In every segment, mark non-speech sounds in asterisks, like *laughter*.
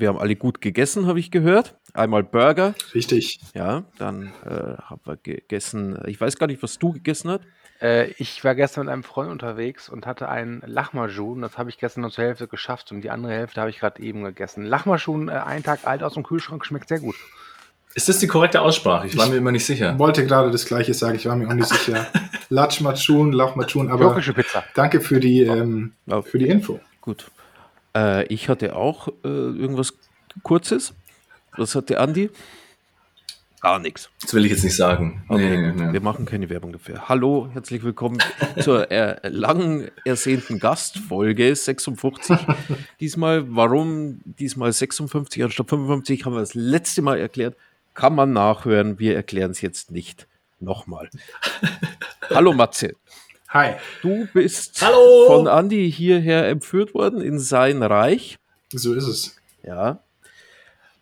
Wir haben alle gut gegessen, habe ich gehört. Einmal Burger. Richtig. Ja, dann äh, haben wir gegessen. Ich weiß gar nicht, was du gegessen hast. Äh, ich war gestern mit einem Freund unterwegs und hatte einen Lachmajun. Das habe ich gestern noch zur Hälfte geschafft und die andere Hälfte habe ich gerade eben gegessen. Lachmajun, äh, einen Tag alt aus dem Kühlschrank, schmeckt sehr gut. Ist das die korrekte Aussprache? Ich war ich mir immer nicht sicher. wollte *laughs* gerade das gleiche sagen, ich war mir auch nicht sicher. *laughs* Lachmajun, Lachmajun, aber Türkische Pizza. danke für die, ähm, für die Info. Gut. Äh, ich hatte auch äh, irgendwas Kurzes. Was hatte Andi? Gar nichts. Das will ich jetzt nicht sagen. Okay, nee, nee, nee. Wir machen keine Werbung dafür. Hallo, herzlich willkommen *laughs* zur äh, lang ersehnten Gastfolge 56. *laughs* diesmal, warum diesmal 56 anstatt 55, haben wir das letzte Mal erklärt. Kann man nachhören. Wir erklären es jetzt nicht nochmal. *laughs* Hallo Matze. Hi. Du bist Hallo. von Andi hierher empführt worden in sein Reich. So ist es. Ja.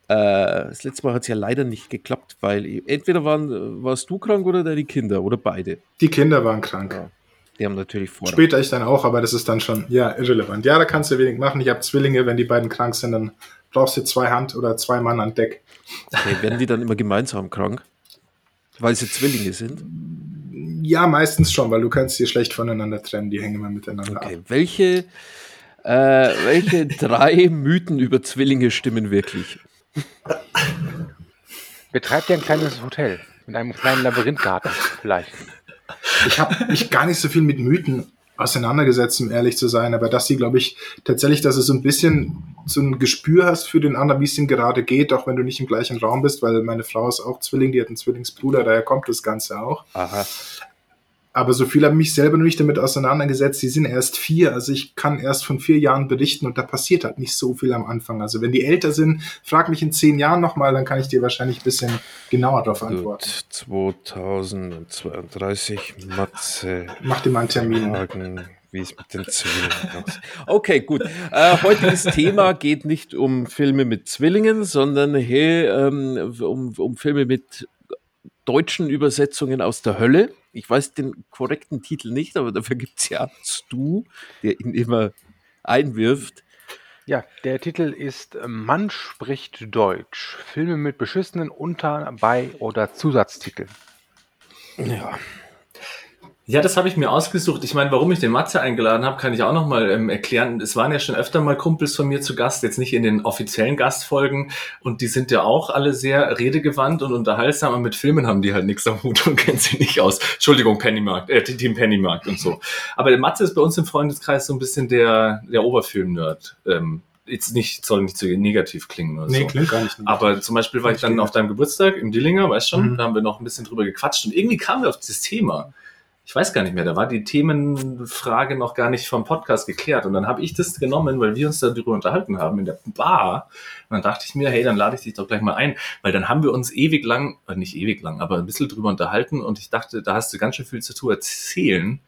Äh, das letzte Mal hat es ja leider nicht geklappt, weil entweder waren, warst du krank oder deine Kinder oder beide. Die Kinder waren krank. Ja. Die haben natürlich vor. Später ich dann auch, aber das ist dann schon ja irrelevant. Ja, da kannst du wenig machen. Ich habe Zwillinge, wenn die beiden krank sind, dann brauchst du zwei Hand oder zwei Mann an Deck. Okay, werden die dann immer gemeinsam krank? Weil sie Zwillinge sind? Ja, meistens schon, weil du kannst sie schlecht voneinander trennen, die hängen immer miteinander okay. ab. Welche, äh, welche *laughs* drei Mythen über Zwillinge stimmen wirklich? Betreibt ihr ein kleines Hotel mit einem kleinen Labyrinthgarten vielleicht? Ich habe mich gar nicht so viel mit Mythen auseinandergesetzt, um ehrlich zu sein, aber dass sie, glaube ich, tatsächlich, dass du so ein bisschen so ein Gespür hast für den anderen, wie es ihm gerade geht, auch wenn du nicht im gleichen Raum bist, weil meine Frau ist auch Zwilling, die hat einen Zwillingsbruder, daher kommt das Ganze auch. Aha. Aber so viel habe ich mich selber noch nicht damit auseinandergesetzt. Die sind erst vier, also ich kann erst von vier Jahren berichten und da passiert halt nicht so viel am Anfang. Also wenn die älter sind, frag mich in zehn Jahren nochmal, dann kann ich dir wahrscheinlich ein bisschen genauer darauf antworten. Gut, 2032, Matze. Mach dir mal einen Termin. Fragen, wie es mit den Zwillingen aussieht. Okay, gut. Äh, heutiges Thema geht nicht um Filme mit Zwillingen, sondern hey, ähm, um, um Filme mit deutschen Übersetzungen aus der Hölle. Ich weiß den korrekten Titel nicht, aber dafür gibt es ja Stu, der ihn immer einwirft. Ja, der Titel ist äh, Mann spricht Deutsch. Filme mit beschissenen Unter-, Bei- oder Zusatztiteln. Ja. Ja, das habe ich mir ausgesucht. Ich meine, warum ich den Matze eingeladen habe, kann ich auch nochmal ähm, erklären. Es waren ja schon öfter mal Kumpels von mir zu Gast, jetzt nicht in den offiziellen Gastfolgen. Und die sind ja auch alle sehr redegewandt und unterhaltsam. Aber mit Filmen haben die halt nichts am Hut und *laughs* kennen sie nicht aus. Entschuldigung, Pennymarkt, äh, Team Pennymarkt und so. Aber der Matze ist bei uns im Freundeskreis so ein bisschen der, der Oberfilm-Nerd. Ähm, jetzt nicht, soll nicht so negativ klingen oder Nee, so. klingt gar nicht. Aber zum Beispiel war ich dann auf deinem Geburtstag im Dillinger, weißt schon, Mhm. da haben wir noch ein bisschen drüber gequatscht und irgendwie kamen wir auf dieses Thema. Ich weiß gar nicht mehr, da war die Themenfrage noch gar nicht vom Podcast geklärt. Und dann habe ich das genommen, weil wir uns darüber unterhalten haben in der Bar. Und dann dachte ich mir, hey, dann lade ich dich doch gleich mal ein, weil dann haben wir uns ewig lang, äh, nicht ewig lang, aber ein bisschen drüber unterhalten und ich dachte, da hast du ganz schön viel zu erzählen.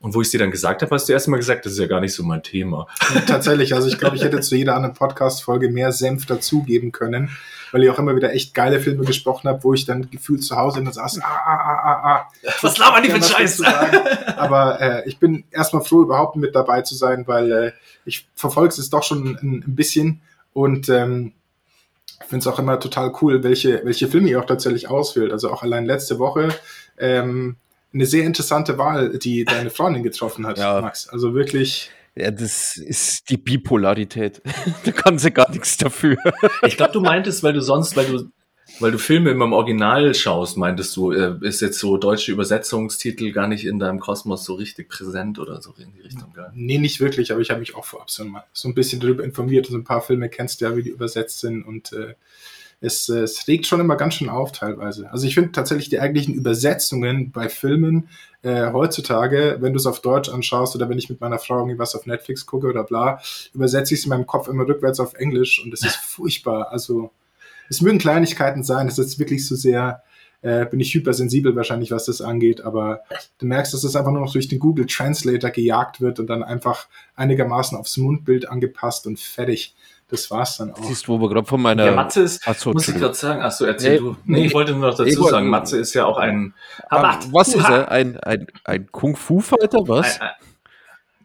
Und wo ich dir dann gesagt habe, hast du erst mal gesagt, das ist ja gar nicht so mein Thema. Tatsächlich, also ich glaube, ich hätte zu jeder anderen Podcast-Folge mehr Senf dazugeben können, weil ihr auch immer wieder echt geile Filme gesprochen habt, wo ich dann gefühlt zu Hause in der saß, ah, ah, ah, ah, ah. Was labern die Ja, für Scheiß? Aber äh, ich bin erstmal froh, überhaupt mit dabei zu sein, weil äh, ich verfolge es doch schon ein, ein bisschen und ähm, finde es auch immer total cool, welche, welche Filme ihr auch tatsächlich auswählt. Also auch allein letzte Woche ähm, eine sehr interessante Wahl, die deine Freundin getroffen hat, *laughs* Ja. Max. Also wirklich. ja, das ist die Bipolarität. *laughs* da kann sie gar nichts dafür. *laughs* Ich glaube, du meintest, weil du sonst, weil du, weil du Filme immer im Original schaust, meintest du, äh, ist jetzt so deutsche Übersetzungstitel gar nicht in deinem Kosmos so richtig präsent oder so in die Richtung, gell? Nee, nicht wirklich, aber ich habe mich auch vorab so, ein bisschen darüber informiert. So ein paar Filme kennst du ja, wie die übersetzt sind und äh, es, äh, es regt schon immer ganz schön auf teilweise. Also ich finde tatsächlich die eigentlichen Übersetzungen bei Filmen äh, heutzutage, wenn du es auf Deutsch anschaust oder wenn ich mit meiner Frau irgendwie was auf Netflix gucke oder bla, übersetze ich es in meinem Kopf immer rückwärts auf Englisch und es ist *laughs* furchtbar. Also es mögen Kleinigkeiten sein, es ist wirklich so sehr, äh, bin ich hypersensibel wahrscheinlich, was das angeht, aber du merkst, dass es einfach nur noch durch den Google Translator gejagt wird und dann einfach einigermaßen aufs Mundbild angepasst und fertig. Das war's dann auch. Siehst du, wo wir gerade von meiner. Der Matze ist, Ach so, muss ich gerade sagen, ach so, erzähl Nee, du. Nee, ich wollte nur noch dazu wollte- sagen, Matze ist ja auch ein, Ah, Habat, was ist er? Ein, ein, ein Kung-Fu-Fighter? Was? Ein,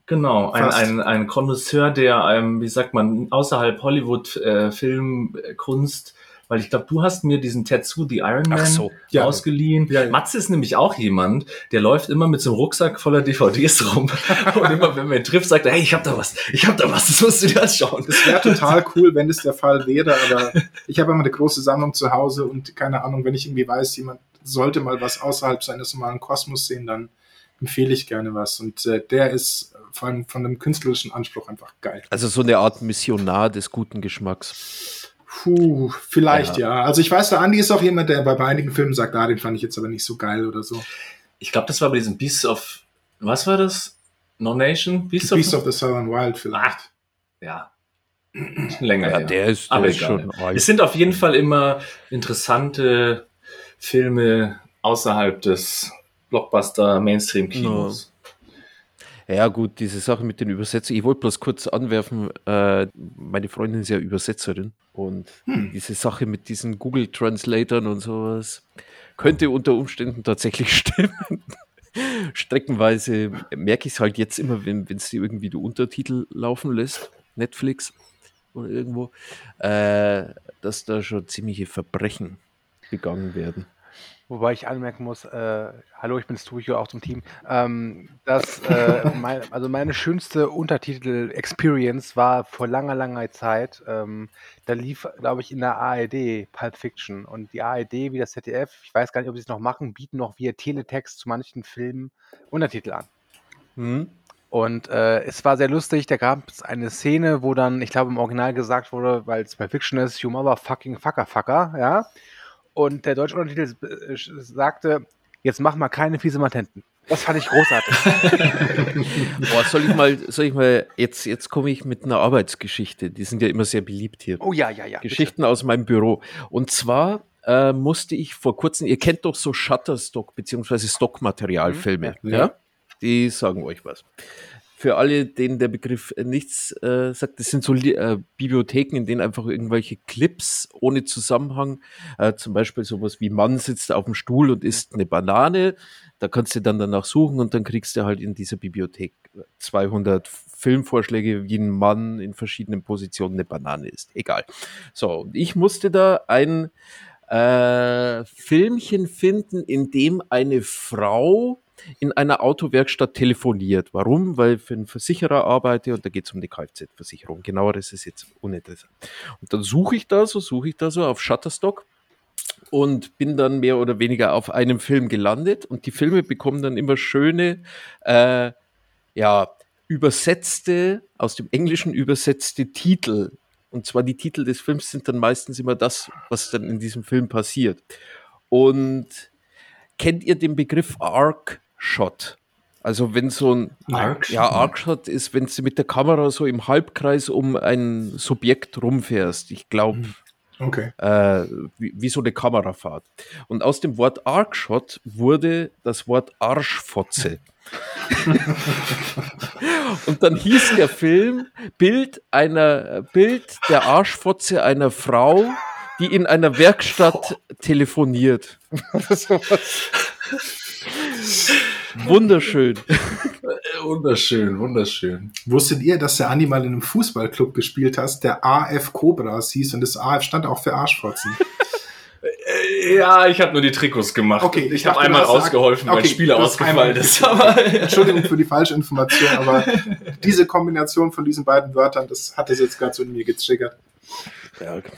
Genau, ein, ein, ein Konnoisseur der, ähm, wie sagt man, außerhalb Hollywood-Filmkunst äh, weil ich glaube, du hast mir diesen Tetsu, die Iron Man, so, ja. ausgeliehen. Ja, ja. Matze ist nämlich auch jemand, der läuft immer mit so einem Rucksack voller DVDs rum *laughs* und immer, wenn man ihn trifft, sagt er, hey, ich hab da was, ich hab da was, das musst du dir anschauen. Das wäre total *laughs* cool, wenn das der Fall wäre, aber ich habe immer eine große Sammlung zu Hause und keine Ahnung, wenn ich irgendwie weiß, jemand sollte mal was außerhalb seines normalen Kosmos sehen, dann empfehle ich gerne was. Und äh, der ist vor allem von dem künstlerischen Anspruch einfach geil. Also so eine Art Missionar des guten Geschmacks. Puh, vielleicht ja. ja. Also ich weiß, der Andi ist auch jemand, der bei einigen Filmen sagt, ah, den fand ich jetzt aber nicht so geil oder so. Ich glaube, das war bei diesem Beasts of, was war das? Non-Nation? Beasts, of, Beast of, the Southern Wild vielleicht. Ah, ja. Länger ja, der ist, der aber ist schon alt. Es sind auf jeden Fall immer interessante Filme außerhalb des Blockbuster-Mainstream-Kinos. Ja, gut, diese Sache mit den Übersetzungen. Ich wollte bloß kurz anwerfen, äh, meine Freundin ist ja Übersetzerin und hm. diese Sache mit diesen Google Translatern und sowas könnte unter Umständen tatsächlich *laughs* stimmen. Streckenweise merke ich es halt jetzt immer, wenn es irgendwie die Untertitel laufen lässt, Netflix oder irgendwo, äh, dass da schon ziemliche Verbrechen begangen werden. Wobei ich anmerken muss, äh, hallo, ich bin Studio auch zum Team, ähm, dass äh, *laughs* mein, also meine schönste Untertitel-Experience war vor langer, langer Zeit. Ähm, da lief, glaube ich, in der ARD Pulp Fiction und die ARD wie das ZDF, ich weiß gar nicht, ob sie es noch machen, bieten noch via Teletext zu manchen Filmen Untertitel an. Mhm. Und äh, es war sehr lustig, da gab es eine Szene, wo dann, ich glaube, im Original gesagt wurde, weil es bei Fiction ist, you mother fucking fucker fucker, ja. Und der deutsche Untertitel äh, sagte, jetzt mach mal keine fiese Matenten. Das fand ich großartig. *laughs* Boah, soll ich mal, soll ich mal, jetzt, jetzt komme ich mit einer Arbeitsgeschichte. Die sind ja immer sehr beliebt hier. Oh ja, ja, ja. Geschichten bitte. aus meinem Büro. Und zwar äh, musste ich vor kurzem, ihr kennt doch so Shutterstock beziehungsweise Stockmaterialfilme, mhm. ja? Die sagen euch was für alle, denen der Begriff nichts äh, sagt, das sind so äh, Bibliotheken, in denen einfach irgendwelche Clips ohne Zusammenhang, äh, zum Beispiel sowas wie Mann sitzt auf dem Stuhl und isst eine Banane, da kannst du dann danach suchen und dann kriegst du halt in dieser Bibliothek 200 Filmvorschläge, wie ein Mann in verschiedenen Positionen eine Banane isst. Egal. So, ich musste da ein äh, Filmchen finden, in dem eine Frau in einer Autowerkstatt telefoniert. Warum? Weil ich für einen Versicherer arbeite und da geht es um die Kfz-Versicherung. Genaueres ist jetzt uninteressant. Und dann suche ich da so, suche ich da so auf Shutterstock und bin dann mehr oder weniger auf einem Film gelandet und die Filme bekommen dann immer schöne, äh, ja, übersetzte, aus dem Englischen übersetzte Titel. Und zwar die Titel des Films sind dann meistens immer das, was dann in diesem Film passiert. Und kennt ihr den Begriff Arc Shot. Also wenn so ein Arc ja, Arc-Shot ist, wenn du mit der Kamera so im Halbkreis um ein Subjekt rumfährst. Ich glaube, hm. okay. äh, wie, wie, so eine Kamerafahrt. Und aus dem Wort Arc-Shot wurde das Wort Arschfotze. *laughs* Und dann hieß der Film Bild einer Bild der Arschfotze einer Frau, die in einer Werkstatt telefoniert. *laughs* *laughs* Wunderschön. wunderschön, wunderschön. Wusstet ihr, dass der Andi mal in einem Fußballclub gespielt hat, der AF Cobras hieß und das AF stand auch für Arschfotzen? *laughs* Äh, ja, ich habe nur die Trikots gemacht. Okay, ich, ich habe einmal ausgeholfen, okay, weil Spieler ausgefallen ist. *laughs* Entschuldigung für die falsche Information, aber diese Kombination von diesen beiden Wörtern, das hat es jetzt gerade so in mir getriggert. Ja, okay.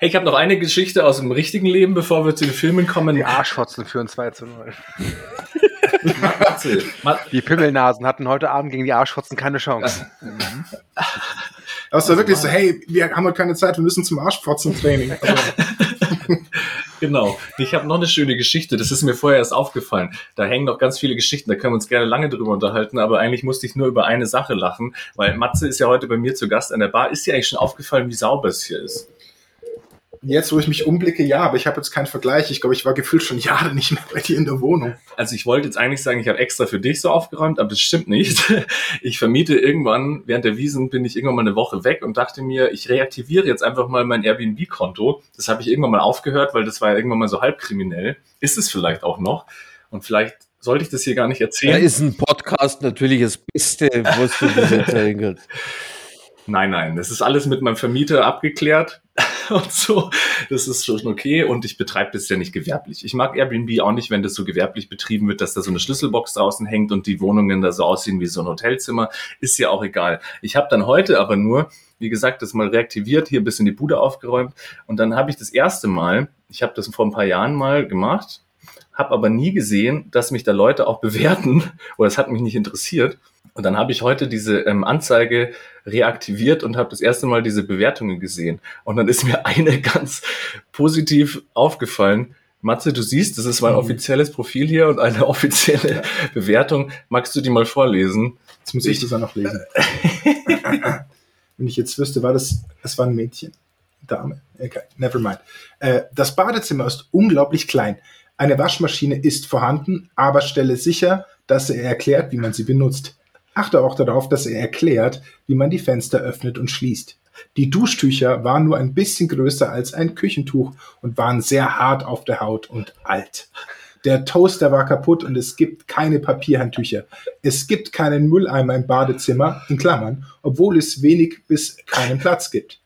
Hey, ich habe noch eine Geschichte aus dem richtigen Leben, bevor wir zu den Filmen kommen. Die Arschfotzen führen 2 zu 0. *laughs* die Pimmelnasen hatten heute Abend gegen die Arschfotzen keine Chance. *laughs* Aber es war wirklich so, hey, wir haben heute keine Zeit, wir müssen zum Arschfotzen-Training. *laughs* genau. Ich habe noch eine schöne Geschichte, das ist mir vorher erst aufgefallen. Da hängen noch ganz viele Geschichten, da können wir uns gerne lange drüber unterhalten, aber eigentlich musste ich nur über eine Sache lachen, weil Matze ist ja heute bei mir zu Gast an der Bar. Ist dir eigentlich schon aufgefallen, wie sauber es hier ist? Jetzt, wo ich mich umblicke, ja, aber ich habe jetzt keinen Vergleich. Ich glaube, ich war gefühlt schon Jahre nicht mehr bei dir in der Wohnung. Also ich wollte jetzt eigentlich sagen, ich habe extra für dich so aufgeräumt, aber das stimmt nicht. *laughs* Ich vermiete irgendwann, während der Wiesen bin ich irgendwann mal eine Woche weg und dachte mir, ich reaktiviere jetzt einfach mal mein Airbnb-Konto. Das habe ich irgendwann mal aufgehört, weil das war ja irgendwann mal so halbkriminell. Ist es vielleicht auch noch. Und vielleicht Sollte ich das hier gar nicht Da erzählen? ist ein Podcast natürlich das Beste, was du jetzt erzählen kannst. *laughs* Nein, nein, das ist alles mit meinem Vermieter abgeklärt *laughs* und so. Das ist schon okay und ich betreibe das ja nicht gewerblich. Ich mag Airbnb auch nicht, wenn das so gewerblich betrieben wird, dass da so eine Schlüsselbox draußen hängt und die Wohnungen da so aussehen wie so ein Hotelzimmer. Ist ja auch egal. Ich habe dann heute aber nur, wie gesagt, das mal reaktiviert, hier ein bisschen die Bude aufgeräumt und dann habe ich das erste Mal, ich habe das vor ein paar Jahren mal gemacht, habe aber nie gesehen, dass mich da Leute auch *laughs* bewerten oder es hat mich nicht interessiert. Und dann habe ich heute diese ähm, Anzeige reaktiviert und habe das erste Mal diese Bewertungen gesehen. Und dann ist mir *laughs* eine ganz positiv aufgefallen. Matze, du siehst, das ist mein Mhm. offizielles Profil hier und eine *laughs* offizielle Bewertung. Magst du die mal vorlesen? Jetzt muss ich das auch noch lesen. *laughs* Wenn ich jetzt wüsste, war das, das war ein Mädchen. Dame. Okay, never mind. Äh, das Badezimmer ist unglaublich klein. Eine Waschmaschine ist vorhanden, aber stelle sicher, dass er erklärt, wie man sie benutzt. Achte auch darauf, dass er erklärt, wie man die Fenster öffnet und schließt. Die Duschtücher waren nur ein bisschen größer als ein Küchentuch und waren sehr hart auf der Haut und alt. Der Toaster war kaputt und es gibt keine Papierhandtücher. Es gibt keinen Mülleimer im Badezimmer, in Klammern, obwohl es wenig bis keinen Platz gibt.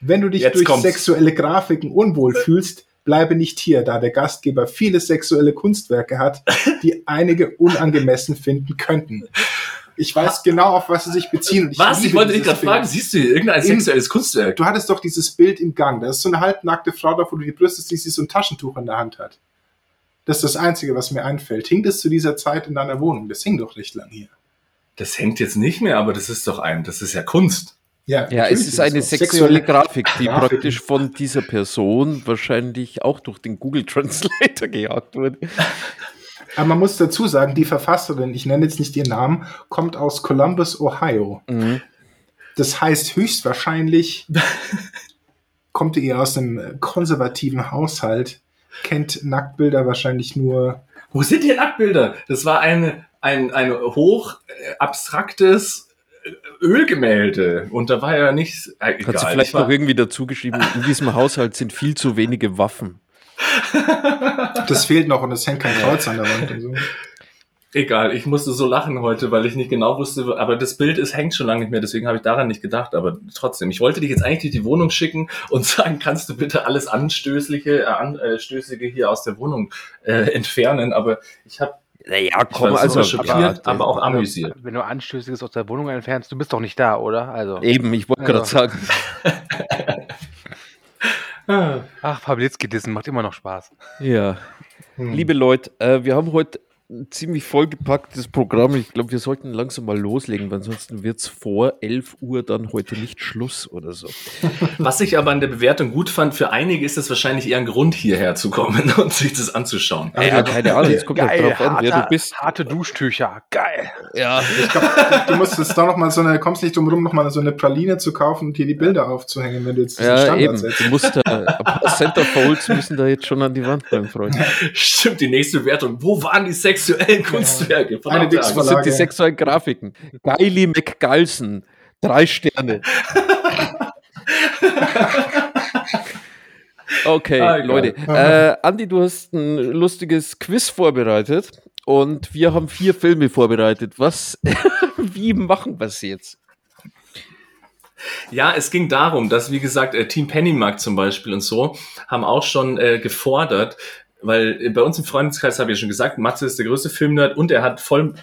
Wenn du dich Jetzt durch kommt's. sexuelle Grafiken unwohl fühlst, bleibe nicht hier, da der Gastgeber viele sexuelle Kunstwerke hat, die einige unangemessen finden könnten. Ich weiß genau, auf was sie sich beziehen. und Was? Ich wollte dich gerade fragen, siehst du hier irgendein sexuelles Kunstwerk? Du hattest doch dieses Bild im Gang. Da ist so eine halbnackte Frau da, wo du die Brüste siehst, die so ein Taschentuch in der Hand hat. Das ist das Einzige, was mir einfällt. Hing das zu dieser Zeit in deiner Wohnung? Das hing doch recht lang hier. Das hängt jetzt nicht mehr, aber das ist doch ein, das ist ja Kunst. Ja, natürlich es ist eine so. sexuelle Grafik, die Grafiken. praktisch von dieser Person wahrscheinlich auch durch den Google Translator *laughs* gejagt wurde. Aber man muss dazu sagen, die Verfasserin, ich nenne jetzt nicht ihren Namen, kommt aus Columbus, Ohio. Mhm. Das heißt höchstwahrscheinlich *laughs* kommt ihr aus einem konservativen Haushalt, kennt Nacktbilder wahrscheinlich nur. Wo sind die Nacktbilder? Das war eine, ein, ein hoch äh, abstraktes äh, Ölgemälde. Und da war ja nichts. Äh, egal. Hat sie vielleicht noch irgendwie dazu geschrieben, in diesem Haushalt sind viel zu wenige Waffen. *laughs* Das fehlt noch und es hängt kein Kreuz an der Wand und so. Egal, ich musste so lachen heute, weil ich nicht genau wusste, aber das Bild ist, hängt schon lange nicht mehr, deswegen habe ich daran nicht gedacht, aber trotzdem. Ich wollte dich jetzt eigentlich durch die Wohnung schicken und *laughs* sagen, kannst du bitte alles Anstößliche, äh, Anstößige hier aus der Wohnung äh, entfernen, aber ich habe Naja, war also schockiert, aber auch Wenn du- amüsiert. Wenn du Anstößiges aus der Wohnung entfernst, du bist doch nicht da, oder? Also. Eben, ich wollte Also. gerade sagen, *laughs* Ach, Pawlitzki-Dissen macht immer noch Spaß. ja. Hm. Liebe Leute, äh, wir haben heute ein ziemlich vollgepacktes Programm. Ich glaube, wir sollten langsam mal loslegen, weil ansonsten wird es vor 11 Uhr dann heute nicht Schluss oder so. *laughs* Was ich aber an der Bewertung gut fand, für einige ist es wahrscheinlich eher ein Grund, hierher zu kommen *laughs* und sich das anzuschauen. Ja, keine Ahnung, es kommt halt Geil, drauf an, wer harte, du bist. harte Duschtücher, geil. Ja, Ich glaube, du musst jetzt da noch mal so eine, kommst nicht drum rum, noch mal so eine Praline zu kaufen und hier die Bilder aufzuhängen, wenn du jetzt diesen ja Standard eben. setzt. Du musst da, ein paar Centerfolds müssen da jetzt schon an die Wand, mein Freund. *laughs* Stimmt, die nächste Bewertung. Wo waren die sexuellen Kunstwerke? Angst. Das sind die sexuellen Grafiken. Geili McGalson. Drei Sterne. *laughs* Okay, Ah. Leute. Äh, Andi, du hast ein lustiges Quiz vorbereitet und wir haben vier Filme vorbereitet. Was, *laughs* wie machen wir es jetzt? Ja, es ging darum, dass, wie gesagt, äh, Team Pennymark zum Beispiel und so haben auch schon äh, gefordert, weil bei uns im Freundeskreis habe ich ja schon gesagt, Matze ist der größte Filmnerd und er hat voll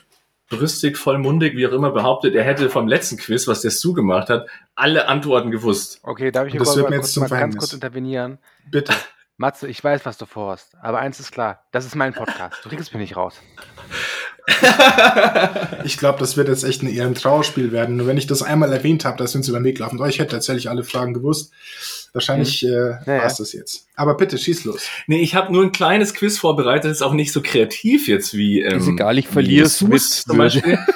brüstig, vollmundig, wie auch immer behauptet, er hätte vom letzten Quiz, was der Stu gemacht hat, alle Antworten gewusst. Okay, darf ich Das wird mal, mir jetzt zum mal ganz kurz intervenieren? Bitte. Matze, ich weiß, was du vorhast, aber eins ist klar, das ist mein Podcast. Du kriegst mich nicht raus. *laughs* Ich glaube, das wird jetzt echt ein eher ein Trauerspiel werden. Nur wenn ich das einmal erwähnt habe, dass wir uns über den Weg laufen. Oh, ich hätte tatsächlich alle Fragen gewusst. Wahrscheinlich äh, Ja, ja. war's das jetzt. Aber bitte, schieß los. Nee, ich habe nur ein kleines Quiz vorbereitet, ist auch nicht so kreativ jetzt wie. Ähm, Ist egal, ich verliere es mit zum. Beispiel. *laughs*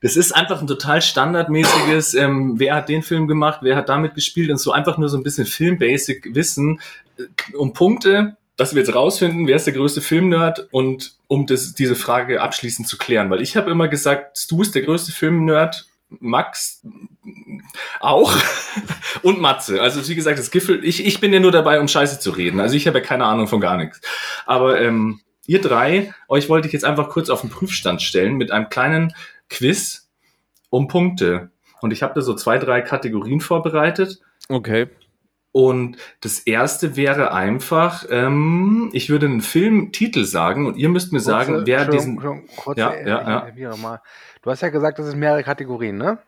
Das ist einfach ein total standardmäßiges, ähm, wer hat den Film gemacht, wer hat damit gespielt und so einfach nur so ein bisschen Film-Basic-Wissen äh, um Punkte, dass wir jetzt rausfinden, wer ist der größte Filmnerd und um das, diese Frage abschließend zu klären. Weil ich habe immer gesagt, du bist der größte Filmnerd, Max auch *laughs* und Matze. Also wie gesagt, das Giffel, ich, ich bin ja nur dabei, um Scheiße zu reden. Also ich habe ja keine Ahnung von gar nichts. Aber ähm, ihr drei, euch wollte ich jetzt einfach kurz auf den Prüfstand stellen mit einem kleinen Quiz um Punkte. Und ich habe da so zwei, drei Kategorien vorbereitet. Okay. Und das erste wäre einfach, ähm, ich würde einen Filmtitel sagen und ihr müsst mir sagen, Kurze- wer Entschuldigung, diesen. Kurze, Ja, ja, ja. Du hast ja gesagt, das sind mehrere Kategorien, ne?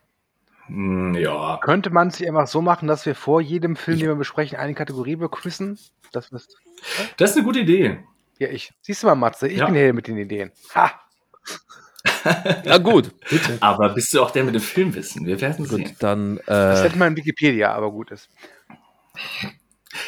Hm, Ja. Könnte man es einfach so machen, dass wir vor jedem Film, den wir besprechen, eine Kategorie bequissen? Das ist, Das ist eine gute Idee. ja, ich. Siehst du mal, Matze, ich Ja. bin hier mit den Ideen. Ha! Na gut, Aber bist du auch der mit dem Filmwissen? Wir werden gut, sehen. dann Das äh, hätte man in Wikipedia, aber gut ist.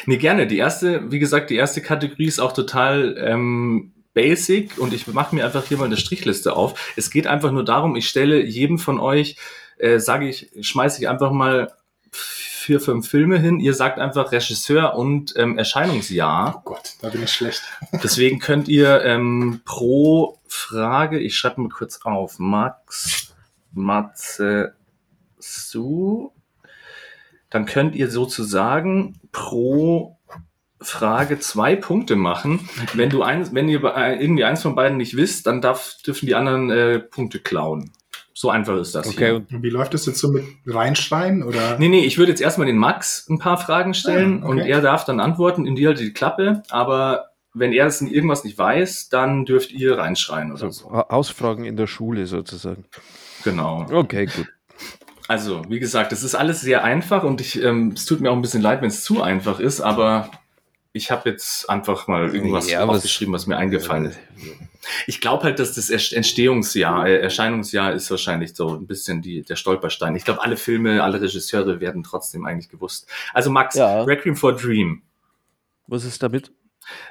Nee, gerne. Die erste, wie gesagt, die erste Kategorie ist auch total ähm, basic und ich mache mir einfach hier mal eine Strichliste auf. Es geht einfach nur darum, ich stelle jedem von euch, äh, sage ich, schmeiße ich einfach mal vier, fünf Filme hin. Ihr sagt einfach Regisseur und ähm, Erscheinungsjahr. Oh Gott, da bin ich schlecht. *laughs* Deswegen könnt ihr ähm, pro Frage, ich schreibe mal kurz auf, Max, Matze, Su, dann könnt ihr sozusagen pro Frage zwei Punkte machen. Wenn du eins, wenn ihr irgendwie eins von beiden nicht wisst, dann darf, dürfen die anderen äh, Punkte klauen. So einfach ist das. okay, hier. und wie läuft das jetzt so mit reinschreien oder? Nee, nee, ich würde jetzt erstmal den Max ein paar Fragen stellen Ah, okay. und er darf dann antworten, in die halt die Klappe, aber wenn er das irgendwas nicht weiß, dann dürft ihr reinschreien oder so, so. Hausfragen in der Schule sozusagen. Genau. Okay, gut. Also, wie gesagt, es ist alles sehr einfach und ich, ähm, es tut mir auch ein bisschen leid, wenn es zu einfach ist, aber ich habe jetzt einfach mal irgendwas Ja, was- aufgeschrieben, was mir eingefallen ist. Ich glaube halt, dass das Entstehungsjahr, äh, Erscheinungsjahr ist wahrscheinlich so ein bisschen die, der Stolperstein. Ich glaube, alle Filme, alle Regisseure werden trotzdem eigentlich gewusst. Also Max, Ja. Requiem for Dream, Was ist damit?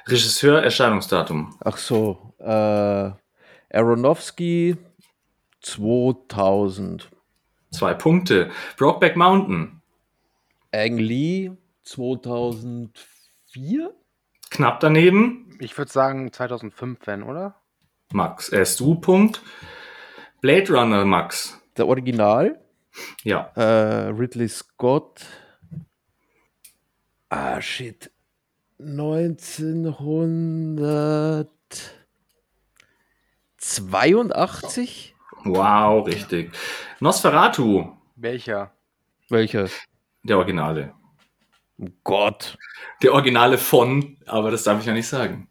Regisseur, Erscheinungsdatum. Ach so, äh, Aronofsky 2000. Zwei Punkte. Brokeback Mountain, Ang Lee 2004? knapp daneben. Ich würde sagen 2005, wenn, oder? Max, äh, Stu, Punkt. Blade Runner, Max. Der Original? Ja, Äh, Ridley Scott. Ah, shit. 1982? Wow, richtig. Nosferatu, Welcher? Welcher? der Originale. Oh Gott. Der Originale von, aber das darf ich ja nicht sagen.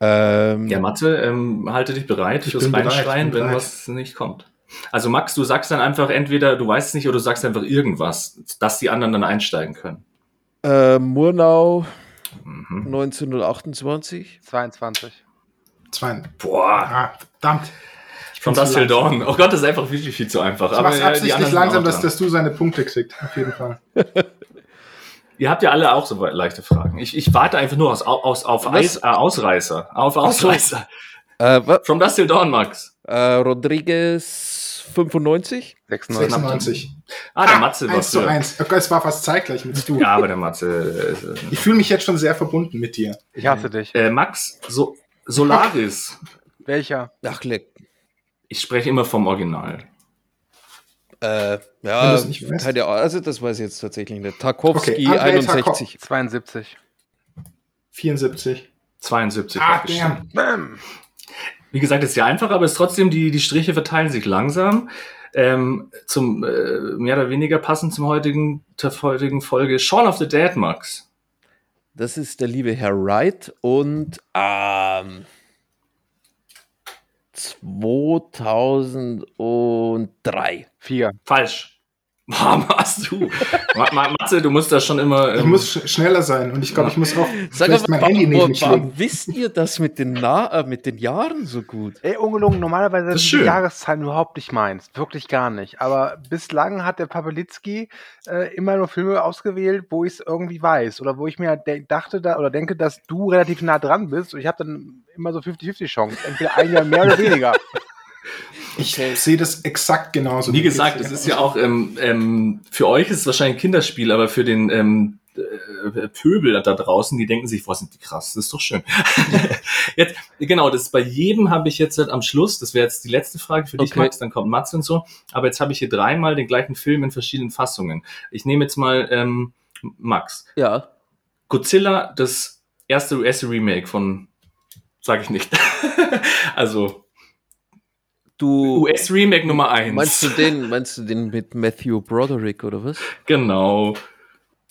Ähm, Ja, Mathe, ähm, halte dich bereit Ich fürs bereit, Reinschreien, bin wenn bereit. was nicht kommt. Also Max, du sagst dann einfach entweder du weißt es nicht oder du sagst einfach irgendwas, dass die anderen dann einsteigen können. äh, Murnau Mhm. 1928. 22. Zwei. Boah, Ah, verdammt. Von langsam. Dawn. Oh Gott, das ist einfach viel, viel zu einfach. Ich mach's absichtlich langsam, dass, dass du seine Punkte kriegst. Auf jeden Fall. *laughs* Ihr habt ja alle auch so leichte Fragen. Ich, ich warte einfach nur aus, aus, auf? Eis, äh, Ausreißer. Auf. Ausreißer. Äh, From Dust Till Dawn, Max. äh, Rodriguez 95. 96. 96. Ah, der Matze war 1 zu früher. 1. Okay, es war fast zeitgleich mit *laughs* du. Ja, aber der Matze. Äh, Ich fühle mich jetzt schon sehr verbunden mit dir. Ich hasse dich. äh, Max, so, Solaris. Welcher? Ach, leck. Ich spreche immer vom Original. Äh, ja, nicht keine Ahnung. Also, das weiß ich jetzt tatsächlich nicht. Tarkovsky Okay, Andrei 61. 72. 74. 72. Ah, damn. Bam. Wie gesagt, ist ja einfach, aber es ist trotzdem, die, die Striche verteilen sich langsam. Ähm, zum äh, mehr oder weniger passend zum heutigen, zur heutigen Folge. Shaun of the Dead, Max. Das ist der liebe Herr Wright und ähm, 2003. 4. Falsch. Warum hast du? Ma- Ma- Matze, du musst das schon immer. Ich ähm, muss sch schneller sein und ich glaube, ich muss auch Sag mal, mein Handy mich warum wisst ihr das mit den, Na äh, mit den Jahren so gut? Ey, ungelogen, normalerweise sind die Jahreszahlen überhaupt nicht meins. Wirklich gar nicht. Aber bislang hat der Papelitzki äh, immer nur Filme ausgewählt, wo ich es irgendwie weiß. Oder wo ich mir dachte da, oder denke, dass du relativ nah dran bist. Und ich habe dann immer so 50-50 Chance. Entweder ein Jahr mehr oder weniger. *laughs* Ich sehe das exakt genauso. Wie gesagt, es ist ja auch, ähm, ähm, für euch ist es wahrscheinlich ein Kinderspiel, aber für den ähm, äh, Pöbel da draußen, die denken sich, was sind die krass, das ist doch schön. *laughs* jetzt, genau, das bei jedem habe ich jetzt halt am Schluss, das wäre jetzt die letzte Frage für dich, Okay. Max, dann kommt Mats und so, aber jetzt habe ich hier dreimal den gleichen Film in verschiedenen Fassungen. Ich nehme jetzt mal ähm, Max. Ja. Godzilla, das erste US-Remake von Sag ich nicht. *laughs* also Du US-Remake Nummer 1. meinst du den, meinst du den mit Matthew Broderick oder was? Genau.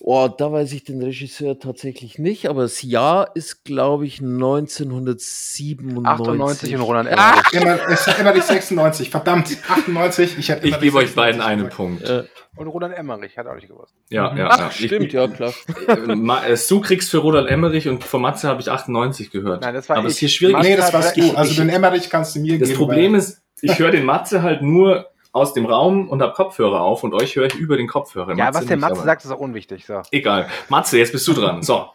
Oh, da weiß ich den Regisseur tatsächlich nicht, aber das Jahr ist, glaube ich, 1997. 98 und Roland Ah! Emmerich. Immer, ich sag immer die 96. Verdammt, 98. Ich, Ich gebe euch 96 beiden einen. Punkt. Äh, Und Roland Emmerich, hat auch nicht gewusst. Ja, ja, ach, ja. Ich- stimmt, ja, klar. Äh, Ma- äh, Du kriegst für Roland Emmerich und von Matze habe ich 98 gehört. Nein, das war Aber es ist ich. hier schwierig. Nee, das hat- warst du. ich- Also ich- den Emmerich kannst du mir Das geben. Problem weil- ist, ich höre den Matze halt nur aus dem Raum und habe Kopfhörer auf und euch höre ich über den Kopfhörer. Ja, was der nicht, Matze aber- sagt, ist auch unwichtig. So. Egal. Matze, jetzt bist du dran. So.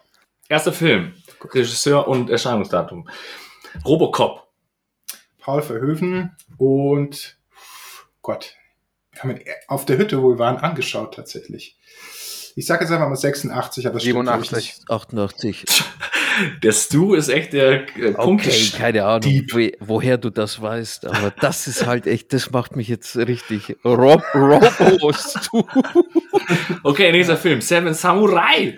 Erster Film. Regisseur und Erscheinungsdatum. Robocop. Paul Verhoeven und Gott, wir haben ihn auf der Hütte, wo wir waren, angeschaut tatsächlich. Ich sage jetzt einfach mal 86, aber das stimmt, glaub ich, 87. nicht. 88. Der Stu ist echt der äh, Punkte. Okay, keine Ahnung, we- woher du das weißt, aber das ist halt echt, das macht mich jetzt richtig. Rob, Robos, du. *laughs* Okay, nächster Film. Seven Samurai.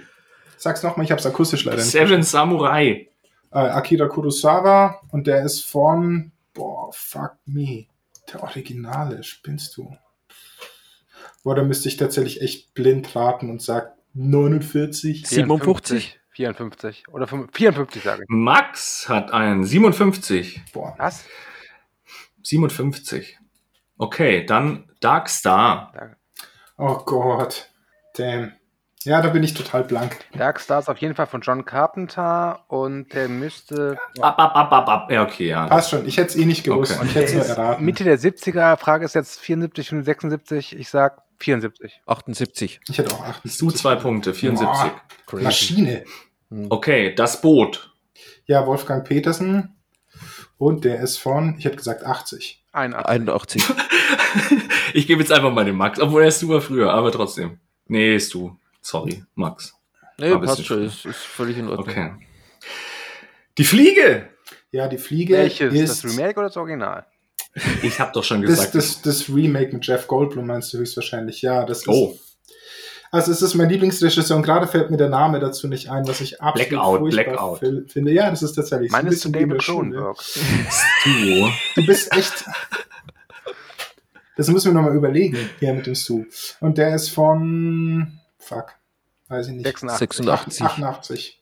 Sag's nochmal, ich hab's akustisch leider nicht. Seven Samurai. Äh, Akira Kurosawa und der ist von, boah, fuck me, der Originale, spinnst du? Boah, da müsste ich tatsächlich echt blind raten und sag 49. 57? 54. Oder 5, 54 sage ich. Max hat einen 57. Boah, Was? 57. Okay, dann Dark Star. oh Gott, damn. Ja, da bin ich total blank. Dark Star ist auf jeden Fall von John Carpenter und der müsste Ab, ab, ab, ab, ab. Ja, okay, ja. Passt schon, ich hätte es eh nicht gewusst. Okay. Ich hätte es erraten. Mitte der 70er. Frage ist jetzt 74 und 76. Ich sag 74. 78. Ich hätte auch 8. Du zwei Punkte, 74. Crazy. Maschine. Okay, das Boot. Ja, Wolfgang Petersen. Und der ist von, ich hätte gesagt 80. 81. 81. Ich gebe jetzt einfach mal den Max, obwohl er ist super früher, aber trotzdem. Nee, ist du. Sorry, Max. Nee, passt schon, ist, ist völlig in Ordnung. Okay. Die Fliege. Ja, die Fliege Welches? ist Das Remake oder das Original? Ich habe doch schon das, gesagt. das, das Remake mit Jeff Goldblum meinst du höchstwahrscheinlich. Ja, das ist. Oh. Also es ist mein Lieblingsregisseur und gerade fällt mir der Name dazu nicht ein, was ich absolut Blackout, furchtbar Blackout. finde. Ja, das ist tatsächlich so ein Meines zu David. Cronenberg. du. Du bist echt. Das müssen wir nochmal überlegen, hier mit dem Stu. Und der ist von. Fuck. Weiß ich nicht. 86. 86. 88.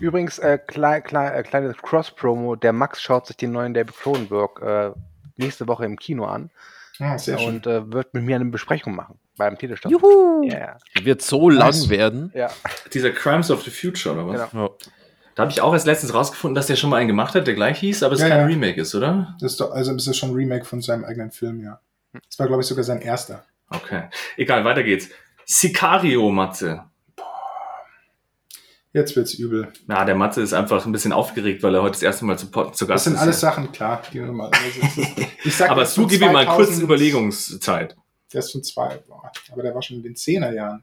Übrigens, äh, klei, klei, äh, kleines Cross-Promo. Der Max schaut sich den neuen David Cronenberg äh, nächste Woche im Kino an Ah, sehr schön. und äh, wird mit mir eine Besprechung machen beim Telestand. Juhu! Ja, Wird so lang werden. ja. Dieser Crimes of the Future, oder was? Genau. Ja. Da habe ich auch erst letztens rausgefunden, dass der schon mal einen gemacht hat, der gleich hieß, aber es Ja, kein ja. Remake ist, oder? Das ist doch, also das ist schon ein Remake von seinem eigenen Film, ja. Das war, glaube ich, sogar sein erster. Okay. Egal, weiter geht's. Sicario, Matze. Jetzt wird's übel. Na, der Matze ist einfach ein bisschen aufgeregt, weil er heute das erste Mal zu, zu Das Gast sind ist. alles Sachen, klar, die normalerweise. *laughs* Ich sag aber du gib ihm mal kurz 2000 Überlegungszeit. Der ist von zwei, boah, aber der war schon in den 10er Jahren.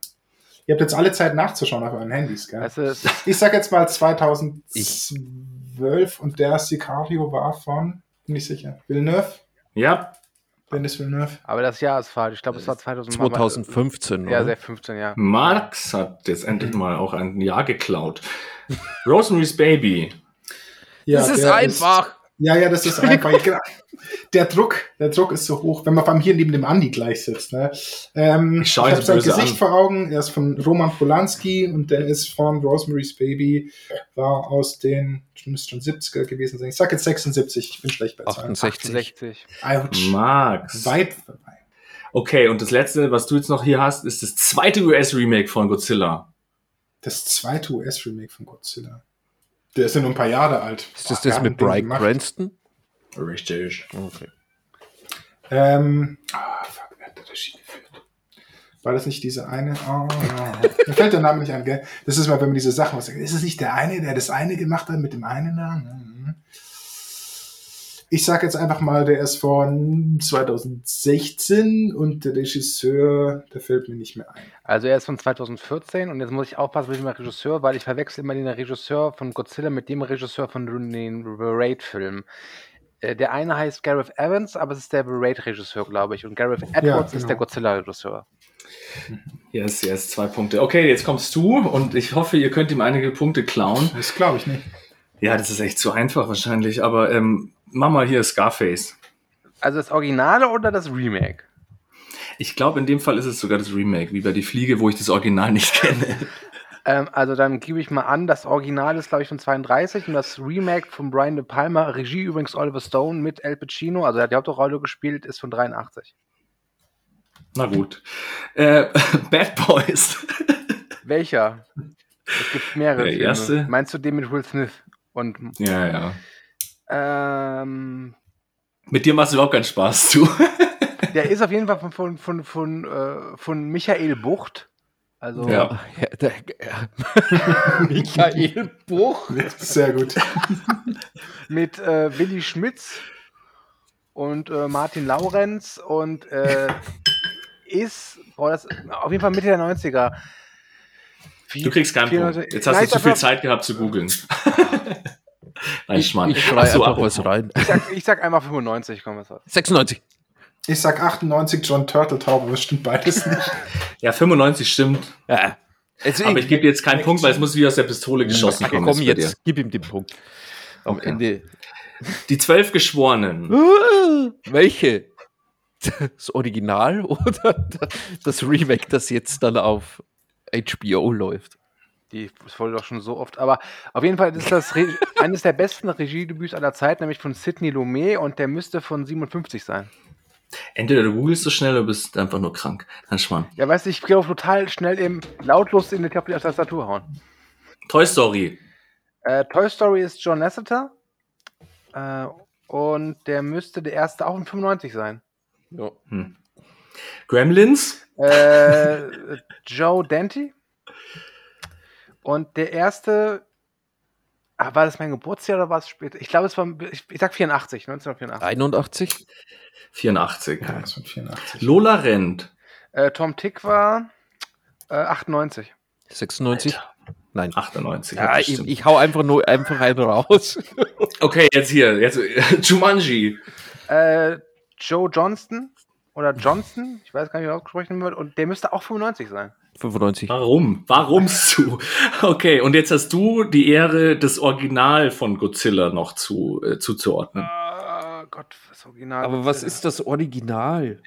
Ihr habt jetzt alle Zeit nachzuschauen auf euren Handys, gell? Also, Ich sag jetzt mal 2012 und der Sicario war von, bin ich sicher, Villeneuve? Ja, Dennis Villeneuve? aber das Jahr ist falsch. Ich glaube, es war 2000, 2015, Ja, oder? sehr 15 Jahre. Marx hat jetzt endlich mal auch ein Jahr geklaut. Rosemary's Baby. Ja, das ist einfach. Ja, ja, das ist einfach. genau. Der Druck, der Druck ist so hoch, wenn man beim hier neben dem Andi gleich sitzt. Ne? Ähm, Ich habe so sein Gesicht an. vor Augen. Er ist von Roman Polanski und der ist von Rosemary's Baby. War aus den, müsste schon 70er gewesen sein. Ich sag jetzt 76. Ich bin schlecht bei Zahlen. 68. 60. Ouch. Max. Weit vorbei. Okay, und das letzte, was du jetzt noch hier hast, ist das zweite US-Remake von Godzilla. Das zweite US-Remake von Godzilla. Der ist ja nur ein paar Jahre alt. Ist das das mit Brian? Cranston? Richtig. Okay. Ähm, ah, fuck, wer hat Regie geführt? War das nicht diese eine? Oh, Mir fällt der Name nicht an, gell? Das ist mal, wenn man diese Sachen was sagt. Ist es nicht der eine, der das eine gemacht hat mit dem einen Namen? Ich sag jetzt einfach mal, der ist von 2016 und der Regisseur, der fällt mir nicht mehr ein. Also er ist von 2014 und jetzt muss ich aufpassen mit dem Regisseur, weil ich verwechsel immer den Regisseur von Godzilla mit dem Regisseur von den Raid-Filmen. Äh, Der eine heißt Gareth Evans, aber es ist der Raid-Regisseur, glaube ich. Und Gareth Edwards ist genau. der Godzilla-Regisseur. Yes, yes, zwei Punkte. Okay, jetzt kommst du und ich hoffe, ihr könnt ihm einige Punkte klauen. Das glaube ich nicht. Ja, das ist echt zu einfach wahrscheinlich, aber ähm, mach mal hier Scarface. Also das Originale oder das Remake? Ich glaube, in dem Fall ist es sogar das Remake, wie bei Die Fliege, wo ich das Original nicht kenne. *laughs* Ähm, also dann gebe ich mal an, das Original ist, glaube ich, von 32 und das Remake von Brian De Palma, Regie übrigens Oliver Stone mit El Pacino, also er hat die Hauptrolle gespielt, ist von 83. Na gut. Äh, *laughs* Bad Boys. Welcher? Es gibt mehrere Der Filme. erste? Meinst du den mit Will Smith? Und ja, ja. ähm, Mit dir macht es überhaupt keinen Spaß zu. *laughs* der ist auf jeden Fall von, von, von, von, äh, von Michael Bucht. Also Ja. Ja, der, ja. *laughs* Michael Buch. Sehr gut. *laughs* mit äh, Willi Schmitz und äh, Martin Laurenz und äh, ist boah, das, auf jeden Fall Mitte der 90er. Wie- Du kriegst keinen 94 Punkt. Jetzt hast Nein, du zu ich viel Zeit gehabt zu googeln. *laughs* Nein, Ich, Schmarrn. ich schreie Ach so, einfach apropos. was rein. Ich sag, ich sag einmal 95, komm, was soll's. 96. Ich sag 98 John Turteltaube, aber es stimmt beides nicht. *laughs* Ja, 95 stimmt. Ja. Jetzt, Aber ich gebe dir jetzt keinen Punkt, weil es muss wie aus der Pistole geschossen Ach, kommen. komm jetzt jetzt, gib ihm den Punkt. Am Okay. Ende. Die zwölf Geschworenen. *laughs* Welche? Das Original oder das Remake, das jetzt dann auf HBO läuft? Die das wurde doch schon so oft. Aber auf jeden Fall ist das Re *laughs* eines der besten Regiedebüts aller Zeit, nämlich von Sidney Lumet und der müsste von 57 sein. Entweder du googelst so schnell oder bist einfach nur krank. Dann Schmarrn. Ja, weißt du, ich gehe auch total schnell im lautlos in die Tastatur hauen. Toy Story. Äh, Toy Story ist John Lasseter. Äh, und der müsste der erste auch in 95 sein. Ja. Hm. Gremlins. Äh, Joe Dante. Und der erste. Ah, war das mein Geburtsjahr oder war es später? Ich glaube, es war. Ich, ich sag 84, 1984. 81? 84. Ja, das sind 84. Lola rennt. Äh, Tom Tick war äh, 98. 96? Alter. Nein. 98. Ja, ich, ich hau einfach nur einfach einen raus. okay, jetzt hier. Jetzt, *laughs* Jumanji. Äh, Joe Johnston oder Johnston, ich weiß gar nicht, wie er ausgesprochen wird, und der müsste auch 95 sein. 95. Warum? Warumst du? *laughs* Okay, und jetzt hast du die Ehre, das Original von Godzilla noch zu, äh, zuzuordnen. Ah, Gott, das Original. Aber was ist das Original?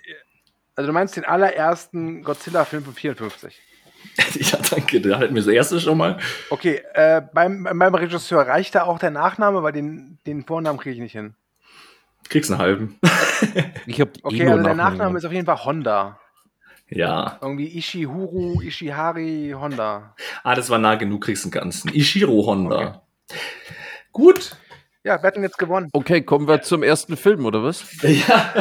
Also du meinst den allerersten Godzilla-Film von 54. *laughs* Ja, danke. Da halten wir das erste schon mal. Okay, äh, beim, beim Regisseur reicht da auch der Nachname, weil den, den Vornamen kriege ich nicht hin. Kriegst einen halben. *laughs* Ich habe Okay, also der Nachname ist auf jeden Fall Honda. Ja. Irgendwie Ishihuru, Ishihari, Honda. Ah, das war nah genug, kriegst einen ganzen. Ishiro Honda. Gut. Ja, wer hat denn jetzt gewonnen? Okay, kommen wir zum ersten Film, oder was? *laughs* Ja.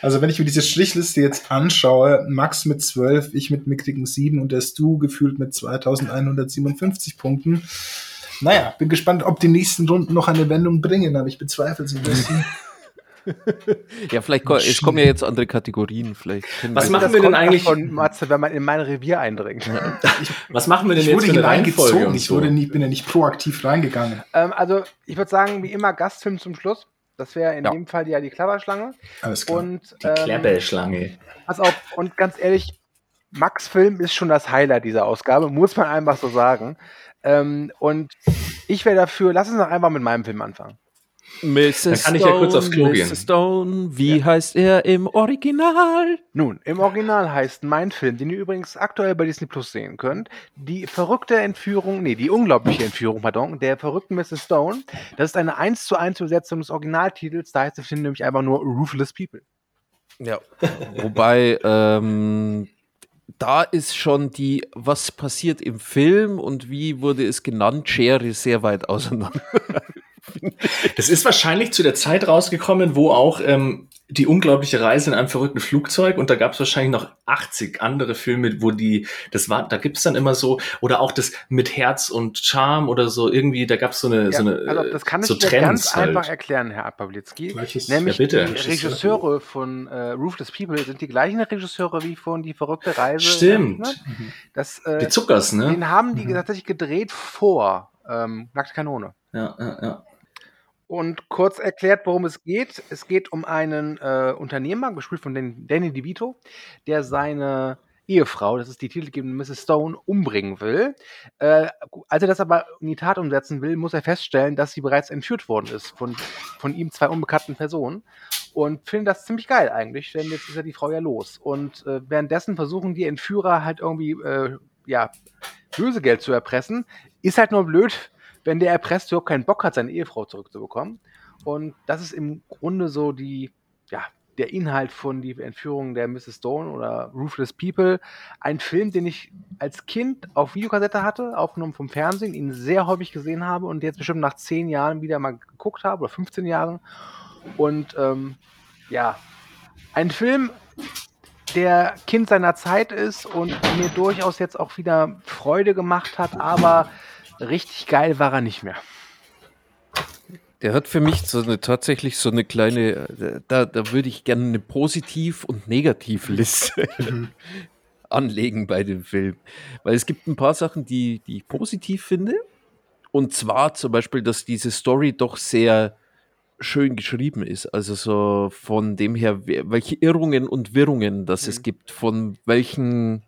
Also wenn ich mir diese Strichliste jetzt anschaue, Max mit 12, ich mit mickrigen 7 und der Stu gefühlt mit 2157 Punkten. Naja, bin gespannt, ob die nächsten Runden noch eine Wendung bringen, aber ich bezweifle es ein bisschen. *laughs* Ja, vielleicht ko es kommen ja jetzt andere Kategorien. Vielleicht Was machen wir denn eigentlich- Von Matze, wenn man in mein Revier eindringt. *laughs* Was machen wir denn Ich jetzt wurde für eine hineingezogen, Reihenfolge und ich so? wurde nie, bin ja nicht proaktiv reingegangen. ähm, also, ich würde sagen, wie immer, Gastfilm zum Schluss. Das wäre in Ja. dem Fall ja die Klapperschlange. Alles klar. Und, Die ähm, Klärbellschlange. pass auf, und ganz ehrlich, Max Film ist schon das Highlight dieser Ausgabe, muss man einfach so sagen. Ähm, und ich wäre dafür, lass uns doch einfach mit meinem Film anfangen. Mrs. Dann kann ich ja kurz aufs Klo gehen. Mrs. Stone, wie heißt er im Original? Nun, im Original heißt mein Film, den ihr übrigens aktuell bei Disney Plus sehen könnt, die verrückte Entführung, nee, die unglaubliche Entführung, pardon, der verrückten Mrs. Stone. Das ist eine 1 zu 1 Übersetzung des Originaltitels, da heißt der Film nämlich einfach nur Ruthless People. Ja. Wobei, ähm, da ist schon die, was passiert im Film und wie wurde es genannt, Schere sehr weit auseinander. *laughs* Das ist wahrscheinlich zu der Zeit rausgekommen, wo auch ähm, die unglaubliche Reise in einem verrückten Flugzeug und da gab es wahrscheinlich noch 80 andere Filme, wo die, das war, da gibt es dann immer so, oder auch das mit Herz und Charme oder so, irgendwie, da gab es so eine, so eine also das kann ich so dir ganz Trends halt. einfach erklären, Herr Pawlitzki. Gleiches- Nämlich Ja, bitte. die Regisseure von äh, Ruthless People sind die gleichen Regisseure wie von Die verrückte Reise. Stimmt. Ne? Das, äh, Die Zuckers, ne? den haben die Mhm. tatsächlich gedreht vor ähm, Nackte Kanone. Ja, ja, ja. Und kurz erklärt, worum es geht. Es geht um einen äh, Unternehmer, gespielt von Dan- Danny DeVito, der seine Ehefrau, das ist die titelgebende Mrs. Stone, umbringen will. Äh, als er das aber in die Tat umsetzen will, muss er feststellen, dass sie bereits entführt worden ist von, von ihm zwei unbekannten Personen. Und finden das ziemlich geil eigentlich, denn jetzt ist ja die Frau ja los. Und äh, währenddessen versuchen die Entführer halt irgendwie, äh, ja, Lösegeld zu erpressen. Ist halt nur blöd, wenn der Erpresst überhaupt keinen Bock hat, seine Ehefrau zurückzubekommen. Und das ist im Grunde so die, ja, der Inhalt von Die Entführung der Mrs. Stone oder Ruthless People. Ein Film, den ich als Kind auf Videokassette hatte, aufgenommen vom Fernsehen, ihn sehr häufig gesehen habe und jetzt bestimmt nach zehn Jahren wieder mal geguckt habe oder 15 Jahren. Und ähm, ja, ein Film, der Kind seiner Zeit ist und mir durchaus jetzt auch wieder Freude gemacht hat, aber richtig geil war er nicht mehr. Der hat für mich so eine tatsächlich so eine kleine, da, da würde ich gerne eine Positiv- und Negativliste mhm. *laughs* anlegen bei dem Film. Weil es gibt ein paar Sachen, die, die ich positiv finde. Und zwar zum Beispiel, dass diese Story doch sehr schön geschrieben ist. Also so von dem her, welche Irrungen und Wirrungen das mhm. es gibt, von welchen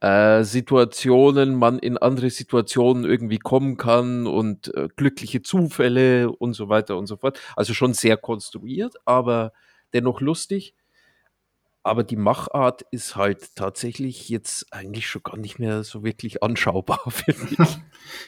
äh, Situationen man in andere Situationen irgendwie kommen kann und äh, glückliche Zufälle und so weiter und so fort. Also schon sehr konstruiert, aber dennoch lustig. Aber die Machart ist halt tatsächlich jetzt eigentlich schon gar nicht mehr so wirklich anschaubar, *laughs* finde ich. *laughs*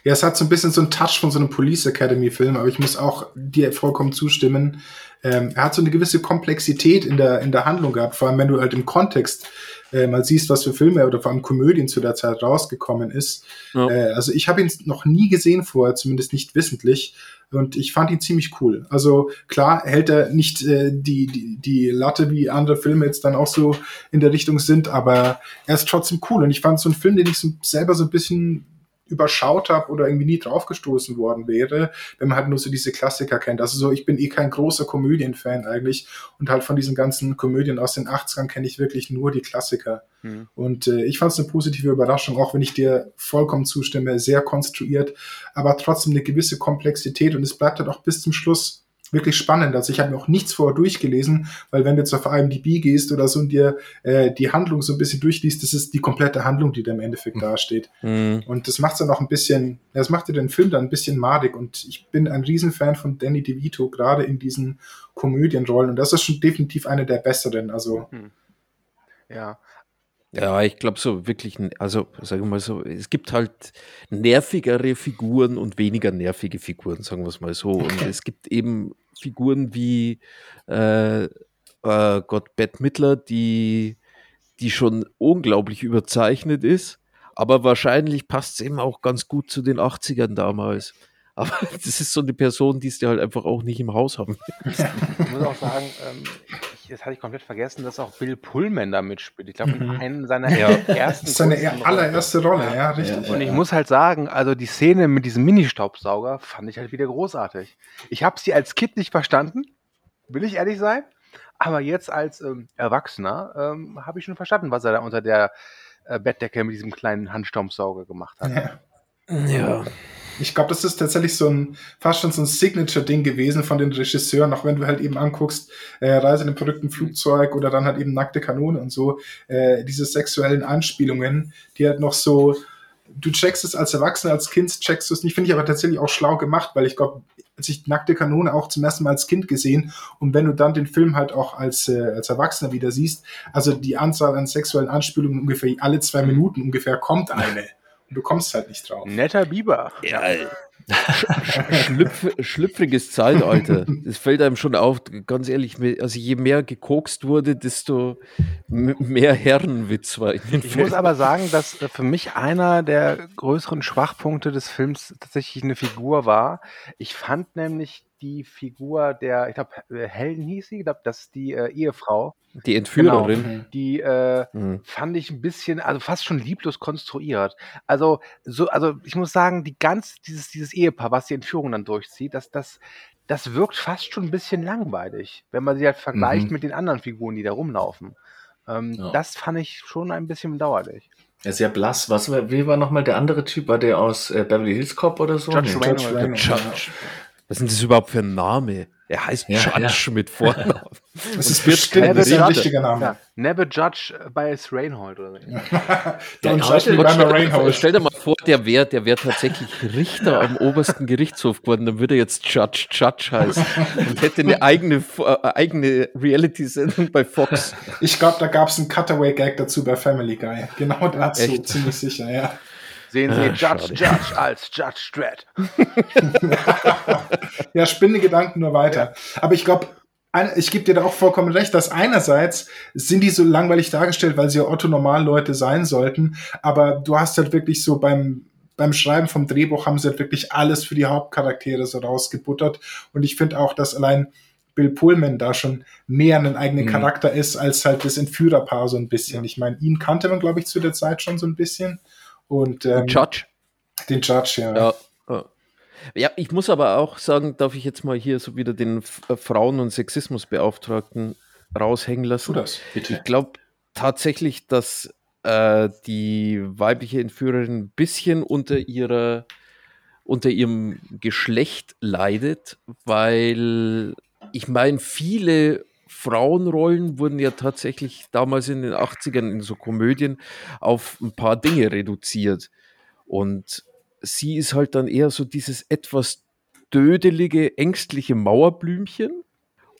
Ja, es hat so ein bisschen so einen Touch von so einem Police Academy Film, aber ich muss auch dir vollkommen zustimmen. Ähm, er hat so eine gewisse Komplexität in der, in der Handlung gehabt, vor allem wenn du halt im Kontext äh, mal siehst, was für Filme oder vor allem Komödien zu der Zeit rausgekommen ist. Ja. Äh, also ich habe ihn noch nie gesehen vorher, zumindest nicht wissentlich. Und ich fand ihn ziemlich cool. Also klar hält er nicht äh, die, die, die Latte, wie andere Filme jetzt dann auch so in der Richtung sind, aber er ist trotzdem cool. Und ich fand so einen Film, den ich so selber so ein bisschen überschaut habe oder irgendwie nie draufgestoßen worden wäre, wenn man halt nur so diese Klassiker kennt. Also so, ich bin eh kein großer Komödienfan eigentlich und halt von diesen ganzen Komödien aus den 80ern kenne ich wirklich nur die Klassiker. Mhm. Und äh, ich fand es eine positive Überraschung, auch wenn ich dir vollkommen zustimme, sehr konstruiert, aber trotzdem eine gewisse Komplexität und es bleibt halt auch bis zum Schluss wirklich spannend. Also ich habe mir auch nichts vorher durchgelesen, weil wenn du jetzt auf IMDb gehst oder so und dir äh, die Handlung so ein bisschen durchliest, das ist die komplette Handlung, die da im Endeffekt mhm. dasteht. Mhm. Und das macht dann auch ein bisschen, das macht dir den Film dann ein bisschen madig und ich bin ein Riesenfan von Danny DeVito, gerade in diesen Komödienrollen und das ist schon definitiv eine der besseren. Also mhm. ja, ja, ich glaube so wirklich, also sagen wir mal so, es gibt halt nervigere Figuren und weniger nervige Figuren, sagen wir es mal so. Und es gibt eben Figuren wie äh, äh, Gott Bette Midler, die, die schon unglaublich überzeichnet ist, aber wahrscheinlich passt es eben auch ganz gut zu den 80ern damals. *laughs* Aber das ist so eine Person, die es dir halt einfach auch nicht im Haus haben. *laughs* Ich muss auch sagen, ähm, das hatte ich komplett vergessen, dass auch Bill Pullman da mitspielt. Ich glaube, mhm. in einem seiner ja. ersten. Seine er allererste Rolle, ja, ja richtig. Und ich muss halt sagen, also die Szene mit diesem Mini-Staubsauger fand ich halt wieder großartig. Ich habe sie als Kind nicht verstanden, will ich ehrlich sein. Aber jetzt als ähm, Erwachsener ähm, habe ich schon verstanden, was er da unter der äh, Bettdecke mit diesem kleinen Handstaubsauger gemacht hat. Ja. ja. Ich glaube, das ist tatsächlich so ein, fast schon so ein Signature-Ding gewesen von den Regisseuren, auch wenn du halt eben anguckst, äh, Reise in einem verrückten Flugzeug oder dann halt eben nackte Kanone und so, äh, diese sexuellen Anspielungen, die halt noch so, du checkst es als Erwachsener, als Kind checkst du es nicht, finde ich aber tatsächlich auch schlau gemacht, weil ich glaube, als ich nackte Kanone auch zum ersten Mal als Kind gesehen und wenn du dann den Film halt auch als, äh, als Erwachsener wieder siehst, also die Anzahl an sexuellen Anspielungen ungefähr alle zwei Minuten ungefähr kommt eine. *laughs* Und du kommst halt nicht drauf. Netter Biber. Ja, Schlüpf, schlüpfriges Zeitalter. Das fällt einem schon auf, ganz ehrlich. Also je mehr gekokst wurde, desto mehr Herrenwitz war in den Ich Film. muss aber sagen, dass äh, für mich einer der größeren Schwachpunkte des Films tatsächlich eine Figur war. Ich fand nämlich die Figur der, ich glaube, äh, Helden hieß sie, ich glaube, das ist die äh, Ehefrau. Die Entführerin. Genau, die äh, mhm. fand ich ein bisschen, also fast schon lieblos konstruiert. Also, so, also ich muss sagen, die ganz, dieses, dieses Ehepaar, was die Entführung dann durchzieht, das, das, das wirkt fast schon ein bisschen langweilig, wenn man sie halt vergleicht mhm. mit den anderen Figuren, die da rumlaufen. Ähm, ja. Das fand ich schon ein bisschen bedauerlich. Ja, sehr blass. Was, wie war nochmal der andere Typ? War der aus äh, Beverly Hills Cop oder so? Judge nee, Judge Judge. Was sind das überhaupt für ein Name? Er heißt ja, Judge ja. mit Vornamen. *laughs* Das ist bestimmt Never ein Judge, richtiger Name. Ja, Never Judge by Reinhold oder so. *laughs* Don't judge me by Reinhold. Stell dir mal vor, der wäre der wär tatsächlich Richter am obersten Gerichtshof geworden, dann würde er jetzt Judge Judge heißen und hätte eine eigene, äh, eigene Reality-Sendung bei Fox. Ich glaube, da gab es einen Cutaway-Gag dazu bei Family Guy. Genau dazu, Echt? ziemlich sicher, ja. Sehen Sie ah, Judge Judge als Judge Dredd. *laughs* ja, spinne Gedanken nur weiter. Aber ich glaube, ich gebe dir da auch vollkommen recht, dass einerseits sind die so langweilig dargestellt, weil sie ja Otto-Normal-Leute sein sollten, aber du hast halt wirklich so beim, beim Schreiben vom Drehbuch haben sie halt wirklich alles für die Hauptcharaktere so rausgebuttert und ich finde auch, dass allein Bill Pullman da schon mehr ein eigener mhm. Charakter ist als halt das Entführerpaar so ein bisschen. Ich meine, ihn kannte man, glaube ich, zu der Zeit schon so ein bisschen. Und, ähm, den Judge. Den Judge, ja. ja. Ja, ich muss aber auch sagen, darf ich jetzt mal hier so wieder den äh, Frauen- und Sexismusbeauftragten raushängen lassen. Tu das, bitte. Ich glaube tatsächlich, dass äh, die weibliche Entführerin ein bisschen unter ihrer unter ihrem Geschlecht leidet, weil ich meine, viele Frauenrollen wurden ja tatsächlich damals in den 80ern in so Komödien auf ein paar Dinge reduziert. Und sie ist halt dann eher so dieses etwas dödelige, ängstliche Mauerblümchen.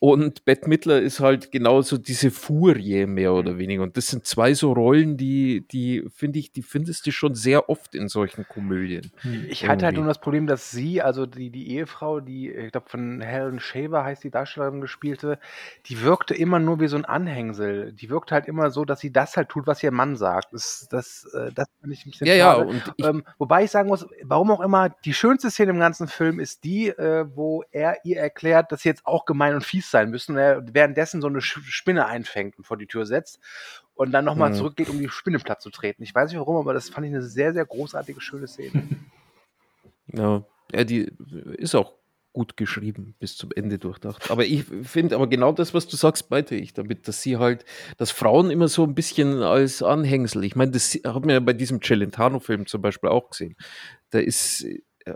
Und Bette Midler ist halt genauso diese Furie mehr oder weniger. Und das sind zwei so Rollen, die, die finde ich, die findest du schon sehr oft in solchen Komödien. Hm. Ich hatte halt nur das Problem, dass sie, also die, die Ehefrau, die, ich glaube, von Helen Shaver heißt die Darstellerin gespielte, die wirkte immer nur wie so ein Anhängsel. Die wirkte halt immer so, dass sie das halt tut, was ihr Mann sagt. Das, das, äh, das fand ich ein bisschen ja, schade. Ja, und ich, ähm, wobei ich sagen muss, warum auch immer, die schönste Szene im ganzen Film ist die, äh, wo er ihr erklärt, dass sie jetzt auch gemein und fies sein müssen, währenddessen so eine Spinne einfängt und vor die Tür setzt und dann nochmal mhm. zurückgeht, um die Spinne platt zu treten. Ich weiß nicht warum, aber das fand ich eine sehr, sehr großartige, schöne Szene. *laughs* Ja, ja die ist auch gut geschrieben, bis zum Ende durchdacht. Aber ich finde aber genau das, was du sagst, beide ich damit, dass sie halt, dass Frauen immer so ein bisschen als Anhängsel, ich meine, das hat man ja bei diesem Celentano-Film zum Beispiel auch gesehen. Da ist,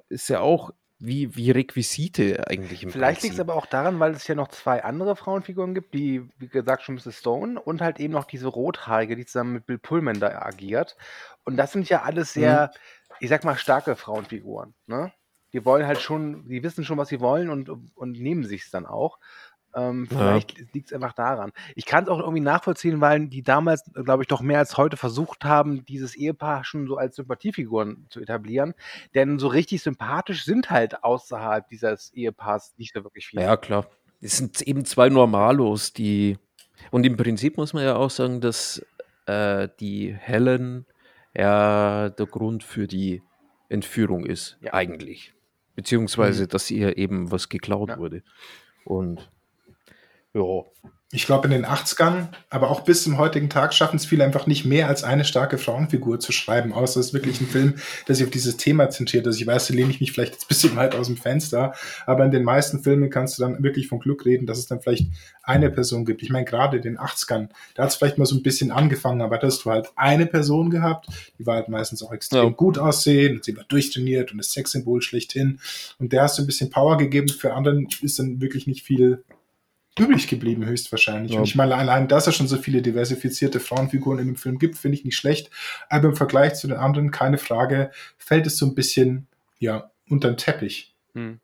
ist ja auch wie, wie Requisite eigentlich im Vielleicht liegt es aber auch daran, weil es ja noch zwei andere Frauenfiguren gibt, die, wie gesagt, schon Mrs. Stone und halt eben noch diese Rothaarige, die zusammen mit Bill Pullman da agiert. Und das sind ja alles sehr, mhm. ich sag mal, starke Frauenfiguren. Ne? Die wollen halt schon, die wissen schon, was sie wollen und, und nehmen sich es dann auch. Ähm, vielleicht ja. liegt es einfach daran. Ich kann es auch irgendwie nachvollziehen, weil die damals, glaube ich, doch mehr als heute versucht haben, dieses Ehepaar schon so als Sympathiefiguren zu etablieren. Denn so richtig sympathisch sind halt außerhalb dieses Ehepaars nicht so wirklich viele. Ja, klar. Es sind eben zwei Normalos, die. Und im Prinzip muss man ja auch sagen, dass äh, die Helen ja der Grund für die Entführung ist, ja. eigentlich. Beziehungsweise, mhm. dass ihr eben was geklaut ja. wurde. Und ja. Ich glaube, in den 80ern, aber auch bis zum heutigen Tag schaffen es viele einfach nicht mehr als eine starke Frauenfigur zu schreiben, außer es ist wirklich ein Film, der sich auf dieses Thema zentriert. Also ich weiß, da lehne ich mich vielleicht jetzt ein bisschen weit aus dem Fenster, aber in den meisten Filmen kannst du dann wirklich von Glück reden, dass es dann vielleicht eine Person gibt. Ich meine, gerade in den 80ern, da hat es vielleicht mal so ein bisschen angefangen, aber da hast du halt eine Person gehabt, die war halt meistens auch extrem ja. gut aussehen und sie war durchtrainiert und das Sexsymbol schlechthin. Und der hast du ein bisschen Power gegeben, für anderen ist dann wirklich nicht viel übrig geblieben, höchstwahrscheinlich. Ja. Und ich meine, allein, dass es schon so viele diversifizierte Frauenfiguren in dem Film gibt, finde ich nicht schlecht. Aber im Vergleich zu den anderen, keine Frage, fällt es so ein bisschen, ja, unter den Teppich. Hm.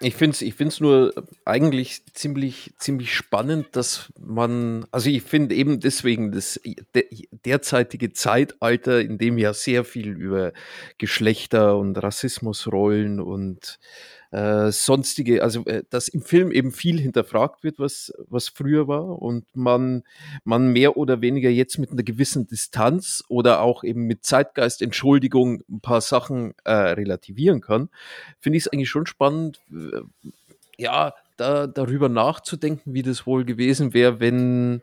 Ich finde es ich find's nur eigentlich ziemlich, ziemlich spannend, dass man, also ich finde eben deswegen das derzeitige Zeitalter, in dem ja sehr viel über Geschlechter und Rassismusrollen und äh, sonstige, also äh, dass im Film eben viel hinterfragt wird, was, was früher war und man, man mehr oder weniger jetzt mit einer gewissen Distanz oder auch eben mit Zeitgeist, Entschuldigung, ein paar Sachen äh, relativieren kann, finde ich es eigentlich schon spannend, ja, da, darüber nachzudenken, wie das wohl gewesen wäre, wenn,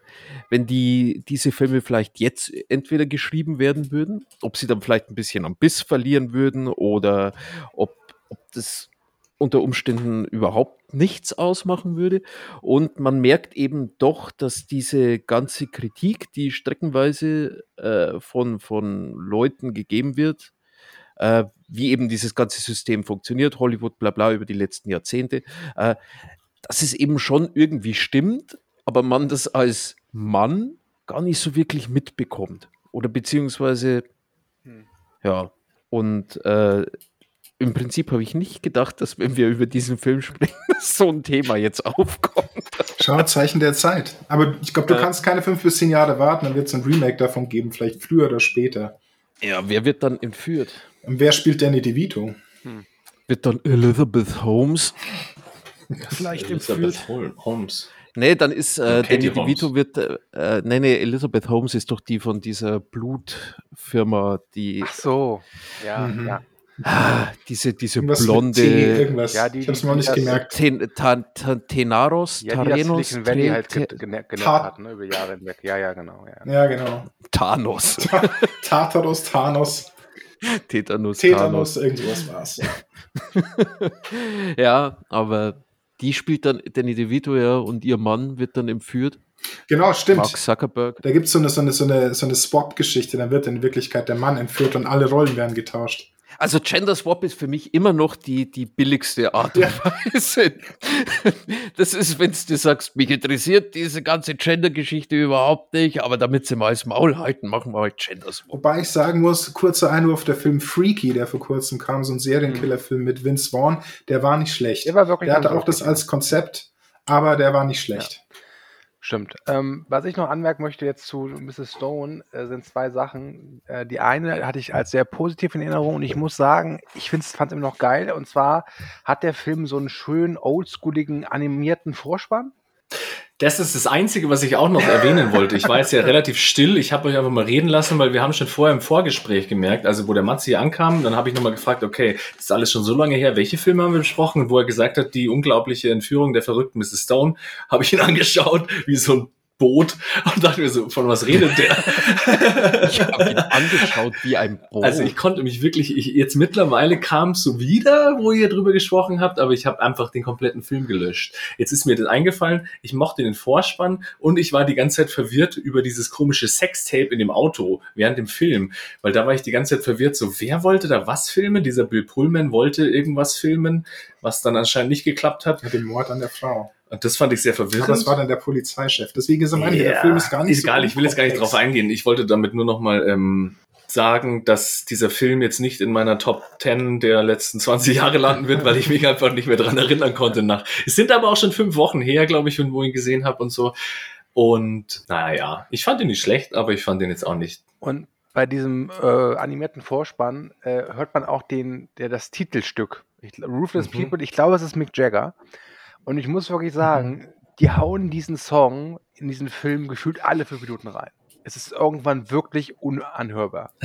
wenn die, diese Filme vielleicht jetzt entweder geschrieben werden würden, ob sie dann vielleicht ein bisschen am Biss verlieren würden oder ob, ob das unter Umständen überhaupt nichts ausmachen würde. Und man merkt eben doch, dass diese ganze Kritik, die streckenweise äh, von, von Leuten gegeben wird, äh, wie eben dieses ganze System funktioniert, Hollywood, bla bla, über die letzten Jahrzehnte, äh, dass es eben schon irgendwie stimmt, aber man das als Mann gar nicht so wirklich mitbekommt. Oder beziehungsweise, hm. ja, und äh, im Prinzip habe ich nicht gedacht, dass wenn wir über diesen Film sprechen, *laughs* so ein Thema jetzt aufkommt. Schau, Zeichen der Zeit. Aber ich glaube, du äh, kannst keine fünf bis zehn Jahre warten, dann wird es ein Remake davon geben, vielleicht früher oder später. Ja, wer wird dann entführt? Und wer spielt Danny DeVito? Hm. Wird dann Elizabeth Holmes vielleicht Elizabeth entführt? Holmes. Nee, dann ist äh, Danny DeVito wird, äh, nee, nee, Elizabeth Holmes ist doch die von dieser Blutfirma, die. Ach so, ja, mhm. ja. Ah, diese, diese irgendwas blonde. irgendwas. Ja, die, ich hab's noch nicht gemerkt. Ten, ta, ta, Tenaros, ja, die Tarenos, das Valley halt genervt hat, ne, über Jahre hinweg. Ja, ja, genau. Ja, ja genau. Thanos. *laughs* Tartaros, Thanos. Tetanus. Tetanus, irgendwas war's. Ja. *laughs* ja, aber die spielt dann Danny DeVito ja und ihr Mann wird dann entführt. Genau, stimmt. Mark Zuckerberg. Da gibt so es so eine, so eine, so eine Swap-Geschichte, dann wird in Wirklichkeit der Mann entführt und alle Rollen werden getauscht. Also Gender Swap ist für mich immer noch die, die billigste Art und ja. Weise. Das ist, wenn du sagst, mich interessiert diese ganze Gender-Geschichte überhaupt nicht, aber damit sie mal das Maul halten, machen wir halt Gender Swap. Wobei ich sagen muss, kurzer Einwurf, der Film Freaky, der vor kurzem kam, so ein Serienkiller-Film mit Vince Vaughn, der war nicht schlecht. Der war wirklich Der hatte auch das als Konzept, aber der war nicht schlecht. Ja. Stimmt. Ähm, was ich noch anmerken möchte jetzt zu Mrs. Stone, äh, sind zwei Sachen. Äh, die eine hatte ich als sehr positiv in Erinnerung und ich muss sagen, ich fand es immer noch geil. Und zwar hat der Film so einen schönen, oldschooligen, animierten Vorspann. Das ist das Einzige, was ich auch noch erwähnen wollte. Ich war jetzt ja relativ still. Ich habe euch einfach mal reden lassen, weil wir haben schon vorher im Vorgespräch gemerkt, also wo der Matze hier ankam, dann habe ich nochmal gefragt, okay, das ist alles schon so lange her, welche Filme haben wir besprochen? Und wo er gesagt hat, die unglaubliche Entführung der verrückten Mrs. Stone, habe ich ihn *laughs* angeschaut, wie so ein Boot und dachte mir so, von was redet der? *laughs* ich habe ihn angeschaut wie ein Boot. Also ich konnte mich wirklich, ich, jetzt mittlerweile kam es so wieder, wo ihr drüber gesprochen habt, aber ich habe einfach den kompletten Film gelöscht. Jetzt ist mir das eingefallen, ich mochte den Vorspann und ich war die ganze Zeit verwirrt über dieses komische Sextape in dem Auto während dem Film, weil da war ich die ganze Zeit verwirrt, so wer wollte da was filmen? Dieser Bill Pullman wollte irgendwas filmen, was dann anscheinend nicht geklappt hat. Mit dem Mord an der Frau. Und das fand ich sehr verwirrend. Das war dann der Polizeichef. Deswegen ist meine yeah, der Film ist gar nicht ist so Egal, ich will jetzt gar nicht drauf eingehen. Ich wollte damit nur noch mal ähm, sagen, dass dieser Film jetzt nicht in meiner Top 10 der letzten 20 Jahre landen wird, weil ich mich einfach nicht mehr dran erinnern konnte. Nach. Es sind aber auch schon fünf Wochen her, glaube ich, wo ich ihn gesehen habe und so. Und naja, ich fand ihn nicht schlecht, aber ich fand ihn jetzt auch nicht. Und bei diesem äh, animierten Vorspann äh, hört man auch den, der das Titelstück. Ich, Ruthless mhm. People, ich glaube, es ist Mick Jagger. Und ich muss wirklich sagen, mhm. die hauen diesen Song in diesen Film gefühlt alle fünf Minuten rein. Es ist irgendwann wirklich unanhörbar. *laughs*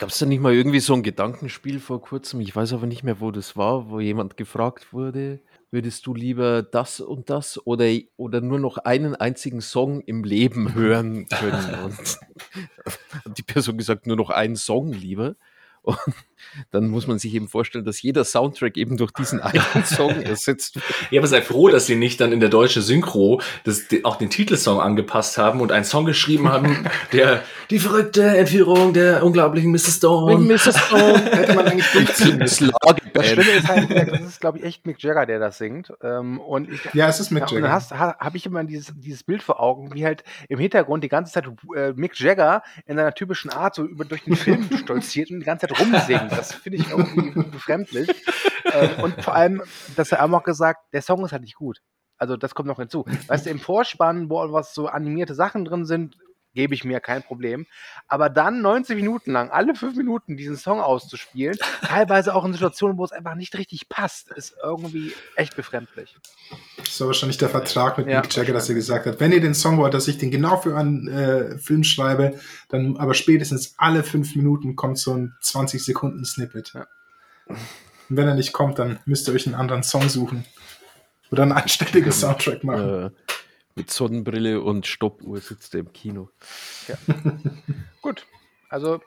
Gab es da nicht mal irgendwie so ein Gedankenspiel vor kurzem? Ich weiß aber nicht mehr, wo das war, wo jemand gefragt wurde, würdest du lieber das und das oder, oder nur noch einen einzigen Song im Leben hören können? *laughs* Und *laughs* die Person gesagt, nur noch einen Song lieber. Und dann muss man sich eben vorstellen, dass jeder Soundtrack eben durch diesen *laughs* einen Song ersetzt wird. Ja, aber sei froh, dass sie nicht dann in der deutschen Synchro das, auch den Titelsong angepasst haben und einen Song geschrieben haben, *laughs* der die verrückte Entführung der unglaublichen Mrs. Stone. Mrs. Stone hätte man eigentlich durchziehen müssen. Das Schlimme ist halt, das ist, glaube ich, echt Mick Jagger, der das singt. Ähm, und ich, ja, es ist Mick Jagger. Und dann habe ich immer dieses, dieses Bild vor Augen, wie halt im Hintergrund die ganze Zeit äh, Mick Jagger in seiner typischen Art so über durch den Film *laughs* stolziert und die ganze Zeit rumsingt. Das finde ich irgendwie *laughs* befremdlich. ähm, und vor allem, dass er auch gesagt, der Song ist halt nicht gut. Also das kommt noch hinzu. Weißt du, im Vorspann, wo was so animierte Sachen drin sind, gebe ich mir kein Problem. Aber dann 90 Minuten lang, alle fünf Minuten diesen Song auszuspielen, *laughs* teilweise auch in Situationen, wo es einfach nicht richtig passt, ist irgendwie echt befremdlich. Das war wahrscheinlich der Vertrag mit ja, Mick Jagger, dass er gesagt hat, wenn ihr den Song wollt, dass ich den genau für einen äh, Film schreibe, dann aber spätestens alle fünf Minuten kommt so ein 20 Sekunden Snippet. Ja. Und wenn er nicht kommt, dann müsst ihr euch einen anderen Song suchen. Oder einen anständigen *laughs* Soundtrack machen. Äh, mit Sonnenbrille und Stoppuhr sitzt er im Kino. Ja. *laughs* Gut, also.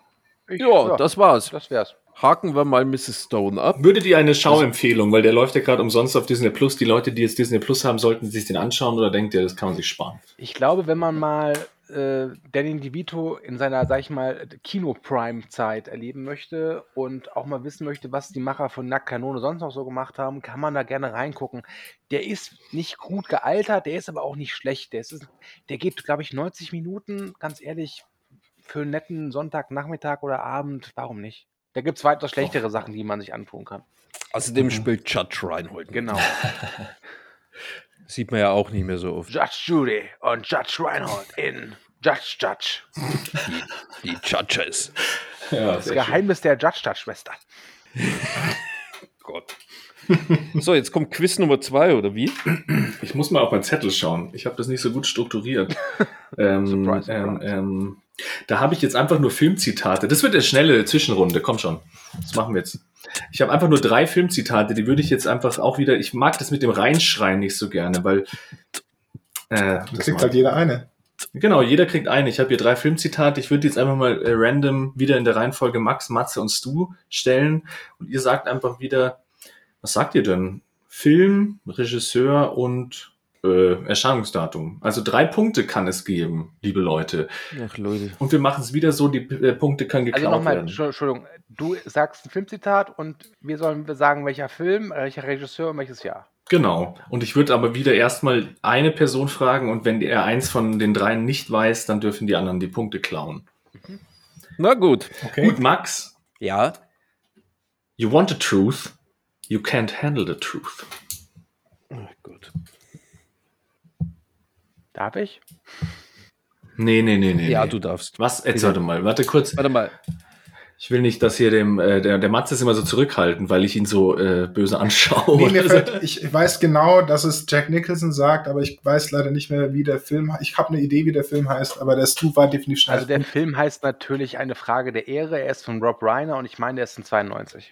Ich, ja, ja, das war's. Das wär's. Haken wir mal Mrs. Stone ab. Würdet ihr eine Schauempfehlung, weil der läuft ja gerade umsonst auf Disney Plus. Die Leute, die jetzt Disney Plus haben, sollten sich den anschauen oder denkt ihr, das kann man sich sparen? Ich glaube, wenn man mal äh, Danny DeVito in seiner, sag ich mal, Kino-Prime-Zeit erleben möchte und auch mal wissen möchte, was die Macher von Nackkanone sonst noch so gemacht haben, kann man da gerne reingucken. Der ist nicht gut gealtert, der ist aber auch nicht schlecht. Der, ist, der geht, glaube ich, 90 Minuten, ganz ehrlich, für einen netten Sonntagnachmittag oder Abend, warum nicht? Da gibt es weiter schlechtere Sachen, die man sich antun kann. Außerdem mhm. spielt Judge Reinhold. Genau. *laughs* Sieht man ja auch nicht mehr so oft. Judge Judy und Judge Reinhold in Judge Judge. Die, die Judges. Ja, das Geheimnis schön. der Judge Judge Schwester. *laughs* Gott. So, jetzt kommt Quiz Nummer zwei, oder wie? Ich muss mal auf meinen Zettel schauen. Ich habe das nicht so gut strukturiert. *laughs* ähm, surprise, ähm, surprise. Ähm, da habe ich jetzt einfach nur Filmzitate. Das wird eine schnelle Zwischenrunde. Komm schon. Das machen wir jetzt. Ich habe einfach nur drei Filmzitate, die würde ich jetzt einfach auch wieder. Ich mag das mit dem Reinschreien nicht so gerne, weil. Äh, das kriegt halt jeder eine. Genau, jeder kriegt eine. Ich habe hier drei Filmzitate. Ich würde jetzt einfach mal äh, random wieder in der Reihenfolge Max, Matze und Stu stellen. Und ihr sagt einfach wieder, was sagt ihr denn? Film, Regisseur und äh, Erscheinungsdatum. Also drei Punkte kann es geben, liebe Leute. Ach, Leute. Und wir machen es wieder so, die äh, Punkte können geklaut also noch mal, werden. Entschuldigung, du sagst ein Filmzitat und wir sollen sagen, welcher Film, welcher Regisseur und welches Jahr. Genau. Und ich würde aber wieder erstmal eine Person fragen und wenn er eins von den dreien nicht weiß, dann dürfen die anderen die Punkte klauen. Mhm. Na gut. Okay. Gut, Max. Ja. You want the truth, you can't handle the truth. Oh, gut. Darf ich? Nee, nee, nee, nee. Ja, nee. du darfst. Was? Jetzt warte mal, warte kurz. Warte mal. Ich will nicht, dass hier dem, äh, der, der Matze ist immer so zurückhalten, weil ich ihn so äh, böse anschaue. Nee, mir *laughs* fällt, ich weiß genau, dass es Jack Nicholson sagt, aber ich weiß leider nicht mehr, wie der Film heißt. Ich habe eine Idee, wie der Film heißt, aber der Stu war definitiv schnell. Also der Film heißt natürlich eine Frage der Ehre. Er ist von Rob Reiner und ich meine, der ist in 92.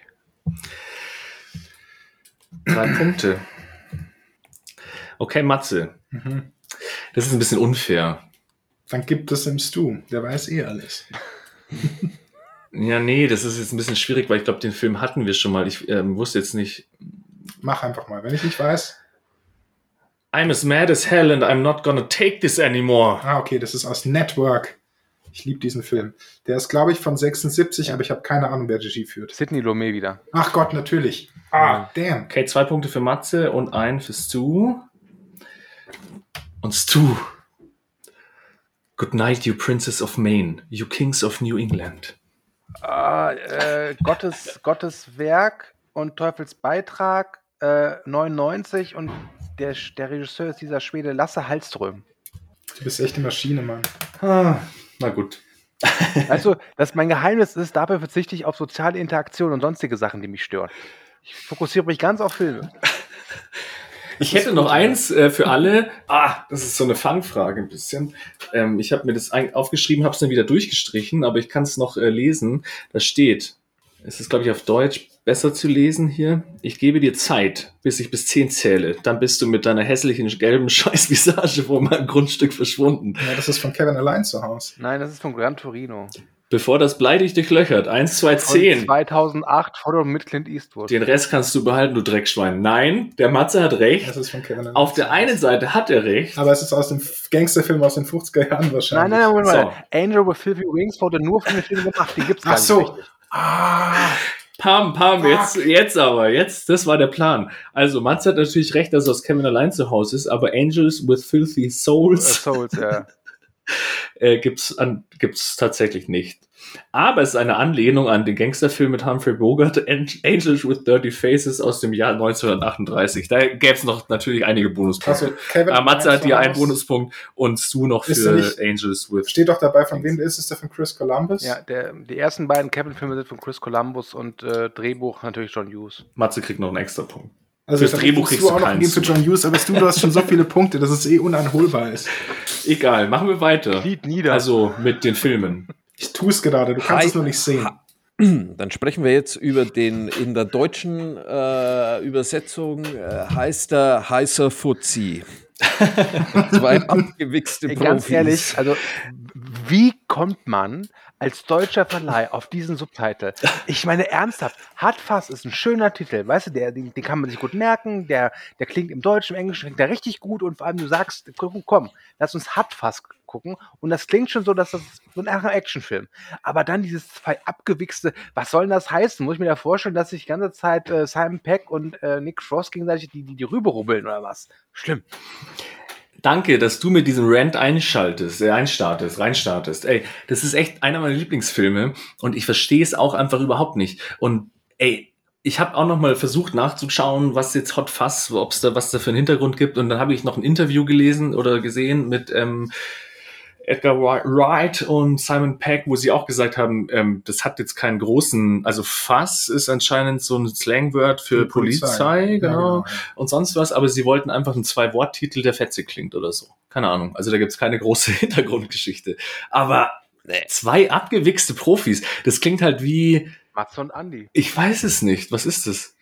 Drei Punkte. Okay, Matze. Mhm. Das ist ein bisschen unfair. Dann gibt es im Stu, der weiß eh alles. ja, nee, das ist jetzt ein bisschen schwierig, weil ich glaube, den Film hatten wir schon mal. Ich ähm, wusste jetzt nicht. Mach einfach mal, wenn ich nicht weiß. I'm as mad as hell and I'm not gonna take this anymore. Ah, okay, das ist aus Network. Ich liebe diesen Film. Der ist, glaube ich, von 76, aber ich habe keine Ahnung, wer Regie führt. Sidney Lumet wieder. Ach Gott, natürlich. Ah, damn. Okay, zwei Punkte für Matze und ein für Stu. Und Stu. Good night, you Princess of Maine, you Kings of New England. Ah, äh, Gottes, Gottes Werk und Teufels Beitrag äh, 99 und der, der Regisseur ist dieser Schwede Lasse Hallström. Du bist echt eine Maschine, Mann. Ah, na gut. *laughs* Also, das mein Geheimnis ist, dabei verzichte ich auf soziale Interaktion und sonstige Sachen, die mich stören. Ich fokussiere mich ganz auf Filme. *laughs* Ich hätte noch eins äh, für *laughs* alle. Ah, das ist so eine Fangfrage ein bisschen. Ähm, ich habe mir das aufgeschrieben, habe es dann wieder durchgestrichen, aber ich kann es noch äh, lesen. Da steht, es ist, glaube ich, auf Deutsch besser zu lesen hier. Ich gebe dir Zeit, bis ich bis zehn zähle. Dann bist du mit deiner hässlichen gelben *laughs* Scheißvisage vor meinem Grundstück verschwunden. Ja, das ist von Kevin allein zu Hause. Nein, das ist von Gran Torino. Bevor das Blei dich durchlöchert. 1, 2, 10. 2008 Foto mit Clint Eastwood. Den Rest kannst du behalten, du Dreckschwein. Nein, der Matze hat recht. Das ist von Kevin Auf der einen Seite hat er recht. Aber es ist aus dem Gangsterfilm aus den 50er Jahren wahrscheinlich. Nein, nein, nein, Moment so. mal. Angel with Filthy Wings wurde nur von den Filmen gemacht. Die gibt's gar Ach so. nicht. Richtig. Ah. Pam, pam, jetzt, jetzt aber, jetzt, das war der Plan. Also, Matze hat natürlich recht, dass er aus Kevin allein zu Hause ist, aber Angels with Filthy Souls, uh, Souls ja. *laughs* *laughs* äh, gibt's, an, gibt's tatsächlich nicht. Aber es ist eine Anlehnung an den Gangsterfilm mit Humphrey Bogart, Angels with Dirty Faces aus dem Jahr 1938. Da gäbe es noch natürlich einige Bonuspunkte. Also, äh, Matze hat hier einen Bonuspunkt und Stu noch für nicht, Angels with. Steht doch dabei, von wem ist es der von Chris Columbus? Ja, der, die ersten beiden Kevin-Filme sind von Chris Columbus und äh, Drehbuch natürlich John Hughes. Matze kriegt noch einen extra Punkt. Also Fürs Drehbuch kriegst du auch noch einen für John Hughes, aber du, du hast schon so viele Punkte, dass es eh uneinholbar ist. *laughs* Egal, machen wir weiter. Lied nieder. Also mit den Filmen. Ich tue es gerade, du kannst Hi, es nur nicht sehen. *clears throat* Dann sprechen wir jetzt über den, in der deutschen äh, Übersetzung äh, heißt er heißer Fuzzi. *laughs* Zwei abgewichste Profis. Ganz ehrlich, also wie kommt man als deutscher Verleih auf diesen Subtitle. Ich meine ernsthaft, Hard Fast ist ein schöner Titel, weißt du, der, den, den kann man sich gut merken, der, der klingt im Deutschen, im Englischen klingt der richtig gut und vor allem du sagst, komm, komm lass uns Hard Fast gucken und das klingt schon so, dass das so ein Actionfilm. Aber dann dieses zwei abgewichste, was soll denn das heißen? Muss ich mir da vorstellen, dass sich die ganze Zeit äh, Simon Peck und äh, Nick Frost gegenseitig die, die, die rüberrubbeln oder was? Schlimm. Danke, dass du mit diesem Rant einschaltest, äh, einstartest, reinstartest. Ey, das ist echt einer meiner Lieblingsfilme und ich verstehe es auch einfach überhaupt nicht. Und ey, ich habe auch noch mal versucht nachzuschauen, was jetzt Hot Fuzz, ob es da was da für einen Hintergrund gibt. Und dann habe ich noch ein Interview gelesen oder gesehen mit ähm, Edgar Wright und Simon Peck, wo sie auch gesagt haben, ähm, das hat jetzt keinen großen, also Fass ist anscheinend so ein Slangword für, für Polizei, Polizei genau, ja, genau, und sonst was, aber sie wollten einfach einen Zwei-Wort-Titel, der fetze klingt oder so. Keine Ahnung. Also da gibt's keine große *laughs* Hintergrundgeschichte. Aber nee. zwei abgewichste Profis, das klingt halt wie. Matze und Andy. Ich weiß es nicht. Was ist das?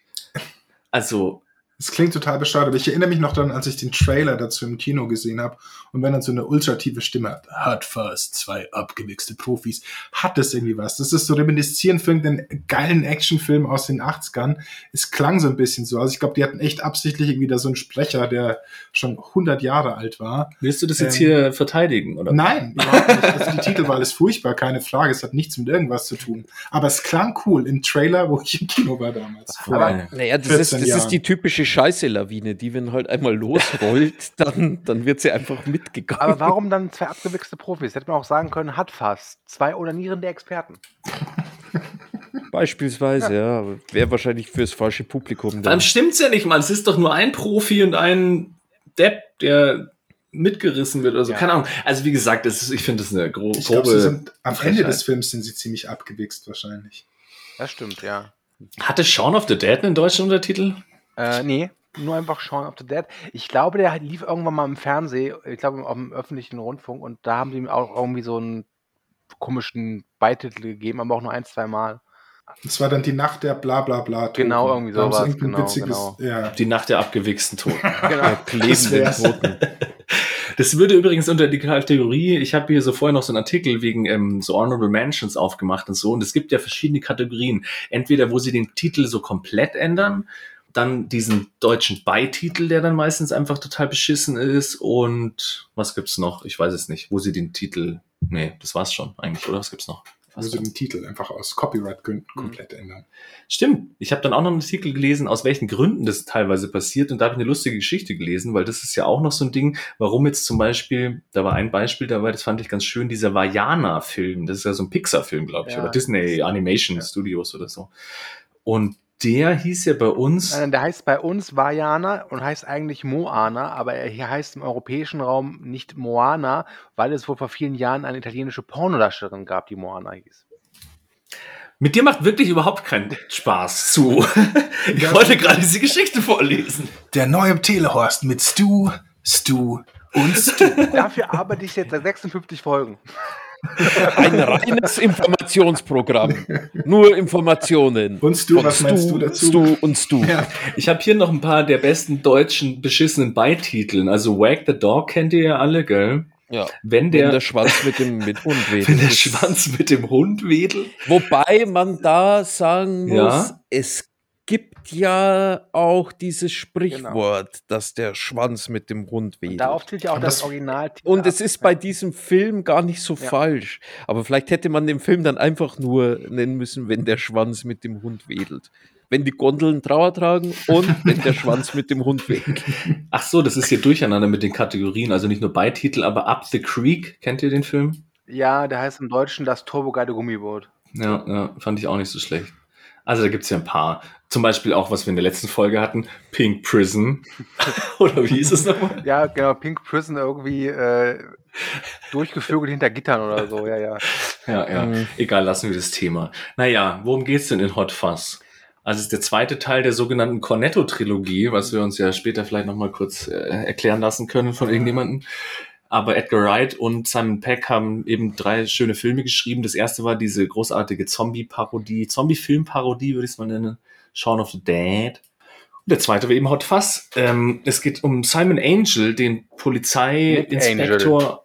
Also, es klingt total bescheuert, aber ich erinnere mich noch daran, als ich den Trailer dazu im Kino gesehen habe und wenn dann so eine ultrative Stimme hat, hat fast zwei abgewichste Profis, hat das irgendwie was. Das ist so reminiszierend für irgendeinen geilen Actionfilm aus den 80ern. Es klang so ein bisschen so. Also ich glaube, die hatten echt absichtlich irgendwie da so einen Sprecher, der schon 100 Jahre alt war. Willst du das jetzt ähm, hier verteidigen, oder? Nein, überhaupt nicht. Also die Titelwahl ist furchtbar, keine Frage. Es hat nichts mit irgendwas zu tun. Aber es klang cool im Trailer, wo ich im Kino war damals. Aber, naja, das, ist, das ist die typische die Scheiße-Lawine, die, wenn halt einmal losrollt, *laughs* dann, dann wird sie einfach mitgegangen. Aber warum dann zwei abgewichste Profis? Hätte man auch sagen können, hat fast zwei onanierende Experten. Beispielsweise, ja. ja. Wäre wahrscheinlich fürs falsche Publikum. Dann stimmt's ja nicht mal. Es ist doch nur ein Profi und ein Depp, der mitgerissen wird oder so. Ja. Keine Ahnung. Also wie gesagt, ist, ich finde das eine gro ich grobe. Glaub, sind, am Frechheit. Ende des Films sind sie ziemlich abgewichst wahrscheinlich. Das stimmt, ja. Hatte Shaun of the Dead einen deutschen Untertitel? Äh, nee, nur einfach Shaun of the Dead. Ich glaube, der lief irgendwann mal im Fernsehen, ich glaube auf dem öffentlichen Rundfunk und da haben sie ihm auch irgendwie so einen komischen Beititel gegeben, aber auch nur ein, zwei Mal. Das war dann die Nacht der bla bla bla Toten. Genau, irgendwie sowas. Genau, genau. Ja. Die Nacht der abgewichsten Toten. *laughs* genau. Klebenden Toten. Das würde übrigens unter die Kategorie, ich habe hier so vorher noch so einen Artikel wegen ähm, so Honorable Mentions aufgemacht und so, und es gibt ja verschiedene Kategorien. Entweder, wo sie den Titel so komplett ändern dann diesen deutschen Beititel, der dann meistens einfach total beschissen ist. Und was gibt's noch? Ich weiß es nicht, wo sie den Titel. Nee, das war's schon eigentlich, oder? Was gibt's noch? Wo sie den Titel einfach aus Copyright-Gründen mhm. komplett ändern. Stimmt. Ich habe dann auch noch einen Artikel gelesen, aus welchen Gründen das teilweise passiert. Und da habe ich eine lustige Geschichte gelesen, weil das ist ja auch noch so ein Ding, warum jetzt zum Beispiel, da war ein Beispiel dabei, das fand ich ganz schön, dieser Vajana-Film. Das ist ja so ein Pixar-Film, glaube ich, ja. oder Disney Animation ja. Studios oder so. Und der hieß ja bei uns. Äh, der heißt bei uns Vajana und heißt eigentlich Moana, aber er hier heißt im europäischen Raum nicht Moana, weil es wohl vor vielen Jahren eine italienische Pornodarstellerin gab, die Moana hieß. Mit dir macht wirklich überhaupt keinen Spaß zu. *laughs* Ich wollte gerade diese Geschichte vorlesen. Der neue Telehorst mit Stu, Stu und Stu. *laughs* Dafür arbeite ich jetzt seit 56 Folgen. Ein reines Informationsprogramm. Nur Informationen. Und Stu, was Stu, meinst du dazu? Stu und Stu. Ja. Ich habe hier noch ein paar der besten deutschen beschissenen Beititeln. Also Wag the Dog kennt ihr ja alle, gell? Ja. Wenn der, wenn der Schwanz mit dem mit Hund wedelt. *laughs* Wenn der Schwanz mit dem Hund wedelt. Wobei man da sagen muss, ja? es gibt ja auch dieses Sprichwort, genau. dass der Schwanz mit dem Hund wedelt. darauf zählt ja auch das, das Original. Und es ist bei diesem Film gar nicht so ja. falsch. Aber vielleicht hätte man den Film dann einfach nur nennen müssen, wenn der Schwanz mit dem Hund wedelt. Wenn die Gondeln Trauer tragen und wenn der Schwanz mit dem Hund wedelt. *laughs* Ach so, das ist hier durcheinander mit den Kategorien. Also nicht nur Beititel, aber Up the Creek. Kennt ihr den Film? Ja, der heißt im Deutschen das Turbogeile Gummiboot. Ja, ja, fand ich auch nicht so schlecht. Also da gibt's ja ein paar. Zum Beispiel auch, was wir in der letzten Folge hatten, Pink Prison. *laughs* oder wie hieß es nochmal? Ja, genau, Pink Prison irgendwie äh, durchgevögelt hinter Gittern oder so, ja, ja. Ja, ja. Mhm. Egal, lassen wir das Thema. Naja, worum geht's denn in Hot Fuzz? Also es ist der zweite Teil der sogenannten Cornetto-Trilogie, was wir uns ja später vielleicht nochmal kurz äh, erklären lassen können von irgendjemandem. Aber Edgar Wright und Simon Peck haben eben drei schöne Filme geschrieben. Das erste war diese großartige Zombie-Parodie, Zombie-Film-Parodie, würde ich es mal nennen. Shaun of the Dead. Und der zweite war eben Hot Fuzz. Ähm, es geht um Simon Angel, den Polizeiinspektor.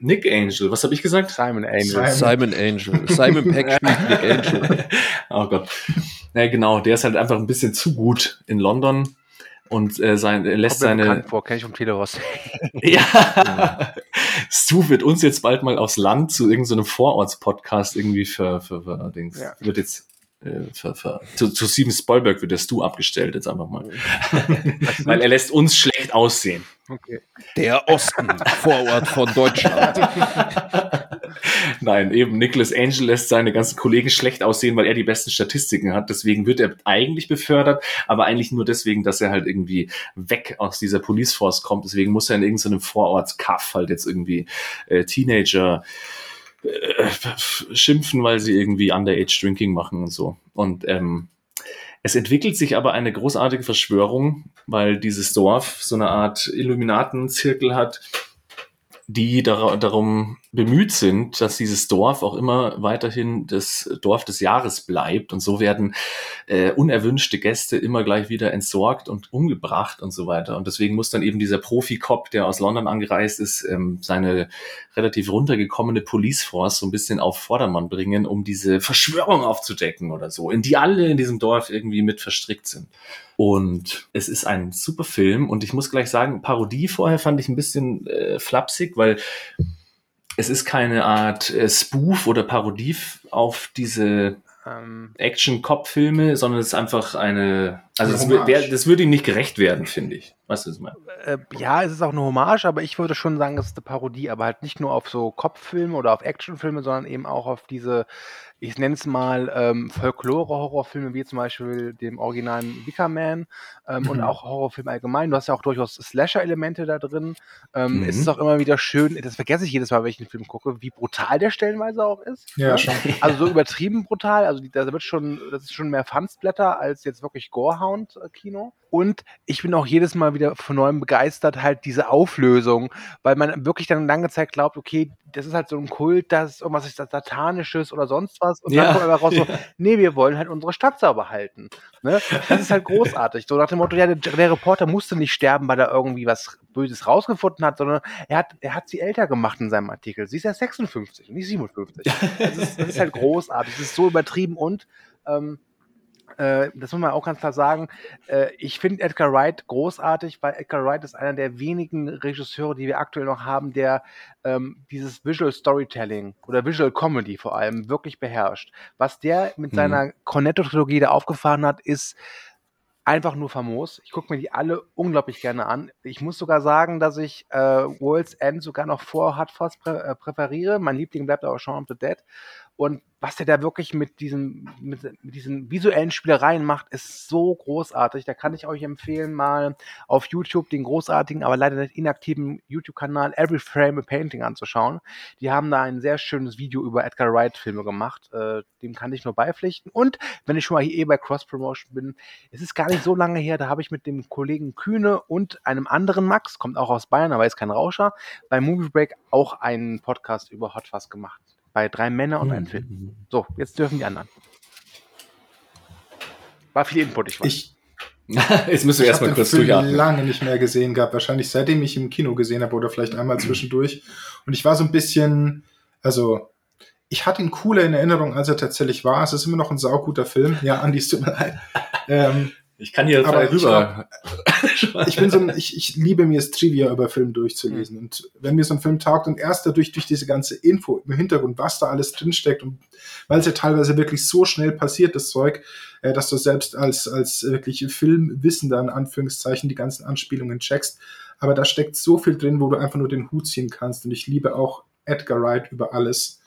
Nick Angel, was habe ich gesagt? Simon Angel. Simon, Simon Angel. Simon Peck *laughs* spielt Nick Angel. oh Gott. Ja, genau, der ist halt einfach ein bisschen zu gut in London und äh, sein, er lässt seine. vor, kenne ich vom Teleros. *laughs* *laughs* Ja. Stu wird uns jetzt bald mal aufs Land zu irgendeinem Vororts-Podcast irgendwie für, für, für Dings. Ja. Wird jetzt äh, für, für, zu, zu Steven Spielberg wird der Stu abgestellt jetzt einfach mal. *laughs* Weil er lässt uns schlecht aussehen. Okay. Der Osten, Vorort von Deutschland. Nein, eben Nicholas Angel lässt seine ganzen Kollegen schlecht aussehen, weil er die besten Statistiken hat. Deswegen wird er eigentlich befördert, aber eigentlich nur deswegen, dass er halt irgendwie weg aus dieser Police Force kommt. Deswegen muss er in irgendeinem Vorortskaff halt jetzt irgendwie äh, Teenager äh, schimpfen, weil sie irgendwie Underage Drinking machen und so. Und ähm, es entwickelt sich aber eine großartige Verschwörung, weil dieses Dorf so eine Art Illuminatenzirkel hat, die dar darum bemüht sind, dass dieses Dorf auch immer weiterhin das Dorf des Jahres bleibt. Und so werden äh, unerwünschte Gäste immer gleich wieder entsorgt und umgebracht und so weiter. Und deswegen muss dann eben dieser Profi-Cop, der aus London angereist ist, ähm, seine relativ runtergekommene Police Force so ein bisschen auf Vordermann bringen, um diese Verschwörung aufzudecken oder so, in die alle in diesem Dorf irgendwie mit verstrickt sind. Und es ist ein super Film. Und ich muss gleich sagen, Parodie vorher fand ich ein bisschen äh, flapsig, weil es ist keine Art äh, Spoof oder Parodie auf diese Ähm, Action-Cop-Filme, sondern es ist einfach eine, also das, wär, das würde ihm nicht gerecht werden, finde ich. Weißt du, was ich meine? äh, ja, es ist auch eine Hommage, aber ich würde schon sagen, es ist eine Parodie, aber halt nicht nur auf so Kopffilme oder auf Actionfilme, sondern eben auch auf diese, ich nenne es mal ähm, Folklore-Horrorfilme, wie zum Beispiel dem originalen Wicker Man ähm, und Mhm. auch Horrorfilme allgemein. Du hast ja auch durchaus Slasher-Elemente da drin. Ähm, Mhm. Es ist auch immer wieder schön, das vergesse ich jedes Mal, wenn ich den Film gucke, wie brutal der stellenweise auch ist. Ja, ne? schon. *laughs* Also so übertrieben brutal. Also da wird schon, das ist schon mehr Fansblätter als jetzt wirklich Gorehound-Kino. Und ich bin auch jedes Mal wieder von neuem begeistert, halt diese Auflösung, weil man wirklich dann lange Zeit glaubt, okay, das ist halt so ein Kult, das ist irgendwas ist das Satanisches oder sonst was. Und Ja. dann kommt einfach raus so, *laughs* nee, wir wollen halt unsere Stadt sauber halten. Ne? Das ist halt großartig. So nach dem Motto, ja, der, der Reporter musste nicht sterben, weil er irgendwie was Böses rausgefunden hat, sondern er hat, er hat sie älter gemacht in seinem Artikel. Sie ist ja 56 und nicht 57. Das ist, das ist halt großartig. Das ist so übertrieben und ähm, äh, das muss man auch ganz klar sagen. Äh, ich finde Edgar Wright großartig, weil Edgar Wright ist einer der wenigen Regisseure, die wir aktuell noch haben, der ähm, dieses Visual Storytelling oder Visual Comedy vor allem wirklich beherrscht. Was der mit Mhm. seiner Cornetto-Trilogie da aufgefahren hat, ist einfach nur famos. Ich gucke mir die alle unglaublich gerne an. Ich muss sogar sagen, dass ich äh, World's End sogar noch vor Hot Fuzz prä äh, präferiere. Mein Liebling bleibt aber Shaun of the Dead. Und was der da wirklich mit diesen, mit, mit diesen visuellen Spielereien macht, ist so großartig. Da kann ich euch empfehlen, mal auf YouTube den großartigen, aber leider nicht inaktiven YouTube-Kanal Every Frame a Painting anzuschauen. Die haben da ein sehr schönes Video über Edgar Wright-Filme gemacht. Äh, dem kann ich nur beipflichten. Und wenn ich schon mal hier eh bei Cross-Promotion bin, es ist gar nicht so lange her, da habe ich mit dem Kollegen Kühne und einem anderen Max, kommt auch aus Bayern, aber ist kein Rauscher, bei Movie Break auch einen Podcast über Hot Fuzz gemacht. Bei drei Männer und einem Film. So, jetzt dürfen die anderen. War viel Input, ich weiß. Ich, *laughs* Jetzt müssen wir ich erstmal habe kurz Film durchatmen. lange nicht mehr gesehen gehabt. Wahrscheinlich seitdem ich im Kino gesehen habe oder vielleicht einmal zwischendurch. Und ich war so ein bisschen, also ich hatte ihn cooler in Erinnerung, als er tatsächlich war. Es ist immer noch ein sauguter Film. Ja, Andi, es tut mir leid. *laughs* Ähm, Ich kann hier Aber frei ich rüber. *laughs* ich bin so ein, ich, ich liebe mir es, Trivia über Filme durchzulesen. Und wenn mir so ein Film taugt und erst dadurch, durch diese ganze Info im Hintergrund, was da alles drinsteckt und weil es ja teilweise wirklich so schnell passiert, das Zeug, äh, dass du selbst als, als wirklich Filmwissender in Anführungszeichen die ganzen Anspielungen checkst. Aber da steckt so viel drin, wo du einfach nur den Hut ziehen kannst. Und ich liebe auch Edgar Wright über alles.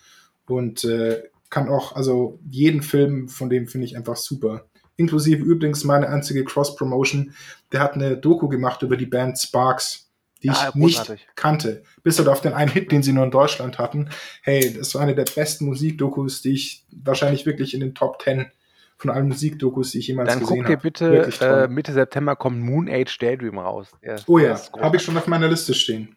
Und äh, kann auch, also jeden Film von dem finde ich einfach super. Inklusive übrigens meine einzige Cross-Promotion. Der hat eine Doku gemacht über die Band Sparks, die Ja, ich nicht großartig. kannte. Bis auf den einen Hit, den sie nur in Deutschland hatten. Hey, das war eine der besten Musikdokus, die ich wahrscheinlich wirklich in den Top 10 von allen Musikdokus, die ich jemals Dann gesehen guck habe. dir bitte, Wirklich toll. äh, Mitte September kommt Moon Age Daydream raus. Der, oh ja, habe ich schon auf meiner Liste stehen.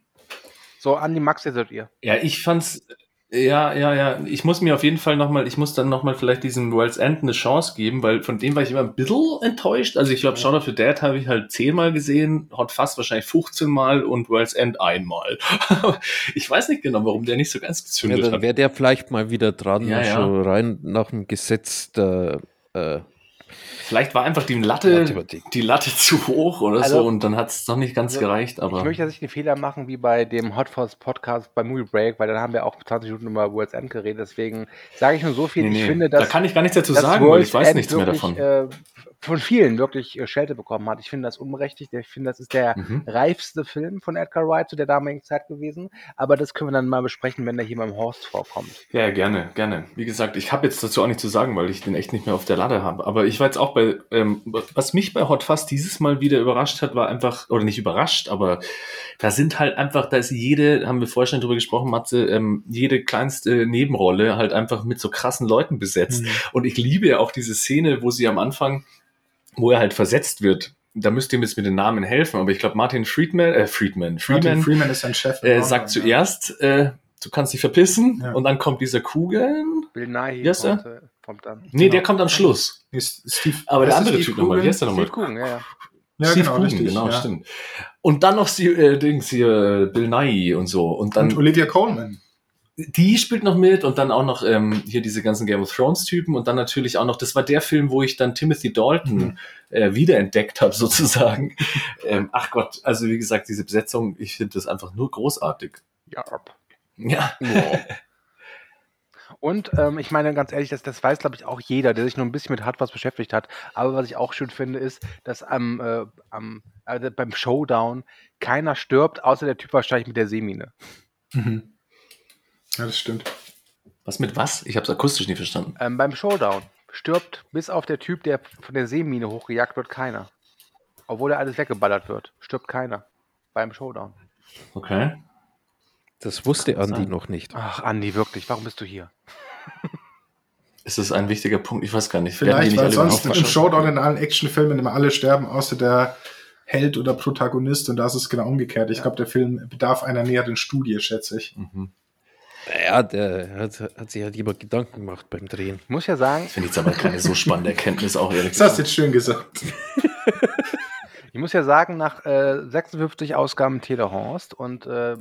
So, Andi Max, ihr seid ihr. Ja, ich fand's, Ja, ja, ja. Ich muss mir auf jeden Fall nochmal, ich muss dann nochmal vielleicht diesem World's End eine Chance geben, weil von dem war ich immer ein bisschen enttäuscht. Also ich glaube, Shaun of the Dead habe ich halt zehnmal gesehen, Hot Fast wahrscheinlich 15 Mal und World's End einmal. *laughs* ich weiß nicht genau, warum der nicht so ganz gezündet ja, dann hat. wäre der vielleicht mal wieder dran, Ja, ja. schon rein nach dem Gesetz der äh, Vielleicht war einfach die Latte, die Latte zu hoch oder Also- so und dann hat es noch nicht ganz Also, gereicht, aber. Ich möchte jetzt nicht den Fehler machen wie bei dem Hot Fuzz Podcast bei Movie Break, weil dann haben wir auch 20 Minuten über World's End geredet. Deswegen sage ich nur so viel. Nee, ich nee, finde, da dass kann ich gar nichts dazu dass sagen, weil ich weiß End nichts mehr wirklich, davon. Äh, von vielen wirklich äh, Schelte bekommen hat. Ich finde das unberechtigt. Ich finde, das ist der Mhm. reifste Film von Edgar Wright zu der damaligen Zeit gewesen. Aber das können wir dann mal besprechen, wenn der hier beim Horst vorkommt. Ja, ja, gerne, gerne. Wie gesagt, ich habe jetzt dazu auch nichts zu sagen, weil ich den echt nicht mehr auf der Lade habe. Aber ich war jetzt auch bei, ähm, was mich bei Hot Fuzz dieses Mal wieder überrascht hat, war einfach, oder nicht überrascht, aber da sind halt einfach, da ist jede, haben wir vorher schon drüber gesprochen, Matze, ähm, jede kleinste Nebenrolle halt einfach mit so krassen Leuten besetzt. Mhm. Und ich liebe ja auch diese Szene, wo sie am Anfang, wo er halt versetzt wird. Da müsst ihr mir jetzt mit den Namen helfen, aber ich glaube, Martin Friedman, äh, Friedman, Freeman, Martin Freeman ist sein Chef. äh, sagt zuerst, äh, du kannst dich verpissen, Ja. und dann kommt dieser Kugeln. Bill heißt er? kommt, äh, kommt dann. Nee, Genau. der kommt am Schluss. Nee, Steve, Aber der andere Steve Typ nochmal, wie heißt der nochmal? Steve Coogan, ja, ja. Ja, Steve genau, Coogan, richtig. genau, ja. stimmt. Und dann noch die, äh, Dings hier, Bill Nye und so. Und dann, Und Olivia Coleman. die spielt noch mit und dann auch noch ähm, hier diese ganzen Game of Thrones Typen und dann natürlich auch noch, das war der Film, wo ich dann Timothy Dalton Mhm. äh, wiederentdeckt habe *laughs* sozusagen. ähm, ach Gott, also wie gesagt, diese Besetzung, ich finde das einfach nur großartig. ja. Ja, *laughs* Und ähm, ich meine ganz ehrlich, das, das weiß, glaube ich, auch jeder, der sich nur ein bisschen mit Hard was beschäftigt hat. Aber was ich auch schön finde, ist, dass am, äh, am also beim Showdown keiner stirbt, außer der Typ wahrscheinlich mit der Seemine. Mhm. Ja, das stimmt. was mit was? Ich habe es akustisch nicht verstanden. Ähm, beim Showdown stirbt bis auf der Typ, der von der Seemine hochgejagt wird, keiner. Obwohl er alles weggeballert wird, stirbt keiner. Beim Showdown. Okay. Das wusste Andi sein. noch nicht. Ach, Andi, wirklich, warum bist du hier? Ist das ein wichtiger Punkt? Ich weiß gar nicht. Vielleicht, nicht weil sonst im? Showdown in allen Actionfilmen immer alle sterben, außer der Held oder Protagonist. Und da ist es genau umgekehrt. Ich glaube, der Film bedarf einer näheren Studie, schätze ich. Mhm. Ja, der hat, hat sich halt jemand Gedanken gemacht beim Drehen. Ich muss ja sagen, Ich finde jetzt aber keine so spannende Erkenntnis, auch ehrlich Das hast du jetzt schön gesagt. *laughs* Ich muss ja sagen, nach äh, 56 Ausgaben Telehorst und äh,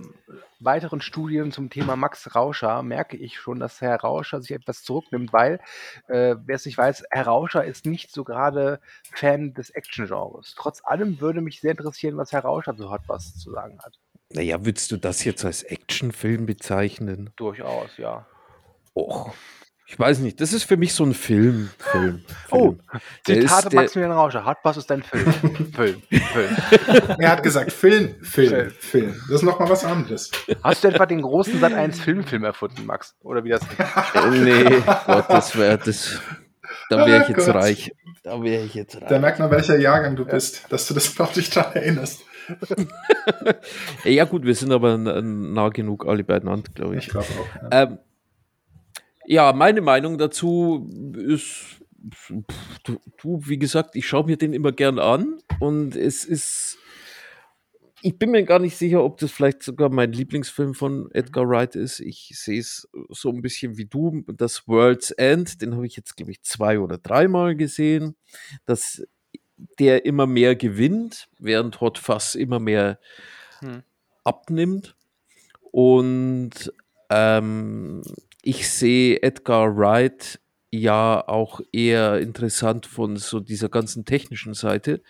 weiteren Studien zum Thema Max Rauscher merke ich schon, dass Herr Rauscher sich etwas zurücknimmt, weil, äh, wer es nicht weiß, Herr Rauscher ist nicht so gerade Fan des Action-Genres. Trotz allem würde mich sehr interessieren, was Herr Rauscher so hat, was zu sagen hat. Naja, würdest du das jetzt als Actionfilm bezeichnen? Durchaus, ja. Och, ich weiß nicht. Das ist für mich so ein Film. Film, *laughs* Oh, Film. Der Zitat ist der- Maximilian Rauscher. Hardbass ist ein Film. *laughs* Film. Film. Er hat gesagt, Film, Film, Film. Film. Das ist nochmal was anderes. Hast du etwa den großen Sat 1 Filmfilm erfunden, Max? Oder wie das *laughs* nee, Gott, das wäre das. Da wäre ich Oh jetzt Gott. reich. Da wäre ich jetzt Da reich. merkt man, welcher Jahrgang du bist, dass du das noch dich daran erinnerst. Ja, gut, wir sind aber nah genug alle beieinander, glaube Ich ich. glaube auch. Ja. Ähm, ja, meine Meinung dazu ist, du, du, wie gesagt, ich schaue mir den immer gern an und es ist, ich bin mir gar nicht sicher, ob das vielleicht sogar mein Lieblingsfilm von Edgar Wright ist. Ich sehe es so ein bisschen wie du, das World's End, den habe ich jetzt, glaube ich, zwei oder dreimal gesehen, dass der immer mehr gewinnt, während Hot Fuss immer mehr Hm. abnimmt. Und ähm, ich sehe Edgar Wright ja auch eher interessant von so dieser ganzen technischen Seite,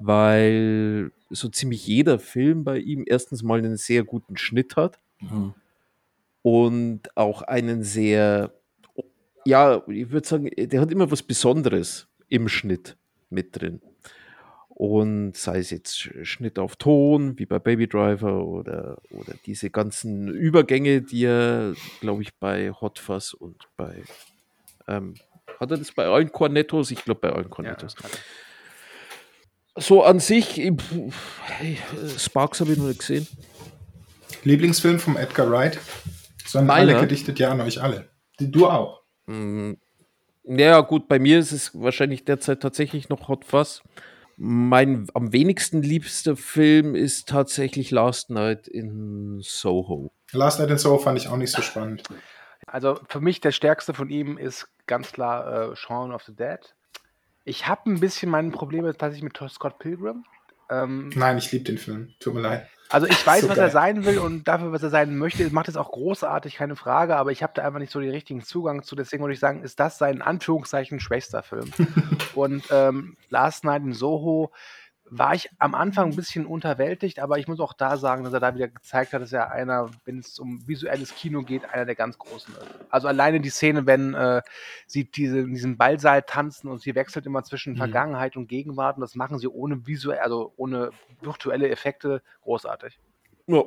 weil so ziemlich jeder Film bei ihm erstens mal einen sehr guten Schnitt hat Mhm. und auch einen sehr, ja, ich würde sagen, der hat immer was Besonderes im Schnitt mit drin. Und sei es jetzt Sch- Schnitt auf Ton, wie bei Baby Driver oder, oder diese ganzen Übergänge, die er, glaube ich, bei Hot Fuzz und bei, ähm, hat er das bei allen Cornettos? Ich glaube, bei allen Ja, Cornettos. er. So an sich, hey, Sparks habe ich noch nicht gesehen. Lieblingsfilm vom Edgar Wright. Sondern Meiner? alle gedichtet ja an euch alle. Du auch. Mm, Ja, gut, bei mir ist es wahrscheinlich derzeit tatsächlich noch Hot Fuzz. Mein am wenigsten liebster Film ist tatsächlich Last Night in Soho. Last Night in Soho fand ich auch nicht so spannend. Also für mich der stärkste von ihm ist ganz klar äh, Shaun of the Dead. Ich habe ein bisschen meine Probleme tatsächlich mit Scott Pilgrim. Ähm, Nein, ich liebe den Film. Tut mir leid. Also ich *laughs* weiß, so was geil. er sein will und dafür, was er sein möchte, macht es auch großartig, keine Frage, aber ich habe da einfach nicht so den richtigen Zugang zu. Deswegen würde ich sagen, ist das sein Anführungszeichen schwächster Film. *laughs* und ähm, Last Night in Soho war ich am Anfang ein bisschen unterwältigt, aber ich muss auch da sagen, dass er da wieder gezeigt hat, dass er einer, wenn es um visuelles Kino geht, einer der ganz Großen ist. Also alleine die Szene, wenn äh, sie diese, in diesem Ballsaal tanzen und sie wechselt immer zwischen mhm. Vergangenheit und Gegenwart und das machen sie ohne visuell, also ohne virtuelle Effekte großartig. Ja.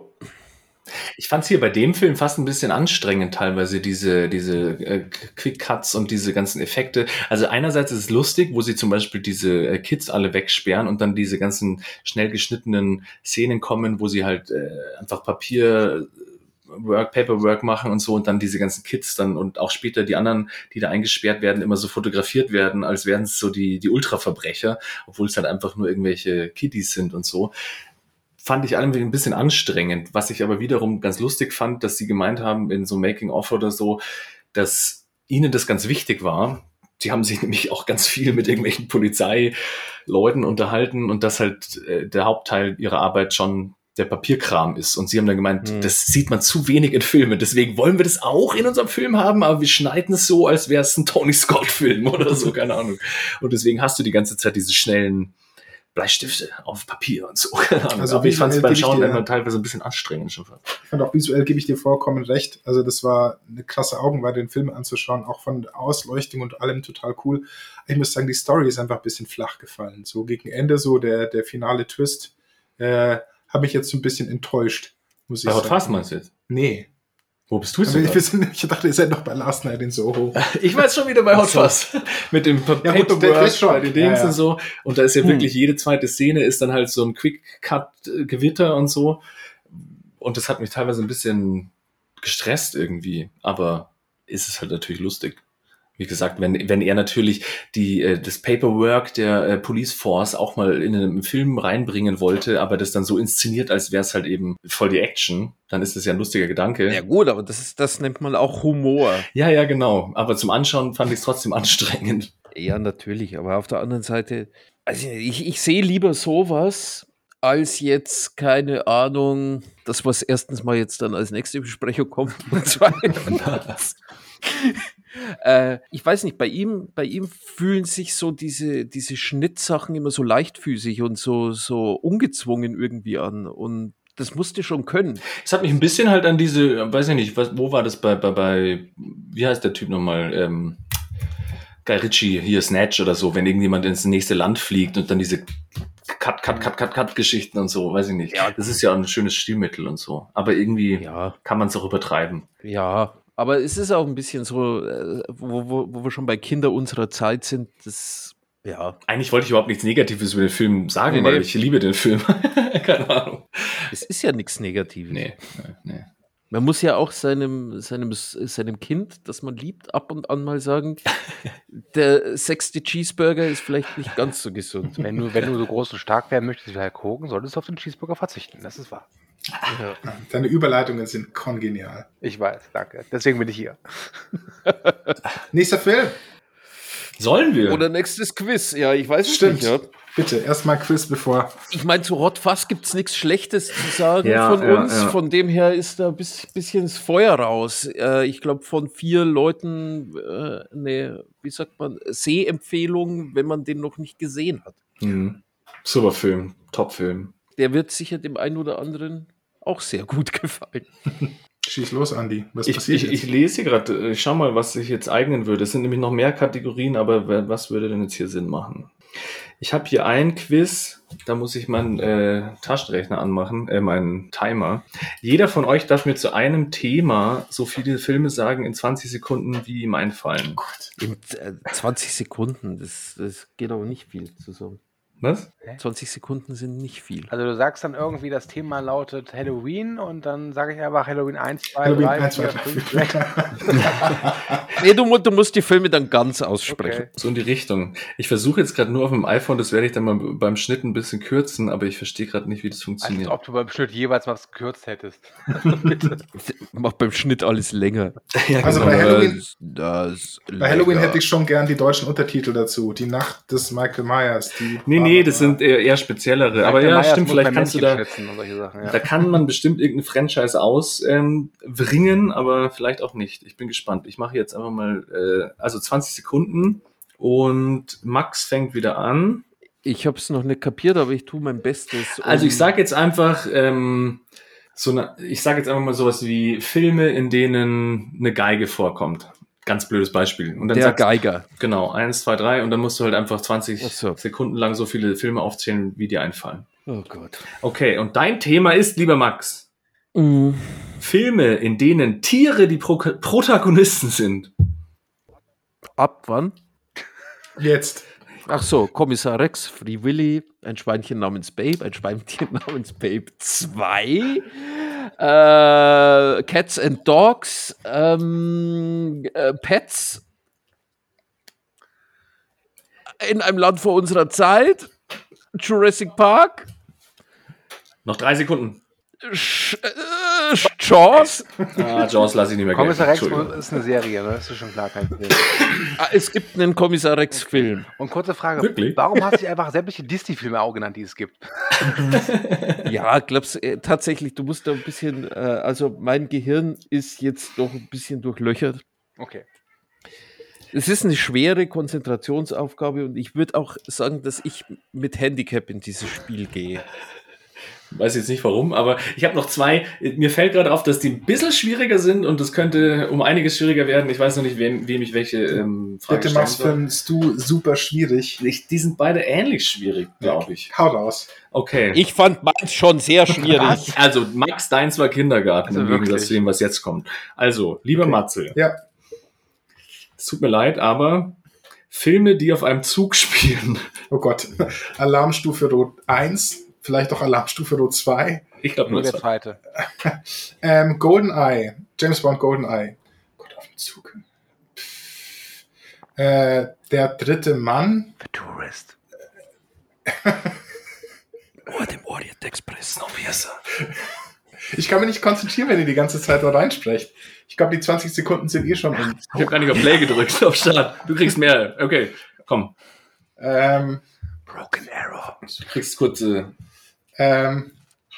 Ich fand es hier bei dem Film fast ein bisschen anstrengend, teilweise diese, diese äh, Quick Cuts und diese ganzen Effekte. Also einerseits ist es lustig, wo sie zum Beispiel diese äh, Kids alle wegsperren und dann diese ganzen schnell geschnittenen Szenen kommen, wo sie halt äh, einfach Papier Work, Paperwork machen und so und dann diese ganzen Kids dann und auch später die anderen, die da eingesperrt werden, immer so fotografiert werden, als wären es so die, die Ultraverbrecher, obwohl es halt einfach nur irgendwelche Kiddies sind und so fand ich irgendwie ein bisschen anstrengend. Was ich aber wiederum ganz lustig fand, dass sie gemeint haben in so Making-of oder so, dass ihnen das ganz wichtig war. Sie haben sich *laughs* nämlich auch ganz viel mit irgendwelchen Polizeileuten unterhalten und dass halt äh, der Hauptteil ihrer Arbeit schon der Papierkram ist. Und sie haben dann gemeint, hm. das sieht man zu wenig in Filmen. Deswegen wollen wir das auch in unserem Film haben, aber wir schneiden es so, als wäre es ein Tony Scott-Film *laughs* oder so, keine Ahnung. Und deswegen hast du die ganze Zeit diese schnellen Bleistifte auf Papier und so. *laughs* Also Aber ich fand es beim Schauen immer teilweise ein bisschen anstrengend schon. Ich fand auch visuell gebe ich dir vollkommen recht. Also das war eine krasse Augenweide, den Film anzuschauen, auch von Ausleuchtung und allem total cool. Ich muss sagen, die Story ist einfach ein bisschen flach gefallen. So gegen Ende, so der, der finale Twist, äh, habe mich jetzt so ein bisschen enttäuscht. Muss ich Bei Hot Fast meinst du jetzt? Nee. Wo bist du jetzt? Ich, dachte, ihr seid noch bei Last Night in Soho. *laughs* ich war jetzt schon wieder bei Hot Fuzz. *laughs* Mit dem ja, Paperwork, bei den Dings ja, ja. und so. Und da ist ja hm. wirklich jede zweite Szene ist dann halt so ein Quick-Cut-Gewitter und so. Und das hat mich teilweise ein bisschen gestresst irgendwie. Aber ist es halt natürlich lustig wie gesagt, wenn, wenn er natürlich die, äh, das Paperwork der äh, Police Force auch mal in einem Film reinbringen wollte, aber das dann so inszeniert, als wäre es halt eben voll die Action, dann ist das ja ein lustiger Gedanke. Ja gut, aber das, ist, das nennt man auch Humor. Ja, ja, genau. Aber zum Anschauen fand ich es trotzdem anstrengend. Ja, natürlich. Aber auf der anderen Seite, also ich, ich sehe lieber sowas, als jetzt, keine Ahnung, das, was erstens mal jetzt dann als nächste Besprechung kommt *laughs* und zweitens *laughs* äh, ich weiß nicht, bei ihm, bei ihm fühlen sich so diese, diese Schnittsachen immer so leichtfüßig und so, so ungezwungen irgendwie an. Und das musste schon können. Es hat mich ein bisschen halt an diese, weiß ich nicht, was, wo war das bei, bei, bei, wie heißt der Typ nochmal? Ähm, Guy Ritchie, hier Snatch oder so, wenn irgendjemand ins nächste Land fliegt und dann diese Cut, Cut, Cut, Cut, Cut Geschichten und so, weiß ich nicht. Ja, das ist ja ein schönes Stilmittel und so. Aber irgendwie ja. kann man es auch übertreiben. Ja, aber es ist auch ein bisschen so, äh, wo, wo, wo wir schon bei Kinder unserer Zeit sind, das ja. Eigentlich wollte ich überhaupt nichts Negatives über den Film sagen, nee, weil nee. ich liebe den Film. *laughs* Keine Ahnung. Es ist ja nichts Negatives. Nee, nee. Man muss ja auch seinem, seinem, seinem Kind, das man liebt, ab und an mal sagen, *laughs* der sechste Cheeseburger ist vielleicht nicht ganz so gesund. Wenn du, wenn du so groß und stark werden möchtest wie Herr Hogan, solltest du auf den Cheeseburger verzichten. Das ist wahr. Ja. Deine Überleitungen sind kongenial. Ich weiß, danke. Deswegen bin ich hier. *laughs* Nächster Film. Sollen wir? Oder nächstes Quiz. Ja, ich weiß Stimmt. es nicht. Ja. Bitte, erstmal Quiz, bevor. Ich meine, zu Hot Fuzz gibt es nichts Schlechtes zu sagen ja, von ja, uns. Ja. Von dem her ist da ein bisschen das Feuer raus. Äh, ich glaube, von vier Leuten äh, eine, wie sagt man, Sehempfehlung, wenn man den noch nicht gesehen hat. Mhm. Super Film, Top-Film der wird sicher dem einen oder anderen auch sehr gut *laughs* gefallen. Schieß los, Andi. Was ich, passiert ich, ich lese gerade, äh, ich schau mal, was sich jetzt eignen würde. Es sind nämlich noch mehr Kategorien, aber was würde denn jetzt hier Sinn machen? Ich habe hier ein Quiz, da muss ich meinen äh, Taschenrechner anmachen, äh, meinen Timer. Jeder von euch darf mir zu einem Thema so viele Filme sagen in 20 Sekunden, wie ihm einfallen. Oh Gott. In äh, 20 Sekunden, das, das geht aber nicht viel zusammen. Was? 20 Sekunden sind nicht viel. Also du sagst dann irgendwie, das Thema lautet Halloween und dann sage ich einfach Halloween 1, 2, Halloween 3, 1, 2, 4, 5, 6. Nee, du, du musst die Filme dann ganz aussprechen. Okay. So in die Richtung. Ich versuche jetzt gerade nur auf dem iPhone, das werde ich dann mal beim Schnitt ein bisschen kürzen, aber ich verstehe gerade nicht, wie das Als funktioniert. ob du beim Schnitt jeweils was gekürzt hättest. *laughs* Mach beim Schnitt alles länger. *laughs* ja, Also genau. bei Halloween- Das, das Bei Halloween hätte ich schon gern die deutschen Untertitel dazu. Die Nacht des Michael Myers. Die Nee, nee, das sind eher, eher speziellere. Aber Michael ja, Myers stimmt, vielleicht kannst du Männchen da, Und solche Sachen, ja. da kann man bestimmt irgendein Franchise ausbringen, ähm, aber vielleicht auch nicht. Ich bin gespannt. Ich mache jetzt einfach mal, äh, also 20 Sekunden und Max fängt wieder an. Ich habe es noch nicht kapiert, aber ich tue mein Bestes. um- Also ich sage jetzt einfach, ähm, so eine, ich sage jetzt einfach mal sowas wie Filme, in denen eine Geige vorkommt. Ganz blödes Beispiel. Und dann der sagst, Geiger. genau, eins, zwei, drei, und dann musst du halt einfach 20 Ach so. Sekunden lang so viele Filme aufzählen, wie dir einfallen. Oh Gott. Okay, und dein Thema ist, lieber Max, Mm. Filme, in denen Tiere die Pro Protagonisten sind. Ab wann? Jetzt. Ach so, Kommissar Rex, Free Willy, ein Schweinchen namens Babe, ein Schweinchen *laughs* namens Babe 2, äh, Cats and Dogs, ähm, äh, Pets, in einem Land vor unserer Zeit, Jurassic Park, Noch drei Sekunden. Sch äh, Jaws, Ah, Jaws lasse ich nicht mehr Kommissar Rex ist eine Serie, ne? Das ist schon klar kein Film. Ah, es gibt einen Kommissar Rex-Film. Und kurze Frage, Wirklich? warum hast du einfach sämtliche Disney-Filme auch genannt, die es gibt? *laughs* Ja, glaubst äh, tatsächlich, du musst da ein bisschen, äh, also mein Gehirn ist jetzt doch ein bisschen durchlöchert. Okay. Es ist eine schwere Konzentrationsaufgabe und ich würde auch sagen, dass ich mit Handicap in dieses Spiel gehe. Weiß jetzt nicht warum, aber ich habe noch zwei. Mir fällt gerade auf, dass die ein bisschen schwieriger sind und das könnte um einiges schwieriger werden. Ich weiß noch nicht, wem, wem ich welche ähm, Frage Bitte mach's für Stu super schwierig. Ich, die sind beide ähnlich schwierig, glaube ich. Hau raus. Okay. Ich fand meins schon sehr schwierig. *laughs* also, Max, deins war Kindergarten, Also im Gegensatz wirklich? zu dem, was jetzt kommt. Also, lieber Okay. Matze, Ja. es tut mir leid, aber Filme, die auf einem Zug spielen. Oh Gott. Alarmstufe Rot 1. Vielleicht auch Alarmstufe Rot 2. Ich glaube Nur der zwei. zweite. *laughs* Ähm, GoldenEye. James Bond GoldenEye. Gott, auf dem Zug. Äh, der dritte Mann. The Tourist. *laughs* Oh, dem Orient Express. Ich kann mich nicht konzentrieren, wenn ihr die ganze Zeit da reinsprecht. Ich glaube, die 20 Sekunden sind eh schon um. Ich habe gar nicht auf Play gedrückt, auf Start. Du kriegst mehr. Okay, komm. Ähm, Broken Arrow. Du kriegst kurz. Äh, ähm,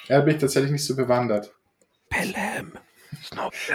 ja, bin ich tatsächlich nicht so bewandert. Pelham.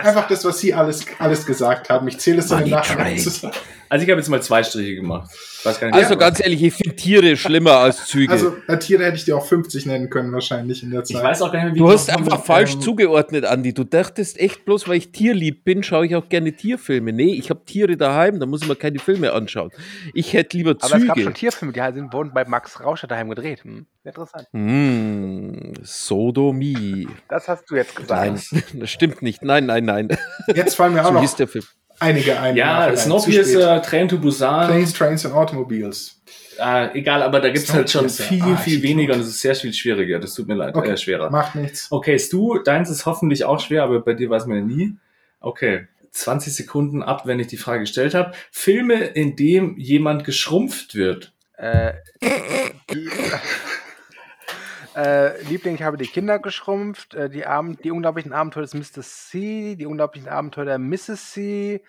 Einfach das, was Sie alles, alles gesagt haben. Ich zähle es dann im Nachhinein zusammen. Also, ich habe jetzt mal zwei Striche gemacht. Ich weiß gar nicht, Also ja. ganz ehrlich, ich finde Tiere schlimmer als Züge. Also, bei Tiere hätte ich dir auch 50 nennen können, wahrscheinlich in der Zeit. Ich weiß auch gar nicht mehr, wie du ich hast einfach falsch ähm, zugeordnet, Andi. Du dachtest echt bloß, weil ich tierlieb bin, schaue ich auch gerne Tierfilme. Nee, ich habe Tiere daheim, da muss ich mir keine Filme anschauen. Ich hätte lieber Aber es gab schon Züge. Tierfilme, die sind, wurden bei Max Rauscher daheim gedreht. Hm? Interessant. Hm, Sodomie. Das hast du jetzt gesagt. Nein, *laughs* das stimmt nicht. Nein, nein, nein. Jetzt fallen mir auch So hieß noch der Film. Einige ein. Ja, Nachhinein. Zu Snowpiercer, Train to Busan. Planes, Trains and Automobiles. Äh, egal, aber da gibt's halt schon Snowpiercer. viel, Ah, viel weniger tot. und es ist sehr viel schwieriger. Das tut mir leid, Okay, äh, schwerer. macht nichts. Okay, Stu, deins ist hoffentlich auch schwer, aber bei dir weiß man ja nie. Okay, 20 Sekunden ab, wenn ich die Frage gestellt habe. Filme, in dem jemand geschrumpft wird. Äh, *laughs* äh, Liebling, ich habe die Kinder geschrumpft. Äh, die, Abend, die unglaublichen Abenteuer des Mr. C. Die unglaublichen Abenteuer der Mrs. C.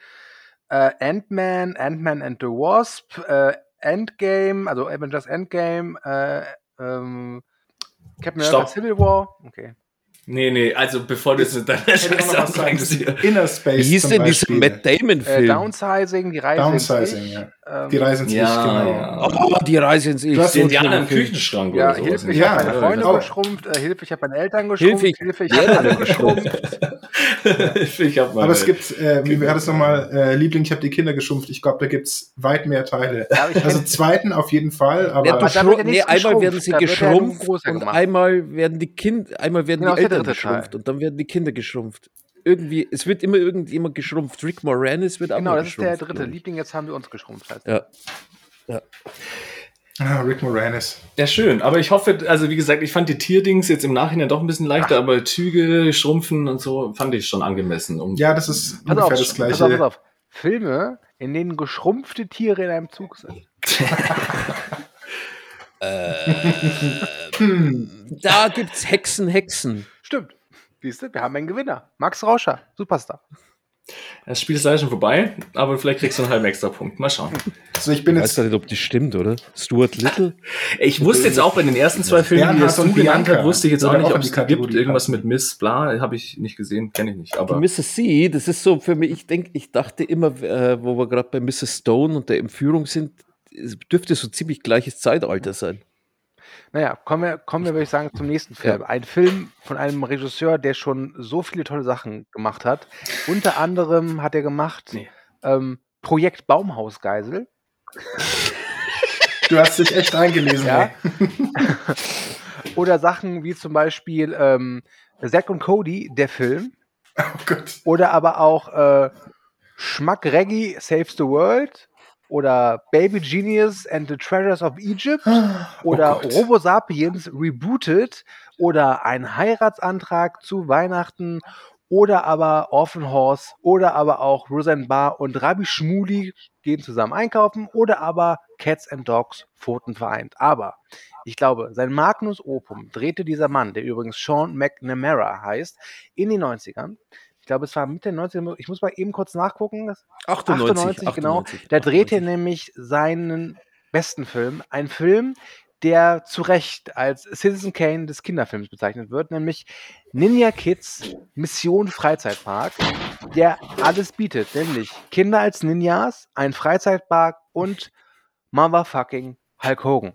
Äh, Ant-Man, Ant-Man and the Wasp. Äh, Endgame, also Avengers Endgame. Äh, ähm, Captain America. Civil War. Okay. Nee, nee, also bevor du es in deiner ich Scheiße noch was sagen anfängst. Inner Space. Wie hieß denn dieser. Matt Äh, Damon-Film? Downsizing, die Reise ins Downsizing, Ich. ja. Ähm, Die Reise ins Ja, Licht, genau. ja. oh, die Reise ins Ich. Du hast Die So Indianer im. Küchenschrank Ja, oder sowas. Hilfe, ich Ja, habe meine ja, Freunde auch. geschrumpft. Äh, Hilfe, ich habe meine Eltern geschrumpft. Hilfe, ich- ich habe alle geschrumpft. ich hab mal *laughs* Aber es gibt, äh, wie wäre das nochmal, äh, Liebling, ich habe die Kinder geschrumpft. Ich glaube, da gibt's weit mehr Teile. Ich Also zweiten auf jeden Fall, aber Ja, nee, einmal werden sie geschrumpft und einmal werden die Kinder, einmal werden Genau, die das Teil. geschrumpft und dann werden die Kinder geschrumpft. Irgendwie, es wird immer irgendjemand geschrumpft. Rick Moranis wird auch Genau, das ist der dritte. Liebling, jetzt haben wir uns geschrumpft. Heißt Ja. ja. Ah, Rick Moranis. Ja, schön. Aber ich hoffe, also wie gesagt, ich fand die Tierdings jetzt im Nachhinein doch ein bisschen leichter, Ach. aber Züge, Schrumpfen und so fand ich schon angemessen. Um ja, das ist pass ungefähr auf, das Gleiche. Pass auf, pass auf. Filme, in denen geschrumpfte Tiere in einem Zug sind. *laughs* äh, da gibt's Hexen, Hexen. Stimmt. Siehst du, wir haben einen Gewinner. Max Rauscher, Superstar. Das Spiel ist leider schon vorbei, aber vielleicht kriegst du einen halben extra Punkt. Mal schauen. Also ich bin jetzt. Ich weiß gar nicht, ob die stimmt, oder? Stuart Little? Ich wusste jetzt auch bei den ersten zwei Filmen, die du genannt hast, wusste ich jetzt auch nicht, ob es gibt. Irgendwas mit Miss Bla, habe ich nicht gesehen, kenne ich nicht. Aber die Mrs. C, das ist so für mich, ich denke, ich dachte immer, äh, wo wir gerade bei Mrs. Stone und der Entführung sind, dürfte so ziemlich gleiches Zeitalter sein. Naja, kommen wir, kommen wir, würde ich sagen, zum nächsten Film. Ein Film von einem Regisseur, der schon so viele tolle Sachen gemacht hat. Unter anderem hat er gemacht nee. ähm, Projekt Baumhausgeisel. Du hast dich echt eingelesen. Ja. *laughs* Oder Sachen wie zum Beispiel ähm, Zack und Cody, der Film. Oh Gott. Oder aber auch äh, Schmack Reggie Saves the World oder Baby Genius and the Treasures of Egypt. Oh oder Gott. Robo Sapiens Rebooted. Oder ein Heiratsantrag zu Weihnachten. Oder aber Orphan Horse. Oder aber auch Roseanne Bar und Rabbi Schmuli gehen zusammen einkaufen. Oder aber Cats and Dogs Pfoten vereint. Aber ich glaube, sein Magnus Opum drehte dieser Mann, der übrigens Sean McNamara heißt, in den 90ern glaube, es war Mitte 90, ich muss mal eben kurz nachgucken. 98, 98 genau. da dreht er nämlich seinen besten Film. Ein Film, der zu Recht als Citizen Kane des Kinderfilms bezeichnet wird, nämlich Ninja Kids Mission Freizeitpark, der alles bietet, nämlich Kinder als Ninjas, ein Freizeitpark und Motherfucking Hulk Hogan.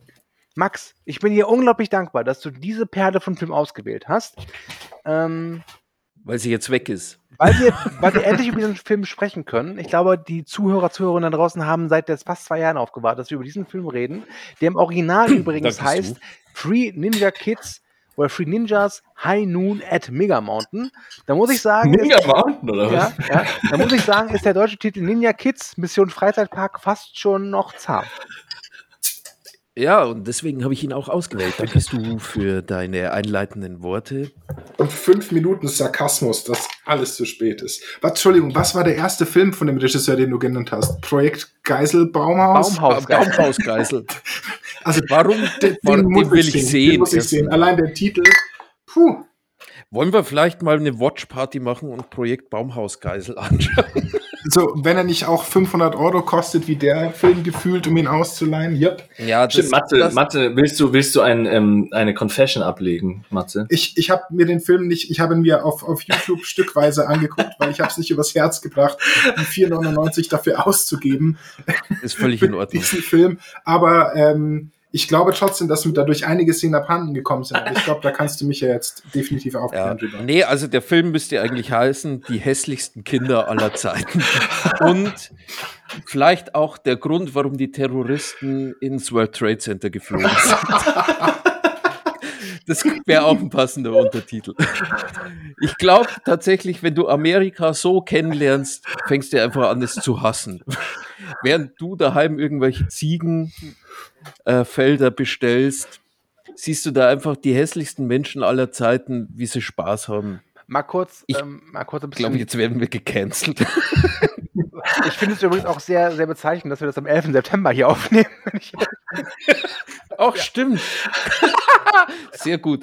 Max, ich bin dir unglaublich dankbar, dass du diese Perle von Film ausgewählt hast. Ähm, weil sie jetzt weg ist. Weil wir, weil wir endlich über diesen Film sprechen können. Ich glaube, die Zuhörer, Zuhörerinnen da draußen haben seit jetzt fast zwei Jahren aufgewartet, dass wir über diesen Film reden, der im Original *clears throat* übrigens heißt du. Free Ninja Kids oder Free Ninjas High Noon at Mega Mountain. Da muss ich sagen. Mega ist, Mountain, oder was? Ja, ja, da muss ich sagen, ist der deutsche Titel Ninja Kids Mission Freizeitpark fast schon noch zahm. Ja, und deswegen habe ich ihn auch ausgewählt. Dankest du für deine einleitenden Worte. Und fünf Minuten Sarkasmus, dass alles zu spät ist. Was, Entschuldigung, was war der erste Film von dem Regisseur, den du genannt hast? Projekt Geisel Baumhaus? Baumhaus, Baumhaus Geisel. *laughs* also warum? Den, den, den will ich sehen. Den muss ich sehen. Allein der Titel. Puh. Wollen wir vielleicht mal eine Watchparty machen und Projekt Baumhausgeisel anschauen? So, wenn er nicht auch 500 Euro kostet, wie der Film gefühlt, um ihn auszuleihen, yep. Ja, das, Stimmt, Matze, das, Matze, willst du, willst du ein, ähm, eine Confession ablegen, Matze? Ich, ich habe mir den Film nicht, ich habe ihn mir auf, auf YouTube *laughs* stückweise angeguckt, weil ich habe es nicht übers Herz gebracht, die 4,99 dafür auszugeben. Ist völlig in *laughs* Ordnung. Diesen Film, aber ähm, ich glaube trotzdem, dass mir dadurch einige Szenen abhanden gekommen sind. ich glaube, da kannst du mich ja jetzt definitiv aufklären ja. Nee, also der Film müsste eigentlich heißen, die hässlichsten Kinder aller Zeiten. Und vielleicht auch der Grund, warum die Terroristen ins World Trade Center geflogen sind. Das wäre auch ein passender Untertitel. Ich glaube tatsächlich, wenn du Amerika so kennenlernst, fängst du einfach an, es zu hassen. Während du daheim irgendwelche Ziegenfelder äh, bestellst, siehst du da einfach die hässlichsten Menschen aller Zeiten, wie sie Spaß haben. Mal kurz, ich ähm, mal kurz ein bisschen. glaube, jetzt werden wir gecancelt. *laughs* ich finde es übrigens auch sehr, sehr bezeichnend, dass wir das am 11. September hier aufnehmen. *laughs* Auch stimmt. *laughs* sehr gut.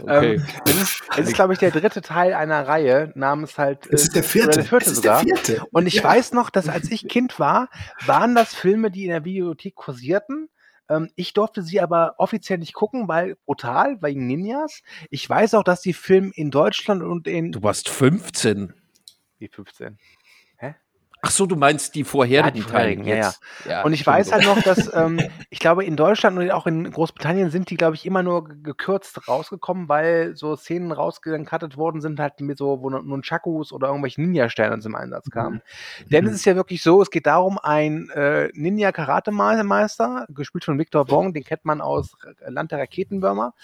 Okay. Ähm, es ist, es ist glaube ich, der dritte Teil einer Reihe namens halt. Es ist der vierte. der vierte sogar. Der vierte. Und ich ja. weiß noch, dass als ich Kind war, waren das Filme, die in der Videothek kursierten. Ähm, ich durfte sie aber offiziell nicht gucken, weil brutal, wegen Ninjas. Ich weiß auch, dass die Film in Deutschland und in. Du warst 15. Wie 15? Ach so, du meinst die vorherigen, ja, die vorherigen ja, ja, ja. Und ich weiß halt noch, dass ähm, *laughs* ich glaube, in Deutschland und auch in Großbritannien sind die, glaube ich, immer nur gekürzt rausgekommen, weil so Szenen rausgekattet worden sind, halt mit so, wo nun Chakus oder irgendwelche Ninja-Sterne zum Einsatz mhm. kamen. Mhm. Denn es ist ja wirklich so, es geht darum, ein äh, Ninja-Karate-Meister, gespielt von Victor Wong, den kennt man aus Land der Raketenwürmer.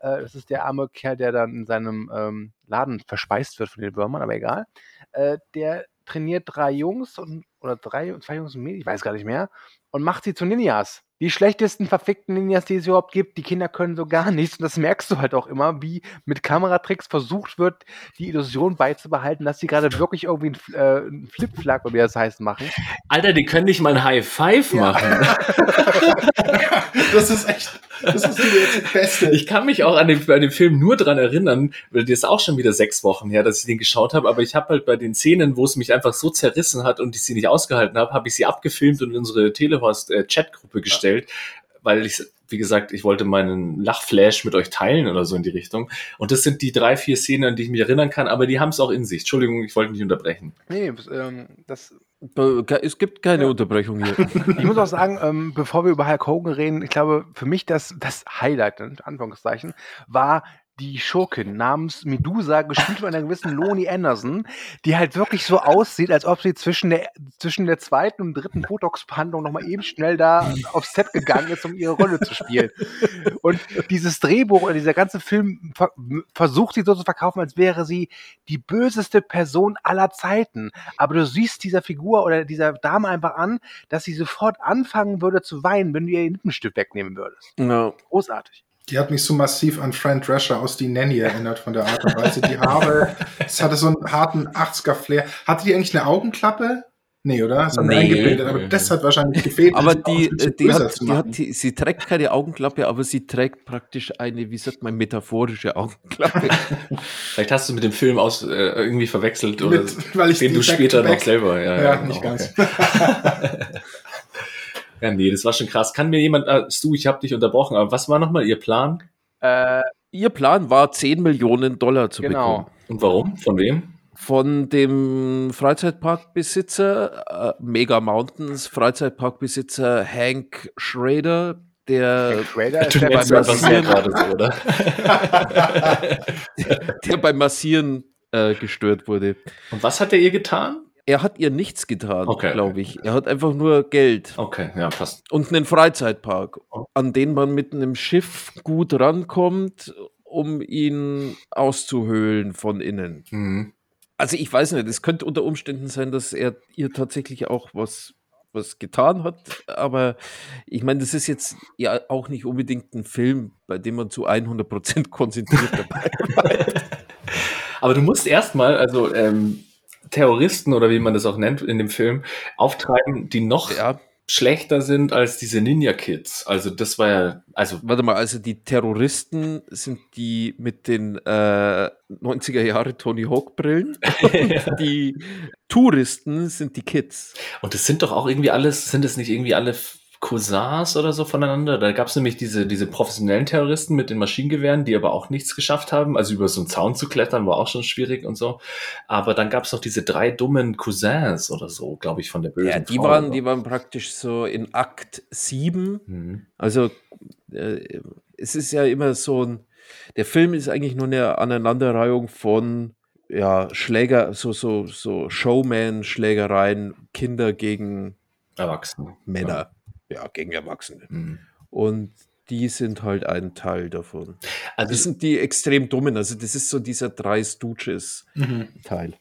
Äh, das ist der arme Kerl, der dann in seinem ähm, Laden verspeist wird von den Würmern, aber egal. Äh, der trainiert drei Jungs und, oder drei, zwei Jungs und Mädchen, ich weiß gar nicht mehr, und macht sie zu Ninjas. die schlechtesten verfickten Ninjas, die es überhaupt gibt. Die Kinder können so gar nichts. Und das merkst du halt auch immer, wie mit Kameratricks versucht wird, die Illusion beizubehalten, dass sie gerade wirklich irgendwie einen, äh, einen Flip-Flag, oder wie das heißt, machen. Alter, die können nicht mal ein High Five Ja. machen. *laughs* *laughs* Das ist echt, das ist jetzt das Beste. Ich kann mich auch an den, an den Film nur dran erinnern, weil das ist auch schon wieder sechs Wochen her, dass ich den geschaut habe, aber ich habe halt bei den Szenen, wo es mich einfach so zerrissen hat und ich sie nicht ausgehalten habe, habe ich sie abgefilmt und in unsere Telehorst-Chatgruppe gestellt, weil ich, wie gesagt, ich wollte meinen Lachflash mit euch teilen oder so in die Richtung. Und das sind die drei, vier Szenen, an die ich mich erinnern kann, aber die haben es auch in sich. Entschuldigung, ich wollte nicht unterbrechen. Nee, ähm, das, Es gibt keine Unterbrechung hier. *laughs* ich muss auch sagen, ähm, bevor wir über Hulk Hogan reden, ich glaube, für mich das, das Highlight, in Anführungszeichen, war die Schurkin namens Medusa, gespielt von einer gewissen Loni Anderson, die halt wirklich so aussieht, als ob sie zwischen der, zwischen der zweiten und dritten Botox-Behandlung nochmal eben schnell da aufs Set gegangen ist, um ihre Rolle zu spielen. Und dieses Drehbuch oder dieser ganze Film ver versucht sie so zu verkaufen, als wäre sie die böseste Person aller Zeiten. Aber du siehst dieser Figur oder dieser Dame einfach an, dass sie sofort anfangen würde zu weinen, wenn du ihr Lippenstift wegnehmen würdest. Ja. Großartig. Die hat mich so massiv an Fran Drescher aus Die Nanny erinnert von der Art und Weise. Die Haare, es hatte so einen harten 80er-Flair. Hatte die eigentlich eine Augenklappe? Nee, oder? Das hat Nee. eingebildet, aber das hat wahrscheinlich gefehlt. Aber die, sie äh, die, hat, die, hat, die, sie trägt keine Augenklappe, aber sie trägt praktisch eine, wie sagt man, metaphorische Augenklappe. *laughs* Vielleicht hast du mit dem Film aus äh, irgendwie verwechselt oder Mit, weil ich den du später noch selber. Ja, Ja, genau, nicht ganz. *laughs* Ja, nee, das war schon krass. Kann mir jemand, äh, Stu, ich habe dich unterbrochen, aber was war nochmal Ihr Plan? Äh, Ihr Plan war, 10 Millionen Dollar zu Genau. bekommen. Und warum? Von wem? Von dem Freizeitparkbesitzer äh, Mega Mountains, Freizeitparkbesitzer Hank Schrader, der, Schrader ist Du der beim du Massieren. gerade so, oder? *laughs* der beim Massieren äh, gestört wurde. Und was hat er ihr getan? Er hat ihr nichts getan, Okay. glaube ich. Er hat einfach nur Geld Okay, ja, passt. und einen Freizeitpark, an den man mit einem Schiff gut rankommt, um ihn auszuhöhlen von innen. Mhm. Also ich weiß nicht, es könnte unter Umständen sein, dass er ihr tatsächlich auch was, was getan hat, aber ich meine, das ist jetzt ja auch nicht unbedingt ein Film, bei dem man zu 100% konzentriert dabei *laughs* bleibt. Aber du musst erstmal, also ähm, Terroristen oder wie man das auch nennt in dem Film, auftreiben, die noch Ja, schlechter sind als diese Ninja-Kids. Also das war ja, also warte mal, also die Terroristen sind die mit den äh, 90er Jahre Tony Hawk Brillen. *laughs* die Touristen sind die Kids. Und es sind doch auch irgendwie alles, sind es nicht irgendwie alle Cousins oder so voneinander? Da gab es nämlich diese, diese professionellen Terroristen mit den Maschinengewehren, die aber auch nichts geschafft haben. Also über so einen Zaun zu klettern war auch schon schwierig und so. Aber dann gab es noch diese drei dummen Cousins oder so, glaube ich, von der bösen Ja, die Frau waren, die waren praktisch so in Akt 7 so. Mhm. Also äh, es ist ja immer so ein, der Film ist eigentlich nur eine Aneinanderreihung von ja, Schläger, so, so, so Showman-Schlägereien, Kinder gegen Erwachsene. Männer, ja, gegen Erwachsene. Mhm. Und die sind halt ein Teil davon. Also Das sind die extrem dummen, also das ist so dieser drei Stooges-Teil. Mhm.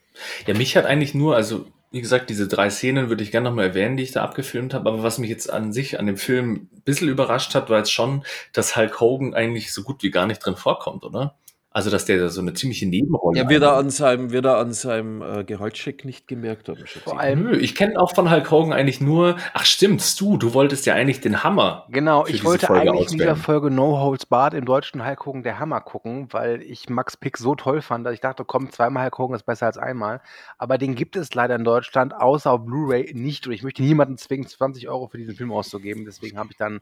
Ja, mich hat eigentlich nur, also wie gesagt, diese drei Szenen würde ich gerne nochmal erwähnen, die ich da abgefilmt habe. Aber was mich jetzt an sich an dem Film ein bisschen überrascht hat, war jetzt schon, dass Hulk Hogan eigentlich so gut wie gar nicht drin vorkommt, oder? Also, dass der da so eine ziemliche Nebenrolle Ja, wird er an seinem, wird er an seinem äh, Gehaltscheck nicht gemerkt haben. Vor ich. allem- Nö, ich kenne auch von Hulk Hogan eigentlich nur, ach stimmt, Stu, du wolltest ja eigentlich den Hammer. Genau, für ich diese wollte Folge eigentlich in dieser auswählen. Folge No Holds Barred im deutschen Hulk Hogan der Hammer gucken, weil ich Max Pick so toll fand, dass ich dachte, komm, zweimal Hulk Hogan ist besser als einmal. Aber den gibt es leider in Deutschland, außer auf Blu-ray nicht. Und ich möchte niemanden zwingen, 20 Euro für diesen Film auszugeben. Deswegen habe ich dann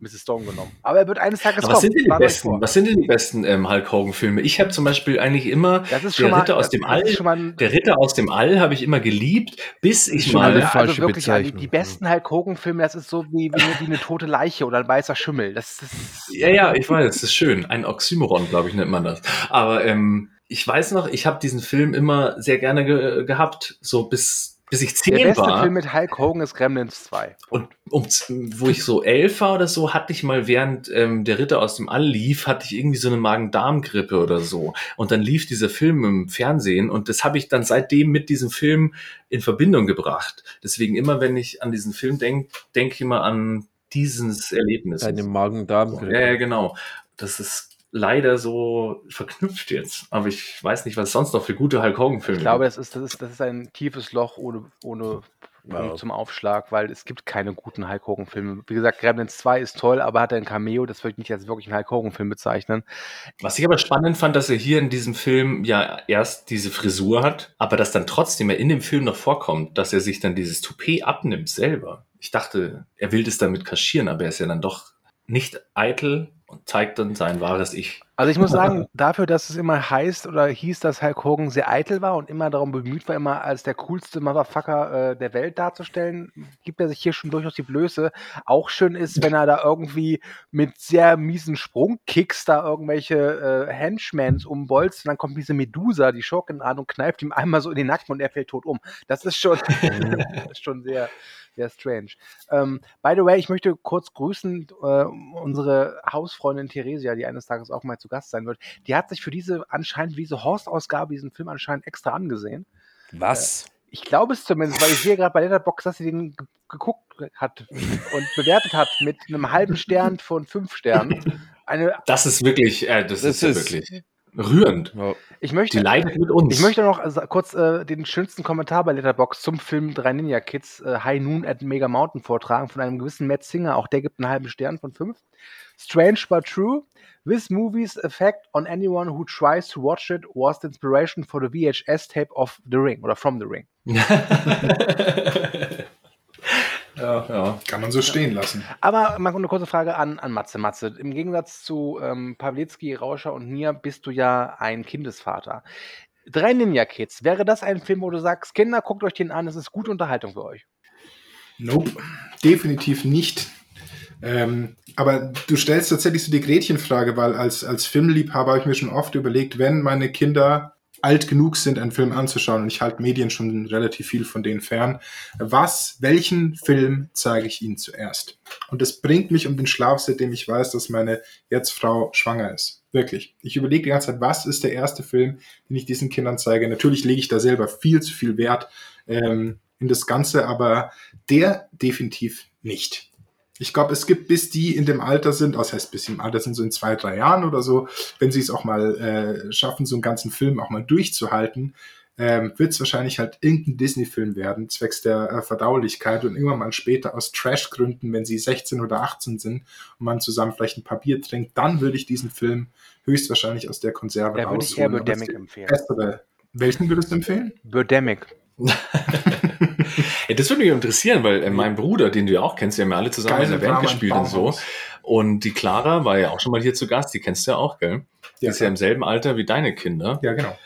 Mrs. Stone genommen. Aber er wird eines Tages was sind denn die besten, was sind denn die besten ähm, Hulk Hogan Filme? Ich habe zum Beispiel eigentlich immer Das ist schon der mal, Ritter aus das, dem All, mal der Ritter aus dem All habe ich immer geliebt, bis ich schon mal mal eine also falsche wirklich, ja, die, Bezeichnung. die besten Hulk Hogan-Filme, das ist so wie, wie, eine, wie eine tote Leiche oder ein weißer Schimmel. Das, das Ja, ja, ich weiß, das ist schön. Ein Oxymoron, glaube ich, nennt man das. Aber ähm, ich weiß noch, ich habe diesen Film immer sehr gerne ge gehabt, so bis, bis ich der zehn beste war. Film mit Hulk Hogan ist Gremlins 2. Und um, wo ich so elf war oder so, hatte ich mal, während ähm, der Ritter aus dem All lief, hatte ich irgendwie so eine Magen-Darm-Grippe oder so. Und dann lief dieser Film im Fernsehen und das habe ich dann seitdem mit diesem Film in Verbindung gebracht. Deswegen immer, wenn ich an diesen Film denke, denke ich immer an dieses Erlebnis. Deine Magen-Darm. Ja, ja, genau. Das ist leider so verknüpft jetzt. Aber ich weiß nicht, was sonst noch für gute Hulk Hogan-Filme Ich glaube, das ist, das, ist, das ist ein tiefes Loch ohne, ohne Ja. Zum Aufschlag, weil es gibt keine guten Hulk Hogan-Filme. Wie gesagt, Gremlins 2 ist toll, aber hat ein Cameo, das würde ich nicht als wirklich einen Hulk Hogan-Film bezeichnen. Was ich aber spannend fand, dass er hier in diesem Film ja erst diese Frisur hat, aber dass dann trotzdem er in dem Film noch vorkommt, dass er sich dann dieses Toupet abnimmt selber. Ich dachte, er will das damit kaschieren, aber er ist ja dann doch nicht eitel und zeigt dann sein wahres Ich. Also ich muss sagen, dafür, dass es immer heißt oder hieß, dass Hulk Hogan sehr eitel war und immer darum bemüht war, immer als der coolste Motherfucker äh, der Welt darzustellen, gibt er sich hier schon durchaus die Blöße. Auch schön ist, wenn er da irgendwie mit sehr miesen Sprungkicks da irgendwelche äh, Henchmans umbolzt und dann kommt diese Medusa, die Schurkin an und kneift ihm einmal so in den Nacken und er fällt tot um. Das ist schon, *laughs* das ist schon sehr, sehr strange. Ähm, by the way, ich möchte kurz grüßen äh, unsere Hausfreundin Theresia, die eines Tages auch mal zu Gast sein wird. Die hat sich für diese anscheinend, diese Horst-Ausgabe, diesen Film anscheinend extra angesehen. Was? Ich glaube es zumindest, weil ich sehe gerade bei Letterboxd, dass sie den ge- geguckt hat und bewertet hat mit einem halben Stern von fünf Sternen. Eine, Das ist wirklich, äh, das, Das ist, ja ist- wirklich rührend. Ja. ich Die möchte, leidet mit uns. Ich möchte noch also kurz äh, den schönsten Kommentar bei Letterbox zum Film Drei Ninja Kids äh, High Noon at Mega Mountain vortragen von einem gewissen Matt Singer. Auch der gibt einen halben Stern von fünf. Strange but true. This movie's effect on anyone who tries to watch it was the inspiration for the VHS tape of The Ring oder From the Ring. *laughs* *laughs* ja, ja. Kann man so stehen lassen. Aber mal eine kurze Frage an, an Matze. Matze, im Gegensatz zu ähm, Pawlitzki, Rauscher und mir bist du ja ein Kindesvater. Drei Ninja Kids, wäre das ein Film, wo du sagst, Kinder, guckt euch den an, es ist gute Unterhaltung für euch? Nope, definitiv nicht. Ähm, aber du stellst tatsächlich so die Gretchenfrage, weil als, als Filmliebhaber habe ich mir schon oft überlegt, wenn meine Kinder alt genug sind, einen Film anzuschauen, und ich halte Medien schon relativ viel von denen fern, was, welchen Film zeige ich ihnen zuerst? Und das bringt mich um den Schlaf, seitdem ich weiß, dass meine jetzt Frau schwanger ist. Wirklich. Ich überlege die ganze Zeit, was ist der erste Film, den ich diesen Kindern zeige? Natürlich lege ich da selber viel zu viel Wert ähm, in das Ganze, aber der definitiv nicht. Ich glaube, es gibt, bis die in dem Alter sind, was heißt bis sie im Alter sind, so in zwei, drei Jahren oder so, wenn sie es auch mal äh, schaffen, so einen ganzen Film auch mal durchzuhalten, ähm, wird es wahrscheinlich halt irgendein Disney-Film werden, zwecks der äh, Verdaulichkeit und irgendwann mal später aus Trash-Gründen, wenn sie 16 oder 18 sind und man zusammen vielleicht ein paar Bier trinkt, dann würde ich diesen Film höchstwahrscheinlich aus der Konserve Da würde ich eher rausholen. Birdemic empfehlen. bessere. Welchen würdest du empfehlen? Birdemic. *laughs* Ja, das würde mich interessieren, weil äh, mein Bruder, den du ja auch kennst, wir haben ja alle zusammen in der Band gespielt und so. Und die Clara war ja auch schon mal hier zu Gast, die kennst du ja auch, gell? Die Ja, ist ja im selben Alter wie deine Kinder. Ja, genau.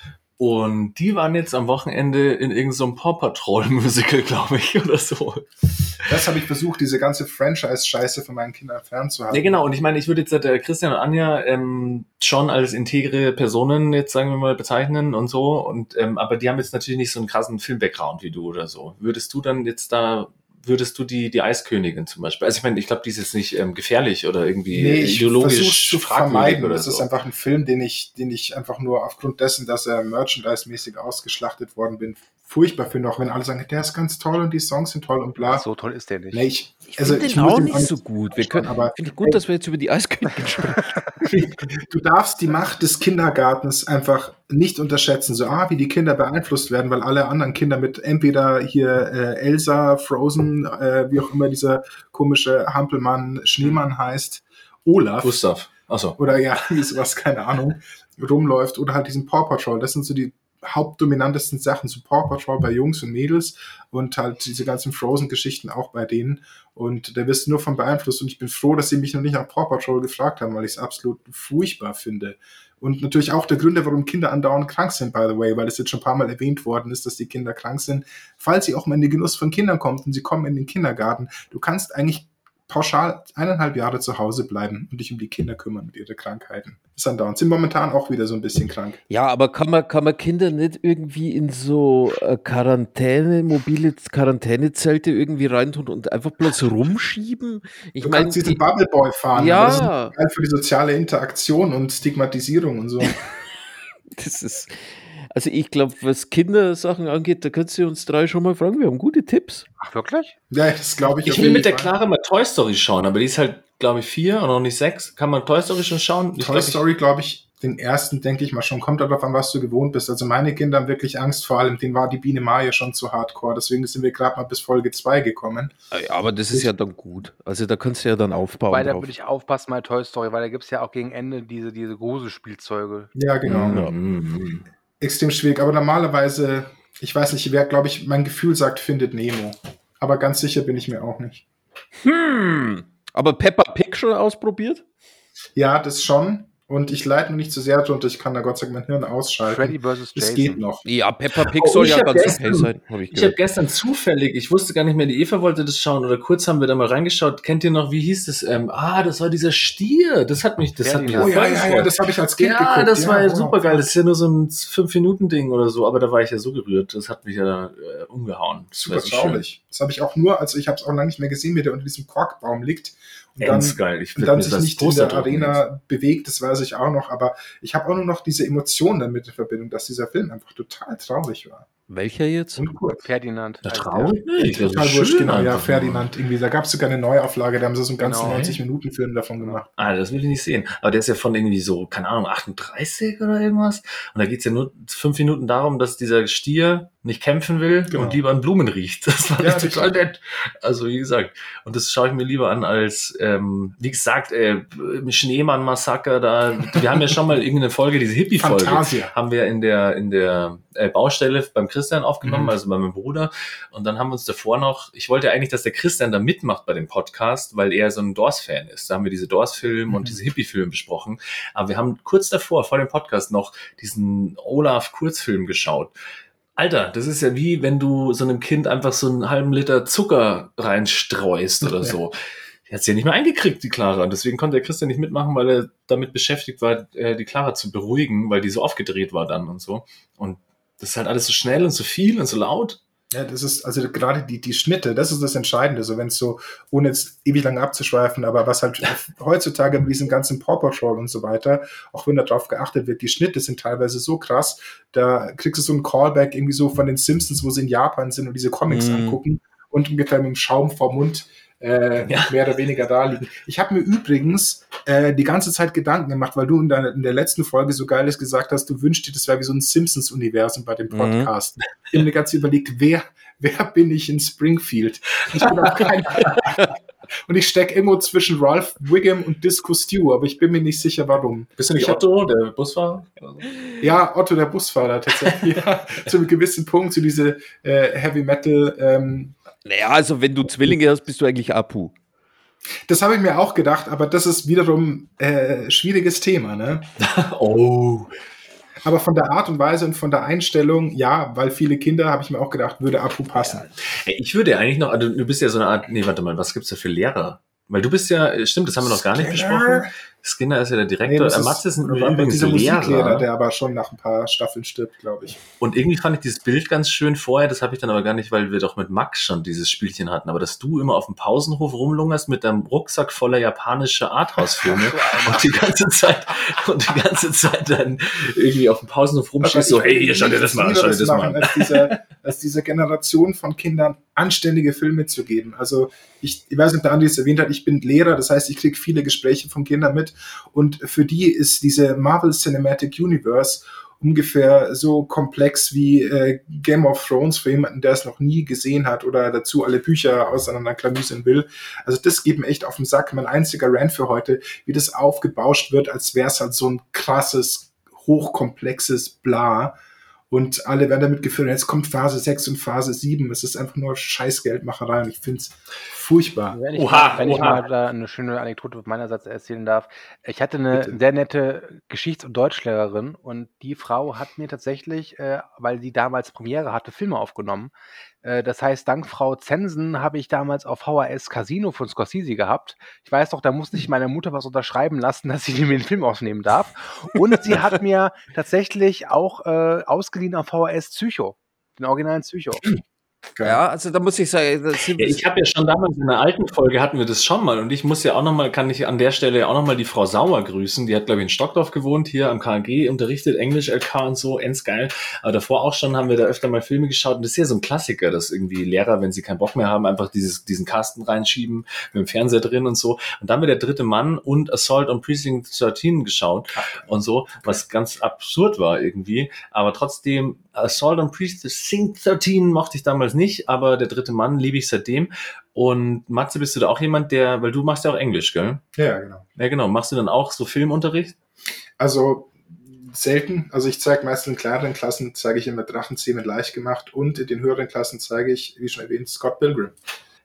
Und die waren jetzt am Wochenende in irgendeinem so Paw Patrol Musical, *laughs* glaube ich, oder so. Das habe ich versucht, diese ganze Franchise-Scheiße von meinen Kindern fernzuhalten. Ja, genau. Und ich meine, ich würde jetzt äh, Christian und Anja ähm, schon als integre Personen jetzt sagen wir mal bezeichnen und so. Und ähm, aber die haben jetzt natürlich nicht so einen krassen Film-Background wie du oder so. Würdest du dann jetzt da würdest du die die Eiskönigin zum Beispiel? Also ich meine, ich glaube, die ist jetzt nicht ähm, gefährlich oder irgendwie Nee, ich ideologisch zu vermeiden. oder Das ist so. einfach ein Film, den ich, den ich einfach nur aufgrund dessen, dass er merchandise-mäßig ausgeschlachtet worden bin, furchtbar finde, auch wenn alle sagen, der ist ganz toll und die Songs sind toll und bla. So toll ist der nicht. Nee, ich, Ich also finde den auch nicht so gut. Wir können, aber finde ich gut, dass wir jetzt über die Eiskönigin sprechen. *laughs* du darfst die Macht des Kindergartens einfach nicht unterschätzen, so ah, wie die Kinder beeinflusst werden, weil alle anderen Kinder mit entweder hier äh, Elsa, Frozen, äh, wie auch immer dieser komische Hampelmann Schneemann heißt, Olaf Gustav. Achso. oder ja, *laughs* wie sowas, keine Ahnung, rumläuft oder halt diesen Paw Patrol. Das sind so die hauptdominantesten Sachen, so Paw Patrol bei Jungs und Mädels und halt diese ganzen Frozen-Geschichten auch bei denen. Und da wirst du nur von beeinflusst und ich bin froh, dass sie mich noch nicht nach Paw Patrol gefragt haben, weil ich es absolut furchtbar finde. Und natürlich auch der Gründe, warum Kinder andauernd krank sind, by the way, weil es jetzt schon ein paar Mal erwähnt worden ist, dass die Kinder krank sind. Falls sie auch mal in den Genuss von Kindern kommt und sie kommen in den Kindergarten, du kannst eigentlich pauschal eineinhalb Jahre zu Hause bleiben und dich um die Kinder kümmern mit ihren Krankheiten. Ist andauernd. Sind momentan auch wieder so ein bisschen krank. Ja, aber kann man, kann man Kinder nicht irgendwie in so äh, Quarantäne, mobile Quarantänezelte irgendwie reintun und einfach bloß rumschieben? Ich Du meine, kannst diesen die- Bubble Boy fahren. Ja. Das ist für die soziale Interaktion und Stigmatisierung und so. *laughs* das ist. Also ich glaube, was Kindersachen angeht, da könntest du uns drei schon mal fragen. Wir haben gute Tipps. Ach, wirklich? Ja, das glaube ich. Ich will mit der Clara mal Toy Story schauen, aber die ist halt, glaube ich, vier und noch nicht sechs. Kann man Toy Story schon schauen? Ich Toy glaub, Story, glaube ich, den ersten denke ich mal schon. Kommt darauf an, was du gewohnt bist. Also meine Kinder haben wirklich Angst, vor allem, denen war die Biene Maya schon zu hardcore. Deswegen sind wir gerade mal bis Folge 2 gekommen. Ja, aber das ist ja dann gut. Also da kannst du ja dann aufbauen. Weil da würde ich aufpassen bei Toy Story, weil da gibt es ja auch gegen Ende diese, diese Gruselspielzeuge. Ja, genau. ich. Mhm. Extrem schwierig. Aber normalerweise, ich weiß nicht, wer, glaube ich, mein Gefühl sagt, findet Nemo. Aber ganz sicher bin ich mir auch nicht. Hm. Aber Peppa Pig schon ausprobiert? Ja, das schon. Und ich leide nur nicht zu sehr drunter. Ich kann da Gott sei Dank mein Hirn ausschalten. Freddy vs. Es Jason. geht noch. Ja, Peppa Pig Oh, soll ich ja hab ganz gestern- okay sein, habe ich Ich habe gestern zufällig, ich wusste gar nicht mehr, die Eva wollte das schauen oder kurz haben wir da mal reingeschaut. Kennt ihr noch, wie hieß das? Ähm, ah, das war dieser Stier. Das hat mich, das hat mich. Oh ja, ja, ja, das habe ich als Kind Ja, geguckt. das war ja wow. super geil. Das ist ja nur so ein 5-Minuten-Ding oder so, aber da war ich ja so gerührt. Das hat mich ja äh, umgehauen. Das Super war so schön. traurig. Das habe ich auch nur, also ich habe es auch lange nicht mehr gesehen, wie der unter diesem Korkbaum liegt. Und dann, Ganz geil. Ich und dann sich das nicht in Poster der drucken Arena bewegt, das weiß ich auch noch, aber ich habe auch nur noch diese Emotionen damit in Verbindung, dass dieser Film einfach total traurig war. Welcher jetzt? Und kurz. Ferdinand. heißt traurig nicht. Das Total wurscht, schön genau, ja. Ferdinand, irgendwie, da gab es sogar eine Neuauflage, da haben sie so einen ganzen Genau. 90-Minuten-Film davon gemacht. Ah, das will ich nicht sehen. Aber der ist ja von irgendwie so, keine Ahnung, 38 oder irgendwas. Und da geht's ja nur fünf Minuten darum, dass dieser Stier nicht kämpfen will Genau. und lieber an Blumen riecht. *laughs* Das fand Ja, total nett. Also wie gesagt, und das schaue ich mir lieber an als, ähm, wie gesagt, äh, Schneemann-Massaker da. Wir haben ja schon mal irgendeine Folge, diese Hippie-Folge, haben wir in der, in der äh, Baustelle beim Christian aufgenommen, Mhm. also bei meinem Bruder. Und dann haben wir uns davor noch, ich wollte eigentlich, dass der Christian da mitmacht bei dem Podcast, weil er so ein Doors-Fan ist. Da haben wir diese Doors-Film Mhm. und diese Hippie-Film besprochen. Aber wir haben kurz davor, vor dem Podcast, noch diesen Olaf-Kurzfilm geschaut. Alter, das ist ja wie wenn du so einem Kind einfach so einen halben Liter Zucker reinstreust oder so. Die hat's ja nicht mehr eingekriegt, die Clara. Und deswegen konnte der Christian nicht mitmachen, weil er damit beschäftigt war, äh, die Clara zu beruhigen, weil die so aufgedreht war dann und so. Und das ist halt alles so schnell und so viel und so laut. Ja, das ist, also gerade die, die Schnitte, das ist das Entscheidende, so wenn es so, ohne jetzt ewig lang abzuschweifen, aber was halt *laughs* heutzutage mit diesem ganzen Paw Patrol und so weiter, auch wenn da drauf geachtet wird, die Schnitte sind teilweise so krass, da kriegst du so einen Callback irgendwie so von den Simpsons, wo sie in Japan sind und diese Comics Mhm. angucken und ungefähr mit dem Schaum vor Mund äh, Ja. mehr oder weniger da liegen. Ich habe mir übrigens äh, die ganze Zeit Gedanken gemacht, weil du in, deiner, in der letzten Folge so geiles gesagt hast, du wünschst dir, das wäre wie so ein Simpsons-Universum bei dem Mhm. Podcast. Ich habe mir ganz überlegt, wer, wer bin ich in Springfield? Ich bin auf keinen *laughs* Und ich stecke irgendwo zwischen Ralph Wiggum und Disco Stew, aber ich bin mir nicht sicher, warum. Bist du nicht Otto, der Busfahrer? Ja, Otto, der Busfahrer, tatsächlich. *laughs* ja, zu einem gewissen Punkt, zu diese äh, Heavy Metal. Ähm, Naja, also wenn du Zwillinge hast, bist du eigentlich Apu. das habe ich mir auch gedacht, aber das ist wiederum äh, schwieriges Thema, ne? *laughs* Oh. Aber von der Art und Weise und von der Einstellung, ja, weil viele Kinder, habe ich mir auch gedacht, würde Apu passen. Ey, ich würde eigentlich noch, also du bist ja so eine Art, nee, warte mal, was gibt's da für Lehrer? Weil du bist ja, stimmt, das haben wir noch gar nicht Skinner? besprochen. Skinner ist ja der Direktor. äh, Matze ist ein übrigens dieser Musiklehrer, Lehrer. der aber schon nach ein paar Staffeln stirbt, glaube ich. Und irgendwie fand ich dieses Bild ganz schön vorher, das habe ich dann aber gar nicht, weil wir doch mit Max schon dieses Spielchen hatten, aber dass du immer auf dem Pausenhof rumlungerst mit deinem Rucksack voller japanischer Arthouse-Filme und die ganze Zeit und die ganze Zeit dann irgendwie auf dem Pausenhof rumstehst, so, hey, hier, schau dir das mal an, schau dir das mal an. Als dieser, als dieser Generation von Kindern anständige Filme zu geben. Also ich, ich weiß nicht, ob der Andi es erwähnt hat, ich bin Lehrer, das heißt, ich kriege viele Gespräche von Kindern mit und für die ist diese Marvel Cinematic Universe ungefähr so komplex wie äh, Game of Thrones für jemanden, der es noch nie gesehen hat oder dazu alle Bücher auseinanderklamüsern will. Also das geht mir echt auf den Sack. Mein einziger Rant für heute, wie das aufgebauscht wird, als wäre es halt so ein krasses, hochkomplexes Bla. Und alle werden damit geführt. Jetzt kommt Phase 6 und Phase 7. Es ist einfach nur Scheißgeldmacherei und ich finde es furchtbar. Wenn ich, Oha, mal, wenn ich oha. mal da eine schöne Anekdote meinerseits erzählen darf. Ich hatte eine Bitte. sehr nette Geschichts- und Deutschlehrerin und die Frau hat mir tatsächlich, äh, weil sie damals Premiere hatte, Filme aufgenommen. Äh, das heißt, dank Frau Zensen habe ich damals auf VHS Casino von Scorsese gehabt. Ich weiß noch, da musste ich meiner Mutter was unterschreiben lassen, *laughs* dass sie mir den Film aufnehmen darf. Und sie hat *laughs* mir tatsächlich auch äh, ausgeliehen auf VHS Psycho, den originalen Psycho. Ja, also da muss ich sagen, ja, ich habe ja schon damals in einer alten Folge hatten wir das schon mal und ich muss ja auch nochmal, kann ich an der Stelle auch nochmal die Frau Sauer grüßen, die hat glaube ich in Stockdorf gewohnt, hier am KG unterrichtet, Englisch LK und so, ends geil, aber davor auch schon haben wir da öfter mal Filme geschaut und das ist ja so ein Klassiker, dass irgendwie Lehrer, wenn sie keinen Bock mehr haben, einfach dieses, diesen Kasten reinschieben mit dem Fernseher drin und so. Und dann haben wir der dritte Mann und Assault on Precinct 13 geschaut und so, was ganz absurd war irgendwie, aber trotzdem Assault on Precinct 13 mochte ich damals nicht, aber der dritte Mann liebe ich seitdem. Und Matze, bist du da auch jemand, der, weil du machst ja auch Englisch, gell? Ja, genau. Ja, genau. Machst du dann auch so Filmunterricht? Also selten. Also ich zeige meistens in kleineren Klassen, zeige ich immer Drachenzähmen mit leicht gemacht und in den höheren Klassen zeige ich, wie schon erwähnt, Scott Pilgrim.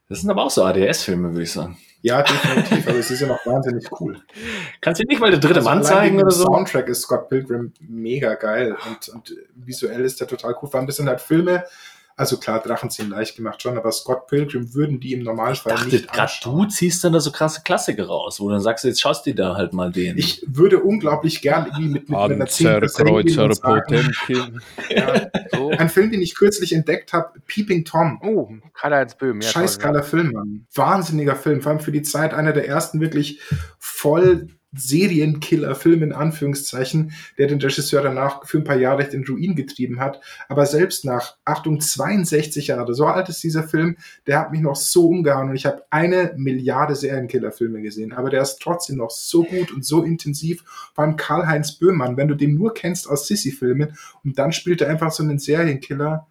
Das sind aber auch so ADS-Filme, würde ich sagen. Ja, definitiv, aber es ist ja noch wahnsinnig cool. Kannst du nicht mal der dritte also Mann zeigen oder so? Der Soundtrack ist Scott Pilgrim mega geil und, und visuell ist der total cool. Vor allem, das sind halt Filme, also klar, Drachen ziehen leicht gemacht schon, aber Scott Pilgrim würden die im Normalfall ich dachte, nicht grad du ziehst dann da so krasse Klassiker raus, wo du dann sagst, jetzt schaust du dir da halt mal den. Ich würde unglaublich gern irgendwie mit, mit, einer 10 Kreuzer Potemkin. *laughs* ja, so. Ein Film, den ich kürzlich entdeckt habe, Peeping Tom. Oh, Karl-Heinz Böhm. Ja, Scheiß geiler ja. Film, Mann. Wahnsinniger Film, vor allem für die Zeit einer der ersten wirklich voll Serienkiller-Film in Anführungszeichen, der den Regisseur danach für ein paar Jahre recht in Ruin getrieben hat. Aber selbst nach, Achtung, 62 Jahre, so alt ist dieser Film, der hat mich noch so umgehauen und ich habe eine Milliarde Serienkiller-Filme gesehen. Aber der ist trotzdem noch so gut und so intensiv. Vor allem Karl-Heinz Böhmann, wenn du den nur kennst aus Sissy-Filmen und dann spielt er einfach so einen Serienkiller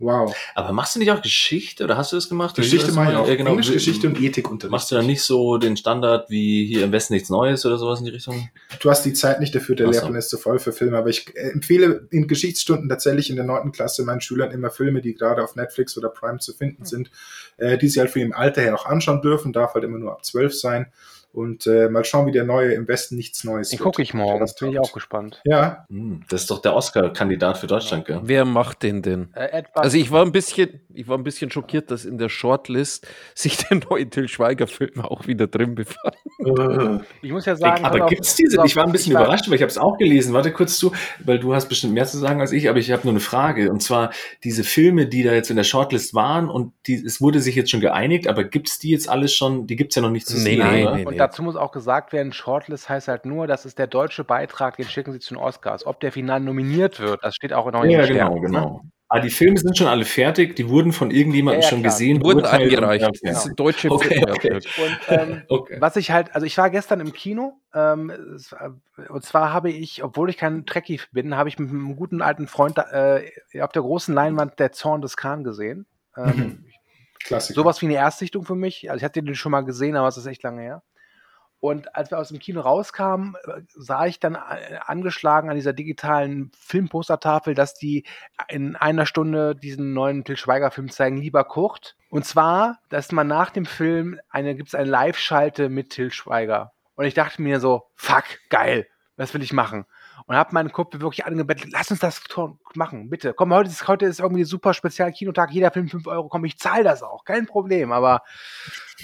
Wow. Aber machst du nicht auch Geschichte oder hast du das gemacht? Geschichte mache ich auch. Ja, genau. Englisch, Geschichte und Ethik unter. Machst du dann nicht so den Standard wie hier im Westen nichts Neues oder sowas in die Richtung? Du hast die Zeit nicht dafür, der Lehrplan ist zu voll für Filme, aber ich äh, empfehle in Geschichtsstunden tatsächlich in der neunten Klasse meinen Schülern immer Filme, die gerade auf Netflix oder Prime zu finden hm. sind, äh, die sie halt für ihrem Alter her auch anschauen dürfen, darf halt immer nur ab zwölf sein. Und äh, mal schauen, wie der neue im Westen nichts Neues Den gucke ich morgen, das bin ich auch gespannt. Ja. Hm, das ist doch der Oscar-Kandidat für Deutschland, gell? Wer macht den denn? Äh, also ich war ein bisschen, ich war ein bisschen schockiert, dass in der Shortlist sich der neue Till Schweiger-Film auch wieder drin befand. ich muss ja sagen, aber gibt es diese? Ich war ein bisschen war, überrascht, weil ich habe es auch gelesen. Warte kurz zu, weil du hast bestimmt mehr zu sagen als ich, aber ich habe nur eine Frage. Und zwar diese Filme, die da jetzt in der Shortlist waren und die, es wurde sich jetzt schon geeinigt, aber gibt es die jetzt alles schon? Die gibt es ja noch nicht zu sehen, nee, nee, nee, dazu muss auch gesagt werden, Shortlist heißt halt nur, das ist der deutsche Beitrag, den schicken sie zu den Oscars. Ob der final nominiert wird, das steht auch noch in den Ja, genau, genau. Aber die Filme sind schon alle fertig, die wurden von irgendjemandem ja, ja, schon klar. gesehen. Die wurden eingereicht. Und, ja. Das sind deutsche okay, Filme. Okay. Und ähm, *laughs* okay. was ich halt, also ich war gestern im Kino, ähm, und zwar habe ich, obwohl ich kein Trekkie bin, habe ich mit einem guten alten Freund äh, auf der großen Leinwand der Zorn des Khan gesehen. Ähm, mhm. Klassiker. Sowas wie eine Erstsichtung für mich. Also ich hatte den schon mal gesehen, aber es ist echt lange her. Und als wir aus dem Kino rauskamen, äh, sah ich dann äh, angeschlagen an dieser digitalen Filmpostertafel, dass die in einer Stunde diesen neuen Til Schweiger-Film zeigen, lieber Kurt. Und zwar, dass man nach dem Film eine, gibt eine Live-Schalte mit Til Schweiger. Und ich dachte mir so, fuck, geil, was will ich machen? Und habe meinen Kumpel wirklich angebettelt, lass uns das machen, bitte. Komm, heute ist, heute ist irgendwie super spezial Kinotag, jeder Film 5 Euro, komm, ich zahle das auch, kein Problem. Aber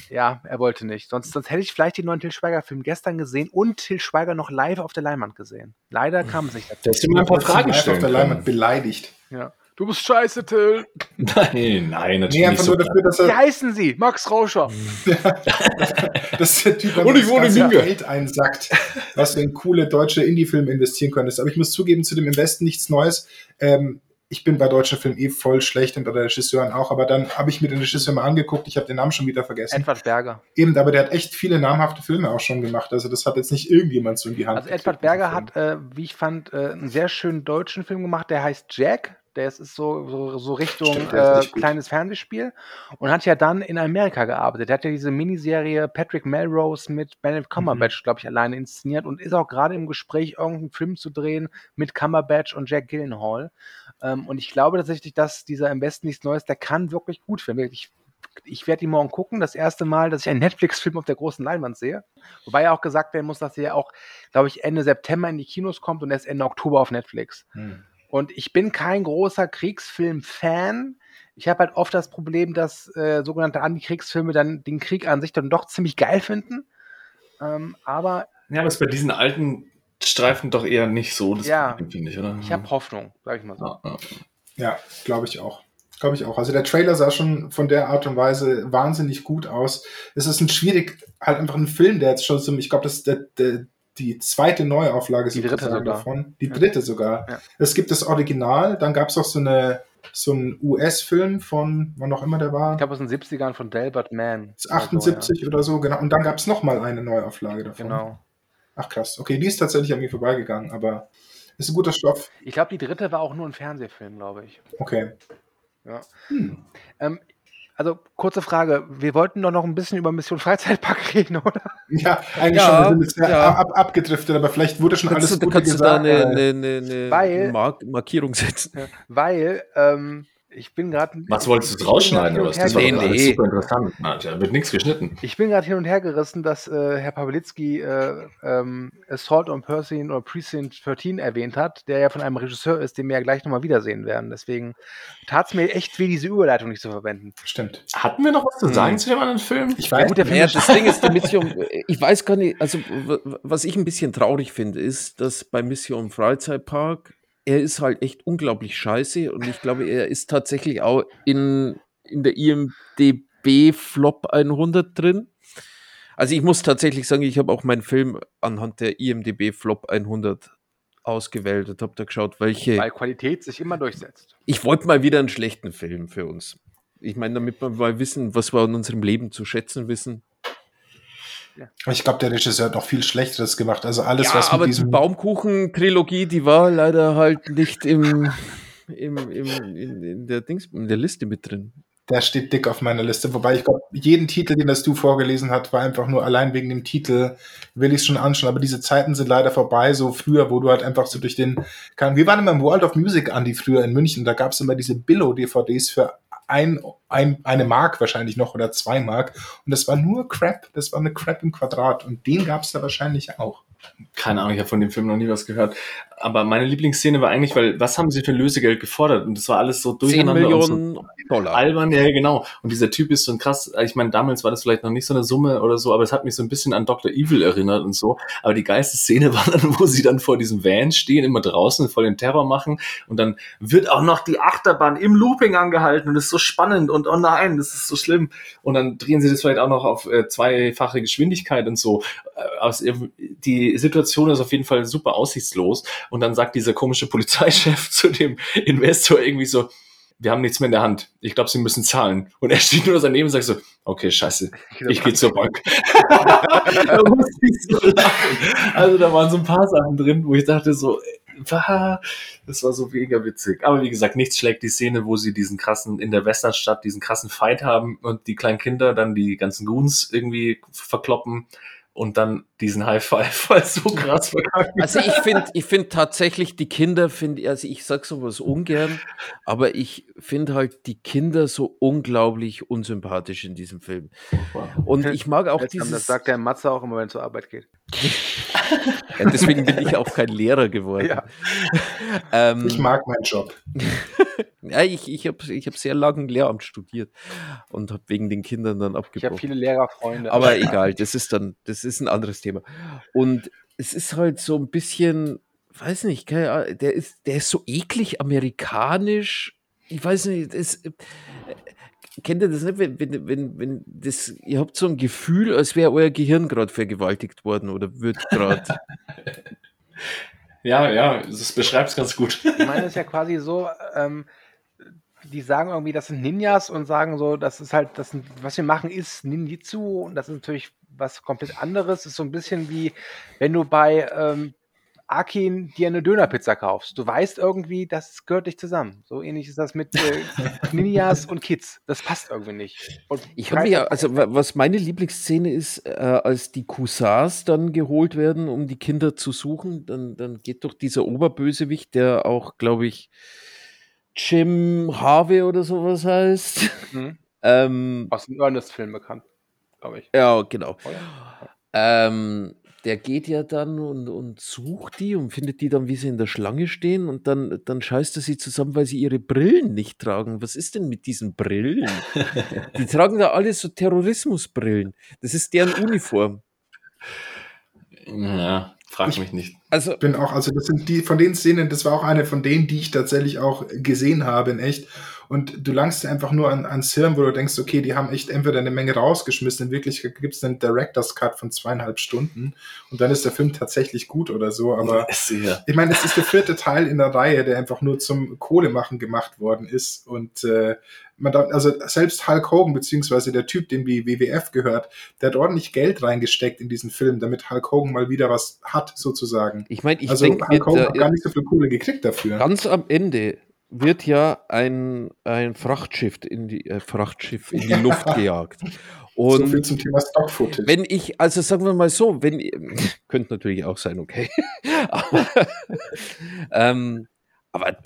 ja, er wollte nicht. Sonst, sonst hätte ich vielleicht den neuen Till Schweiger-Film gestern gesehen und Till Schweiger noch live auf der Leinwand gesehen. Leider kam es nicht dazu. Hast ihm ein paar Fragen gestellt. auf der Leinwand beleidigt. Ja. Du bist scheiße, Till. *laughs* Nein, nein, natürlich nee, nicht. So dafür, dass er Wie heißen Sie? Max Rauscher. *laughs* das ist der Typ, der das ganze Geld einsackt, was du in coole deutsche Indie-Filme investieren könntest. Aber ich muss zugeben, zu dem Investen nichts Neues. Ähm, ich bin bei deutschen Filmen eh voll schlecht und bei den Regisseuren auch, aber dann habe ich mir den Regisseur mal angeguckt, ich habe den Namen schon wieder vergessen. Edward Berger. Eben, aber der hat echt viele namhafte Filme auch schon gemacht, also das hat jetzt nicht irgendjemand so in die Hand. Also Edward Berger hat, äh, wie ich fand, äh, einen sehr schönen deutschen Film gemacht, der heißt Jack, der ist, so, so, so Richtung Stimmt, äh, kleines Fernsehspiel und hat ja dann in Amerika gearbeitet. Er hat ja diese Miniserie Patrick Melrose mit Benedict mhm. Cumberbatch, mhm. glaube ich, alleine inszeniert und ist auch gerade im Gespräch, irgendeinen Film zu drehen mit Cumberbatch und Jack Gillenhall. Ähm, und ich glaube tatsächlich, dass dieser im Besten nichts Neues, der kann wirklich gut filmen. Ich, ich werde ihn morgen gucken. Das erste Mal, dass ich einen *laughs* Netflix-Film auf der großen Leinwand sehe. Wobei ja auch gesagt werden muss, dass er auch, glaube ich, Ende September in die Kinos kommt und erst Ende Oktober auf Netflix. Mhm. Und ich bin kein großer Kriegsfilm-Fan. Ich habe halt oft das Problem, dass äh, sogenannte Antikriegsfilme dann den Krieg an sich dann doch ziemlich geil finden. Ähm, aber. Ja, das ist bei diesen alten Streifen doch eher nicht so, das ja, finde ich, oder? Ich habe Hoffnung, sag ich mal so. Ja, ja. ja glaube ich auch. Glaube ich auch. Also der Trailer sah schon von der Art und Weise wahnsinnig gut aus. Es ist ein schwierig, halt einfach ein Film, der jetzt schon so, ich glaube, das ist der, der, die zweite Neuauflage Die dritte sogar. davon. Die Ja. dritte sogar. Ja. Es gibt das Original, dann gab es auch so eine so einen US-Film von, wann auch immer der war, Ich glaube, aus den 70ern von Delbert Mann. Das 78 oder so, genau. Und dann gab es nochmal eine Neuauflage davon. ja. Genau. Ach krass. Okay, die ist tatsächlich an mir vorbeigegangen, aber ist ein guter Stoff. Ich glaube, die dritte war auch nur ein Fernsehfilm, glaube ich. Okay. Ja. Hm. Ähm, also, kurze Frage. Wir wollten doch noch ein bisschen über Mission Freizeitpark *laughs* reden, oder? Ja, eigentlich Ja, schon. Wir sind jetzt sehr ja. ab, abgedriftet, aber vielleicht wurde schon Kannst, alles du, Gute kannst du da gesagt. eine, äh, eine, eine, eine Weil- Mark Markierung setzen? Weil, ähm, ich bin gerade. Was wolltest du rausschneiden? Oder? was? Das war Nee, nee. super interessant. Na, da wird nichts geschnitten. Ich bin gerade hin und her gerissen, dass äh, Herr Pawlitzki äh, ähm, Assault on Person oder Precinct 13 erwähnt hat, der ja von einem Regisseur ist, den wir ja gleich nochmal wiedersehen werden. Deswegen tat es mir echt weh, diese Überleitung nicht zu verwenden. Stimmt. Hatten wir noch was zu sagen Hm. zu dem anderen Film? Ich Ja, weiß. gut, der Film ist das Ding ist, die Mission, ich weiß gar nicht, also was ich ein bisschen traurig finde, ist, dass bei Mission Freizeitpark, er ist halt echt unglaublich scheiße und ich glaube, er ist tatsächlich auch in, in der IMDB Flop 100 drin. Also ich muss tatsächlich sagen, ich habe auch meinen Film anhand der IMDB Flop 100 ausgewählt und habe da geschaut, welche. weil Qualität sich immer durchsetzt. Ich wollte mal wieder einen schlechten Film für uns. Ich meine, damit wir mal wissen, was wir in unserem Leben zu schätzen wissen. Ich glaube, der Regisseur hat noch viel Schlechteres gemacht. Also alles, ja, was mit aber die diesem. Baumkuchen-Trilogie, die war leider halt nicht im, im, im, in, in, der Dings, in der Liste mit drin. Der steht dick auf meiner Liste. Wobei ich glaube, jeden Titel, den das du vorgelesen hast, war einfach nur allein wegen dem Titel, will ich es schon anschauen. Aber diese Zeiten sind leider vorbei, so früher, wo du halt einfach so durch den. Kann, wir waren immer im World of Music, Andy, früher in München. Da gab es immer diese Billo-DVDs für ein, ein, eine Mark wahrscheinlich noch oder zwei Mark. Und das war nur Crap. Das war eine Crap im Quadrat. Und den gab es da wahrscheinlich auch. Keine Ahnung, ich habe von dem Film noch nie was gehört. Aber meine Lieblingsszene war eigentlich, weil was haben sie für Lösegeld gefordert? Und das war alles so 10 durcheinander und so Millionen Dollar. albern, ja genau. Und dieser Typ ist so ein krass, ich meine, damals war das vielleicht noch nicht so eine Summe oder so, aber es hat mich so ein bisschen an Dr. Evil erinnert und so. Aber die geilste Szene *laughs* war dann, wo sie dann vor diesem Van stehen, immer draußen voll den Terror machen und dann wird auch noch die Achterbahn im Looping angehalten und das ist so spannend und oh nein, das ist so schlimm. Und dann drehen sie das vielleicht auch noch auf äh, zweifache Geschwindigkeit und so. Äh, aus, ihrem- Situation ist auf jeden Fall super aussichtslos. Und dann sagt dieser komische Polizeichef *laughs* zu dem Investor irgendwie so, wir haben nichts mehr in der Hand. Ich glaube, sie müssen zahlen. Und er steht nur daneben und sagt so, okay, scheiße, ich gehe zur Bank. *laughs* Also da waren so ein paar Sachen drin, wo ich dachte so, "Wah." das war so mega witzig. Aber wie gesagt, nichts schlägt die Szene, wo sie diesen krassen, in der Westernstadt diesen krassen Fight haben und die kleinen Kinder dann die ganzen Goons irgendwie verkloppen und dann diesen High Five, *laughs* weil es so krass verkackt Also ich finde ich find tatsächlich die Kinder, finde also ich sag sowas ungern, aber ich finde halt die Kinder so unglaublich unsympathisch in diesem Film. Und ich mag auch Seltsam, dieses, das sagt der Matze auch immer, wenn er zur Arbeit geht. *laughs* ja, deswegen bin ich auch kein Lehrer geworden. Ja. Ähm, Ich mag meinen Job. *laughs* ja, ich, ich habe ich hab sehr lange Lehramt studiert und habe wegen den Kindern dann Ich habe abgebrochen. viele Lehrerfreunde. Aber *laughs* egal, das ist dann, das ist ein anderes Thema. Und es ist halt so ein bisschen, weiß nicht, keine Ahnung, der ist, der ist so eklig amerikanisch. Ich weiß nicht, das, äh, kennt ihr das nicht, wenn, wenn, wenn, wenn das, ihr habt so ein Gefühl, als wäre euer Gehirn gerade vergewaltigt worden oder wird gerade. *laughs* Ja, ja, das beschreibt es ganz gut. Ich meine, es ist ja quasi so, ähm, die sagen irgendwie, das sind Ninjas und sagen so, das ist halt, das sind, was wir machen, ist Ninjitsu und das ist natürlich was komplett anderes. ist so ein bisschen wie, wenn du bei ähm, Akin dir eine Dönerpizza kaufst. Du weißt irgendwie, das gehört nicht zusammen. So ähnlich ist das mit äh, *laughs* Ninjas und Kids. Das passt irgendwie nicht. Und Ich habe ja, also wa- was meine Lieblingsszene ist, äh, als die Cousins dann geholt werden, um die Kinder zu suchen, dann, dann geht doch dieser Oberbösewicht, der auch, glaube ich, Jim Harvey oder sowas heißt. Mhm. *laughs* ähm, aus dem Ernest-Film bekannt, glaube ich. ja, genau. Oder? Ähm, der geht ja dann und, und sucht die und findet die dann, wie sie in der Schlange stehen und dann, dann scheißt er sie zusammen, weil sie ihre Brillen nicht tragen. Was ist denn mit diesen Brillen? *laughs* Die tragen da alle so Terrorismusbrillen. Das ist deren Uniform. Ja, frag Ich- mich nicht. Also, bin auch, also das sind die von den Szenen, das war auch eine von denen, die ich tatsächlich auch gesehen habe in echt. und du langst einfach nur an, ans Hirn, wo du denkst, okay, die haben echt entweder eine Menge rausgeschmissen, in Wirklichkeit gibt es einen Director's Cut von zweieinhalb Stunden und dann ist der Film tatsächlich gut oder so, aber Sehr. ich meine, es ist der vierte Teil in der Reihe, der einfach nur zum Kohlemachen gemacht worden ist und äh, man da, also selbst Hulk Hogan, beziehungsweise der Typ, dem die WWF gehört, der hat ordentlich Geld reingesteckt in diesen Film, damit Hulk Hogan mal wieder was hat, sozusagen. Ich meine, ich also denke, Hulk Hogan hat mir, gar nicht so viel Kohle gekriegt dafür. ganz am Ende wird ja ein, ein Frachtschiff in die äh, Frachtschiff in die *laughs* Luft gejagt. so viel Und zum Thema Stock-Footage. wenn ich, also sagen wir mal so, wenn *laughs* könnte natürlich auch sein, okay. *laughs* aber, ähm, aber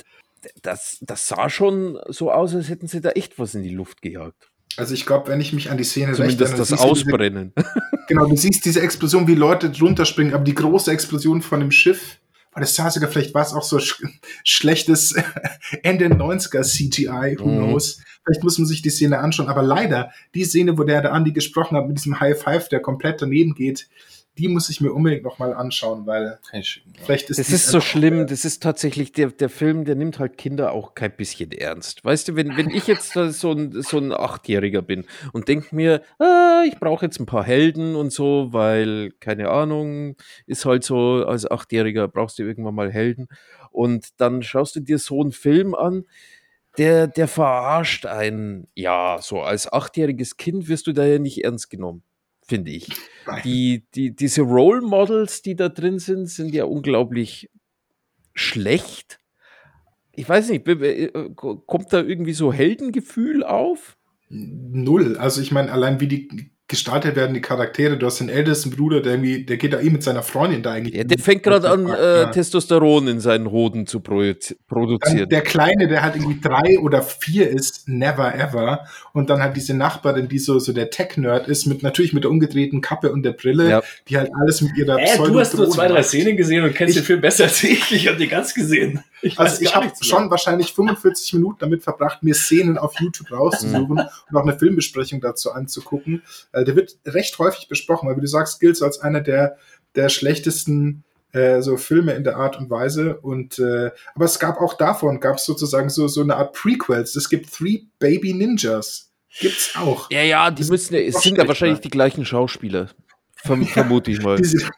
das, das sah schon so aus, als hätten sie da echt was in die Luft gejagt. Also ich glaube, wenn ich mich an die Szene erinnere, das du diese- Ausbrennen. *laughs* Genau, du siehst diese Explosion, wie Leute drunter springen, aber die große Explosion von dem Schiff, weil das sah sogar, vielleicht war es auch so sch schlechtes *laughs* Ende 90er CGI, who Mhm. knows. Vielleicht muss man sich die Szene anschauen, aber leider, die Szene, wo der, der Andi gesprochen hat, mit diesem High Five, der komplett daneben geht, die muss ich mir unbedingt nochmal anschauen, weil vielleicht ist Das ist so schlimm, das ist tatsächlich, der, der Film, der nimmt halt Kinder auch kein bisschen ernst. Weißt du, wenn, wenn ich jetzt so ein, so ein Achtjähriger bin und denke mir, ah, ich brauche jetzt ein paar Helden und so, weil, keine Ahnung, ist halt so, als Achtjähriger brauchst du irgendwann mal Helden. Und dann schaust du dir so einen Film an, der, der verarscht einen. Ja, so als achtjähriges Kind wirst du da ja nicht ernst genommen, finde ich Nein. die, die, diese Role Models, die da drin sind, sind ja unglaublich schlecht. Ich weiß nicht, äh, kommt da irgendwie so Heldengefühl auf? Null. Also ich meine, allein wie die gestaltet werden, die Charaktere. Du hast den ältesten Bruder, der irgendwie, der geht da eh mit seiner Freundin da eigentlich. Ja, der fängt gerade an, äh, Ja. Testosteron in seinen Hoden zu projiz- Dann produzieren. der Kleine, der halt irgendwie drei oder vier ist, never ever. Und dann halt diese Nachbarin, die so, so der Tech-Nerd ist, mit natürlich mit der umgedrehten Kappe und der Brille, Ja. die halt alles mit ihrer Äh, du hast nur zwei, drei macht. Szenen gesehen und kennst Ich- den Film besser als ich. Ich habe die ganz gesehen. Ich Also ich habe schon wahrscheinlich 45 Minuten damit verbracht, mir Szenen auf YouTube rauszusuchen und auch eine Filmbesprechung dazu anzugucken. Äh, der wird recht häufig besprochen, weil wie du sagst, gilt als einer der, der schlechtesten äh, so Filme in der Art und Weise. Und äh, aber es gab auch davon, gab es sozusagen so, so eine Art Prequels. Es gibt Three Baby Ninjas. Gibt's auch. ja, ja, die Das müssen, es sind ja wahrscheinlich die gleichen Schauspieler. Verm vermute ich mal. Diese,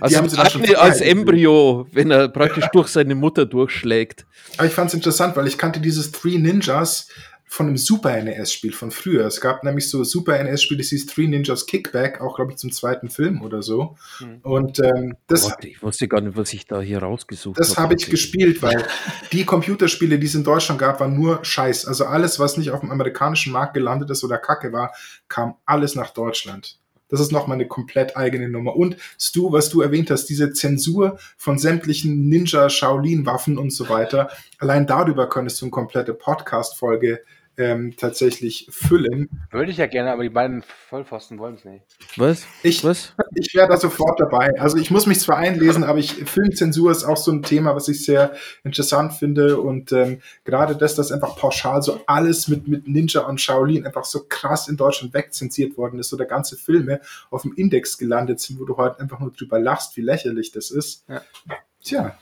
Also haben sie Agne als. Embryo, wenn er praktisch durch seine Mutter durchschlägt. Aber ich fand es interessant, weil ich kannte dieses Three Ninjas von einem Super NES-Spiel von früher. Es gab nämlich so Super NES-Spiel, das hieß Three Ninjas Kickback, auch glaube ich zum zweiten Film oder so. Hm. Und ähm, das, Gott, ich wusste gar nicht, was ich da hier rausgesucht das habe ich tatsächlich. gespielt, weil die Computerspiele, die es in Deutschland gab, waren nur Scheiß. Also alles, was nicht auf dem amerikanischen Markt gelandet ist oder Kacke war, kam alles nach Deutschland. Das ist nochmal eine komplett eigene Nummer. Und Stu, was du erwähnt hast, diese Zensur von sämtlichen Ninja, Shaolin-Waffen und so weiter, allein darüber könntest du eine komplette Podcast-Folge ähm, tatsächlich füllen. Würde ich ja gerne, aber die beiden Vollpfosten wollen es nicht. Was? Ich, Was? ich wäre da sofort dabei. Also ich muss mich zwar einlesen, aber ich, Filmzensur ist auch so ein Thema, was ich sehr interessant finde. Und ähm, gerade das, dass einfach pauschal so alles mit, mit Ninja und Shaolin einfach so krass in Deutschland wegzensiert worden ist oder ganze Filme auf dem Index gelandet sind, wo du heute einfach nur drüber lachst, wie lächerlich das ist. Ja. Tja,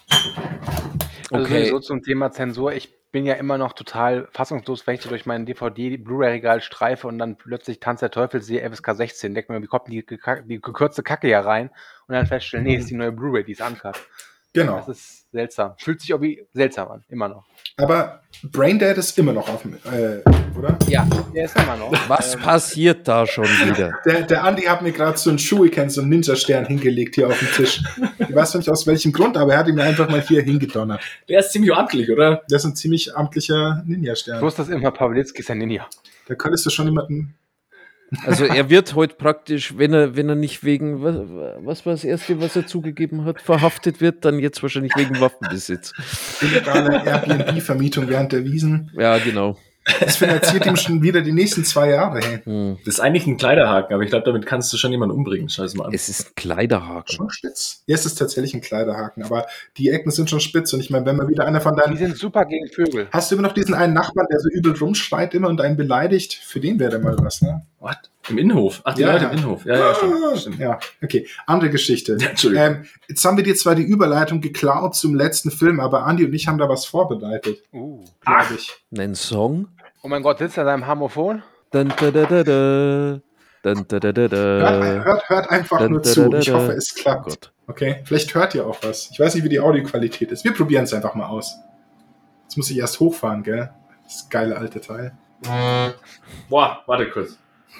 Also Okay. sowieso zum Thema Zensur. Ich bin ja immer noch total fassungslos, wenn ich so durch meinen DVD-Blu-ray-Regal streife und dann plötzlich Tanz der Teufel sehe, FSK 16. Denke mir, wie kommt die, die gekürzte Kacke hier rein? Und dann feststellen, nee, ist die neue Blu-ray, die ist uncut. genau. Das ist seltsam. Fühlt sich irgendwie seltsam an, immer noch. Aber Braindead ist immer noch auf dem, äh, oder? Ja, der ist immer noch. *laughs* Was Ähm, passiert da schon wieder? Der, der Andi hat mir gerade so einen Shuriken, so einen Ninja-Stern hingelegt hier auf dem Tisch. Ich weiß nicht aus welchem Grund, aber er hat ihn mir einfach mal hier hingedonnert. Der ist ziemlich amtlich, oder? Das ist ein ziemlich amtlicher Ich Ninja-Stern. wusste das immer, Pawlitzki ist ein Ninja. Da könntest du schon jemanden. Also er wird heute praktisch, wenn er, wenn er nicht wegen, was, was war das Erste, was er zugegeben hat, verhaftet wird, dann jetzt wahrscheinlich wegen Waffenbesitz. illegale Airbnb-Vermietung während der Wiesen. Ja, genau. Das finanziert ihm schon wieder die nächsten zwei Jahre. Hey. Hm. Das ist eigentlich ein Kleiderhaken, aber ich glaube, damit kannst du schon jemanden umbringen. Schau es mal an. Es ist ein Kleiderhaken. Schon spitz. Ja, es ist tatsächlich ein Kleiderhaken, aber die Ecken sind schon spitz. Und ich meine, wenn man wieder einer von Die deinen. sind super gegen Vögel. Hast du immer noch diesen einen Nachbarn, der so übel rumschreit immer und einen beleidigt? Für den wäre mal was, ne? What? Im Innenhof? Ach, die Ja. Leute im Innenhof. Ja, ja, stimmt. stimmt. Ja, okay. Andere Geschichte. Ja, *laughs* Entschuldigung. Ähm, jetzt haben wir dir zwar die Überleitung geklaut zum letzten Film, aber Andi und ich haben da was vorbereitet, Uh. glaube ich. Ein Song? Oh mein Gott, sitzt er da im Harmophon? Dun, da, da, da, da. Dun, da, da, da, da. Hört, hört, hört einfach Dun, nur da, zu. da, Ich da. hoffe, es klappt. Gott. Okay, vielleicht hört ihr auch was. Ich weiß nicht, wie die Audioqualität ist. Wir probieren es einfach mal aus. Jetzt muss ich erst hochfahren, gell? Das geile alte Teil. Boah, warte kurz.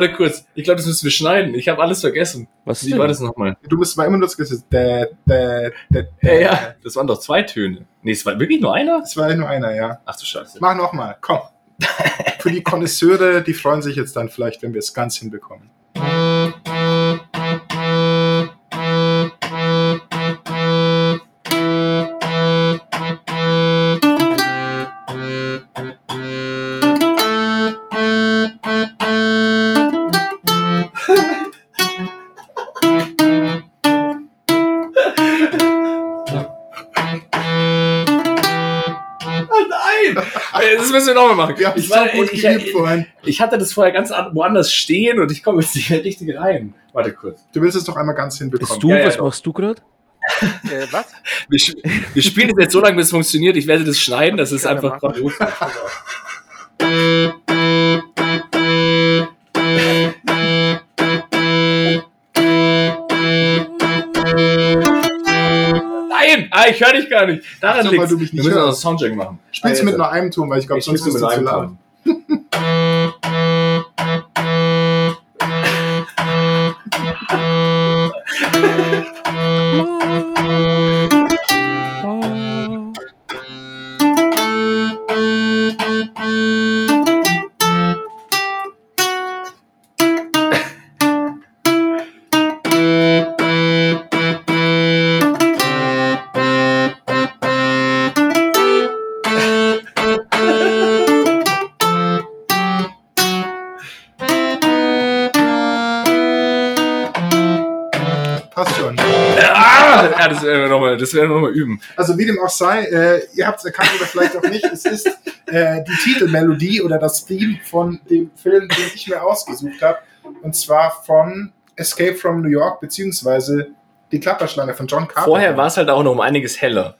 Warte kurz. Ich glaube, das müssen wir schneiden. Ich habe alles vergessen. Was Wie war das nochmal? Du musst mal immer nur das Gesetz. Dä, dä, Ja, dä. ja. Das waren doch zwei Töne. Nee, es war wirklich nur einer? Es war nur einer, ja. Ach du Scheiße. Mach nochmal, komm. *laughs* Für die Konnoisseure, die freuen sich jetzt dann vielleicht, wenn wir es ganz hinbekommen. Müssen wir nochmal machen. Haben Ich, gut ich, ich, vorhin. ich hatte das vorher ganz an- woanders stehen und ich komme jetzt nicht richtig rein. Warte kurz. Du willst es doch einmal ganz Bist hinbekommen. du, Ja, ja, was doch. machst du gerade? *laughs* Äh, was? Wir, wir spielen das jetzt so lange, bis es funktioniert. Ich werde das schneiden. Das ist Ja, einfach *laughs* ich höre dich gar nicht. Daran liegt liegt du mich nicht Wir müssen auch Soundcheck machen. Spielst Ah, mit nur einem Ton, weil ich glaube, sonst ist mit es zu laut. Werden wir nochmal noch mal üben. Also wie dem auch sei, äh, ihr habt es erkannt oder vielleicht auch nicht, es ist äh, die Titelmelodie oder das Theme von dem Film, den ich mir ausgesucht habe. Und zwar von Escape from New York, beziehungsweise Die Klapperschlange von John Carpenter. Vorher war es halt auch noch um einiges heller.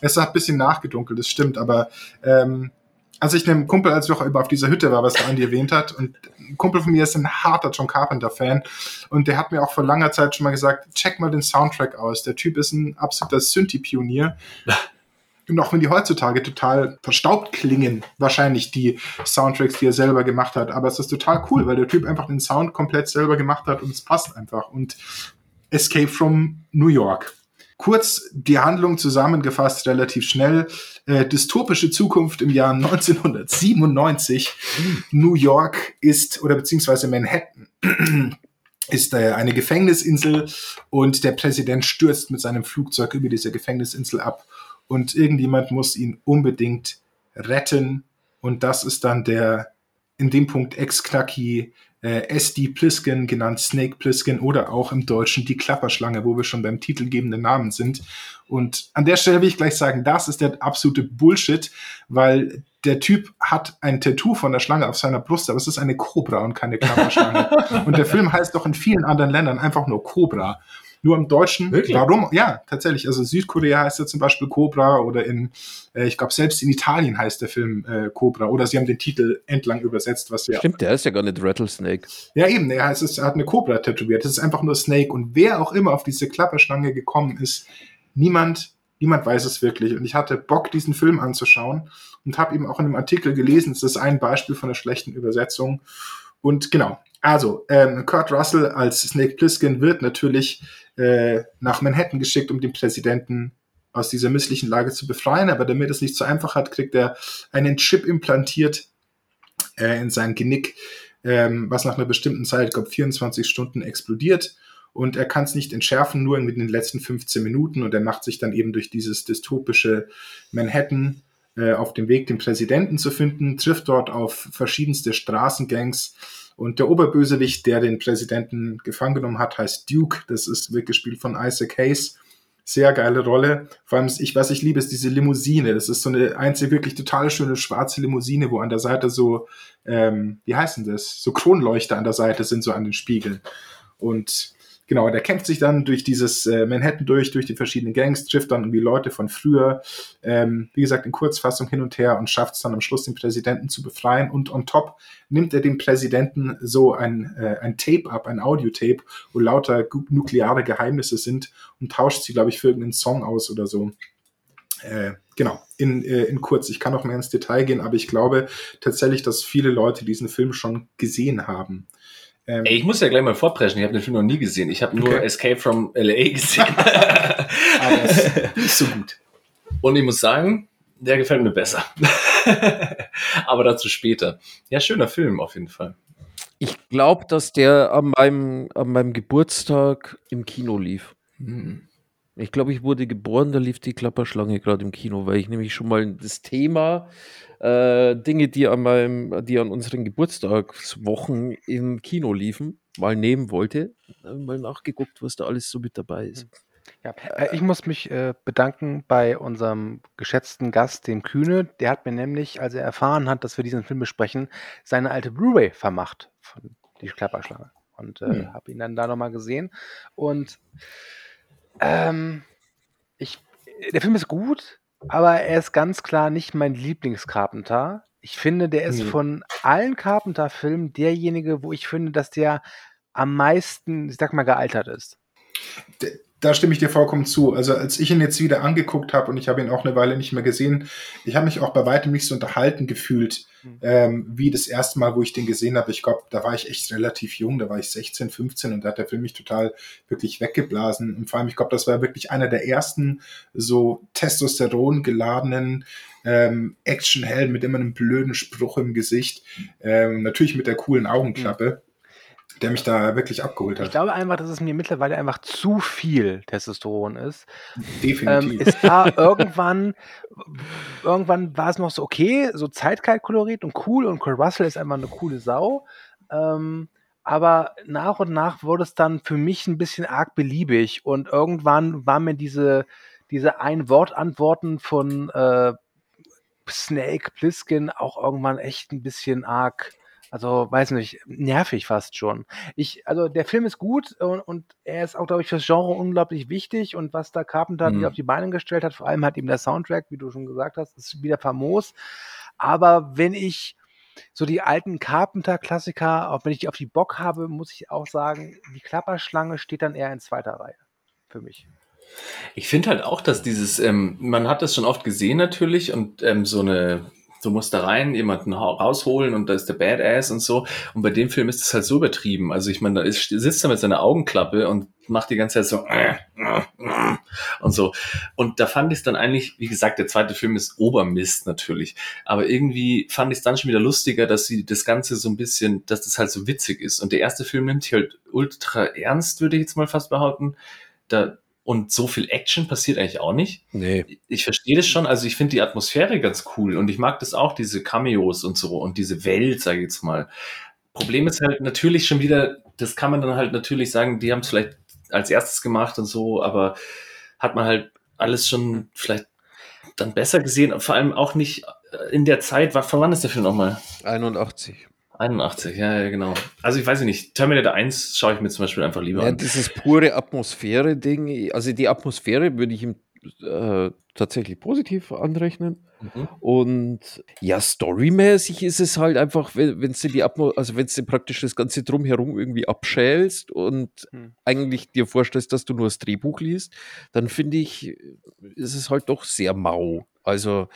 Es hat ein bisschen nachgedunkelt, das stimmt, aber ähm, als ich einem Kumpel, als ich noch über auf dieser Hütte war, was der Andi erwähnt hat, und ein Kumpel von mir ist ein harter John Carpenter-Fan und der hat mir auch vor langer Zeit schon mal gesagt, check mal den Soundtrack aus. Der Typ ist ein absoluter Synthie-Pionier. Und auch wenn die heutzutage total verstaubt klingen, wahrscheinlich die Soundtracks, die er selber gemacht hat, aber es ist total cool, weil der Typ einfach den Sound komplett selber gemacht hat und es passt einfach. Und Escape from New York. Kurz die Handlung zusammengefasst, relativ schnell. Äh, dystopische Zukunft im Jahr *laughs* 1997. New York ist, oder beziehungsweise Manhattan, *clears throat* ist äh, eine Gefängnisinsel und der Präsident stürzt mit seinem Flugzeug über diese Gefängnisinsel ab und irgendjemand muss ihn unbedingt retten und das ist dann der in dem Punkt Ex-Knacki äh, SD Plisken, genannt Snake Plissken oder auch im Deutschen die Klapperschlange, wo wir schon beim titelgebenden Namen sind. Und an der Stelle will ich gleich sagen, das ist der absolute Bullshit, weil der Typ hat ein Tattoo von der Schlange auf seiner Brust, aber es ist eine Cobra und keine Klapperschlange. *laughs* und der Film heißt doch in vielen anderen Ländern einfach nur Cobra. Nur im Deutschen, Wirklich? warum? Ja, tatsächlich. Also Südkorea heißt ja zum Beispiel Cobra oder in, äh, ich glaube, selbst in Italien heißt der Film äh, Cobra oder sie haben den Titel entlang übersetzt, was ja Stimmt, der ist ja gar nicht Rattlesnake. ja, eben, er, heißt, es- er hat eine Cobra tätowiert. Das ist einfach nur Snake. Und wer auch immer auf diese Klapperschlange gekommen ist, niemand, niemand weiß es wirklich. Und ich hatte Bock, diesen Film anzuschauen und habe eben auch in einem Artikel gelesen, es ist ein Beispiel von einer schlechten Übersetzung. Und genau, also ähm, Kurt Russell als Snake Plissken wird natürlich äh, nach Manhattan geschickt, um den Präsidenten aus dieser misslichen Lage zu befreien. Aber damit es nicht so einfach hat, kriegt er einen Chip implantiert äh, in sein Genick, ähm, was nach einer bestimmten Zeit, ich glaube 24 Stunden explodiert. Und er kann es nicht entschärfen, nur in den letzten 15 Minuten. Und er macht sich dann eben durch dieses dystopische Manhattan äh, auf dem Weg, den Präsidenten zu finden, trifft dort auf verschiedenste Straßengangs. Und der Oberbösewicht, der den Präsidenten gefangen genommen hat, heißt Duke. Das ist wird gespielt von Isaac Hayes. Sehr geile Rolle. Vor allem, ich, was ich liebe, ist diese Limousine. Das ist so eine einzige wirklich total schöne schwarze Limousine, wo an der Seite so, ähm, wie heißen das? So Kronleuchter an der Seite sind, so an den Spiegeln. Und genau, der kämpft sich dann durch dieses äh, Manhattan durch, durch die verschiedenen Gangs, trifft dann irgendwie Leute von früher, ähm, wie gesagt, in Kurzfassung hin und her und schafft es dann am Schluss, den Präsidenten zu befreien. Und on top nimmt er dem Präsidenten so ein, äh, ein Tape ab, ein Audiotape, wo lauter nukleare Geheimnisse sind und tauscht sie, glaube ich, für irgendeinen Song aus oder so. Äh, genau, in, äh, in kurz. Ich kann noch mehr ins Detail gehen, aber ich glaube tatsächlich, dass viele Leute diesen Film schon gesehen haben. Ähm, Ey, ich muss ja gleich mal vorpreschen, ich habe den Film noch nie gesehen. Ich habe nur okay. Escape from LA *laughs* gesehen. Aber nicht so gut. Und ich muss sagen, der gefällt mir besser. *laughs* Aber dazu später. Ja, schöner Film auf jeden Fall. Ich glaube, dass der an meinem, an meinem Geburtstag im Kino lief. Hm. Ich glaube, ich wurde geboren, da lief die Klapperschlange gerade im Kino, weil ich nämlich schon mal das Thema äh, Dinge, die an meinem, die an unseren Geburtstagswochen im Kino liefen, mal nehmen wollte. Mal nachgeguckt, was da alles so mit dabei ist. Ja, äh, ich muss mich äh, bedanken bei unserem geschätzten Gast, dem Kühne. Der hat mir nämlich, als er erfahren hat, dass wir diesen Film besprechen, seine alte Blu-ray vermacht von Die Klapperschlange. Und äh, hm. habe ihn dann da nochmal gesehen. Und ähm, ich, der Film ist gut, aber er ist ganz klar nicht mein Lieblings-Carpenter. Ich finde, der ist mhm. von allen Carpenter-Filmen derjenige, wo ich finde, dass der am meisten, ich sag mal, gealtert ist. Da stimme ich dir vollkommen zu. Also als ich ihn jetzt wieder angeguckt habe und ich habe ihn auch eine Weile nicht mehr gesehen, ich habe mich auch bei weitem nicht so unterhalten gefühlt mhm. ähm, wie das erste Mal, wo ich den gesehen habe. Ich glaube, da war ich echt relativ jung, da war ich 16, 15 und da hat der Film mich total wirklich weggeblasen. Und vor allem, ich glaube, das war wirklich einer der ersten so Testosteron geladenen ähm, Actionhelden mit immer einem blöden Spruch im Gesicht. Ähm, natürlich mit der coolen Augenklappe. Mhm der mich da wirklich abgeholt hat. Ich glaube einfach, dass es mir mittlerweile einfach zu viel Testosteron ist. Definitiv. Ähm, es war irgendwann, irgendwann war es noch so okay, so Zeitkalkolorit und cool und Kurt Russell ist einfach eine coole Sau. Ähm, aber nach und nach wurde es dann für mich ein bisschen arg beliebig und irgendwann war mir diese, diese Ein-Wort-Antworten von äh, Snake Plissken auch irgendwann echt ein bisschen arg also, weiß nicht, nervig fast schon. Ich, also der Film ist gut und, und er ist auch, glaube ich, fürs Genre unglaublich wichtig und was da Carpenter mhm. auf die Beine gestellt hat, vor allem hat ihm der Soundtrack, wie du schon gesagt hast, ist wieder famos. Aber wenn ich so die alten Carpenter-Klassiker, auch wenn ich die auf die Bock habe, muss ich auch sagen, die Klapperschlange steht dann eher in zweiter Reihe für mich. Ich finde halt auch, dass dieses, ähm, man hat das schon oft gesehen natürlich und ähm, so eine du musst da rein, jemanden rausholen und da ist der Badass und so. Und bei dem Film ist es halt so übertrieben. Also ich meine, da ist, sitzt er mit seiner Augenklappe und macht die ganze Zeit so äh, äh, äh, und so. Und da fand ich es dann eigentlich, wie gesagt, der zweite Film ist Obermist natürlich. Aber irgendwie fand ich es dann schon wieder lustiger, dass sie das Ganze so ein bisschen, dass das halt so witzig ist. Und der erste Film nimmt sich halt ultra ernst, würde ich jetzt mal fast behaupten. Da, und so viel Action passiert eigentlich auch nicht. Nee. Ich verstehe das schon. Also ich finde die Atmosphäre ganz cool und ich mag das auch, diese Cameos und so und diese Welt, sage ich jetzt mal. Problem ist halt natürlich schon wieder, das kann man dann halt natürlich sagen, die haben es vielleicht als erstes gemacht und so, aber hat man halt alles schon vielleicht dann besser gesehen, vor allem auch nicht in der Zeit, von wann ist der Film nochmal? 81. 81, ja, ja, genau. Also ich weiß nicht, Terminator 1 schaue ich mir zum Beispiel einfach lieber ja, an. Dieses pure Atmosphäre-Ding, also die Atmosphäre würde ich ihm äh, tatsächlich positiv anrechnen. Mhm. Und ja, storymäßig ist es halt einfach, wenn, wenn du die Atmo also wenn du praktisch das Ganze drumherum irgendwie abschälst und mhm. eigentlich dir vorstellst, dass du nur das Drehbuch liest, dann finde ich, ist es halt doch sehr mau. Also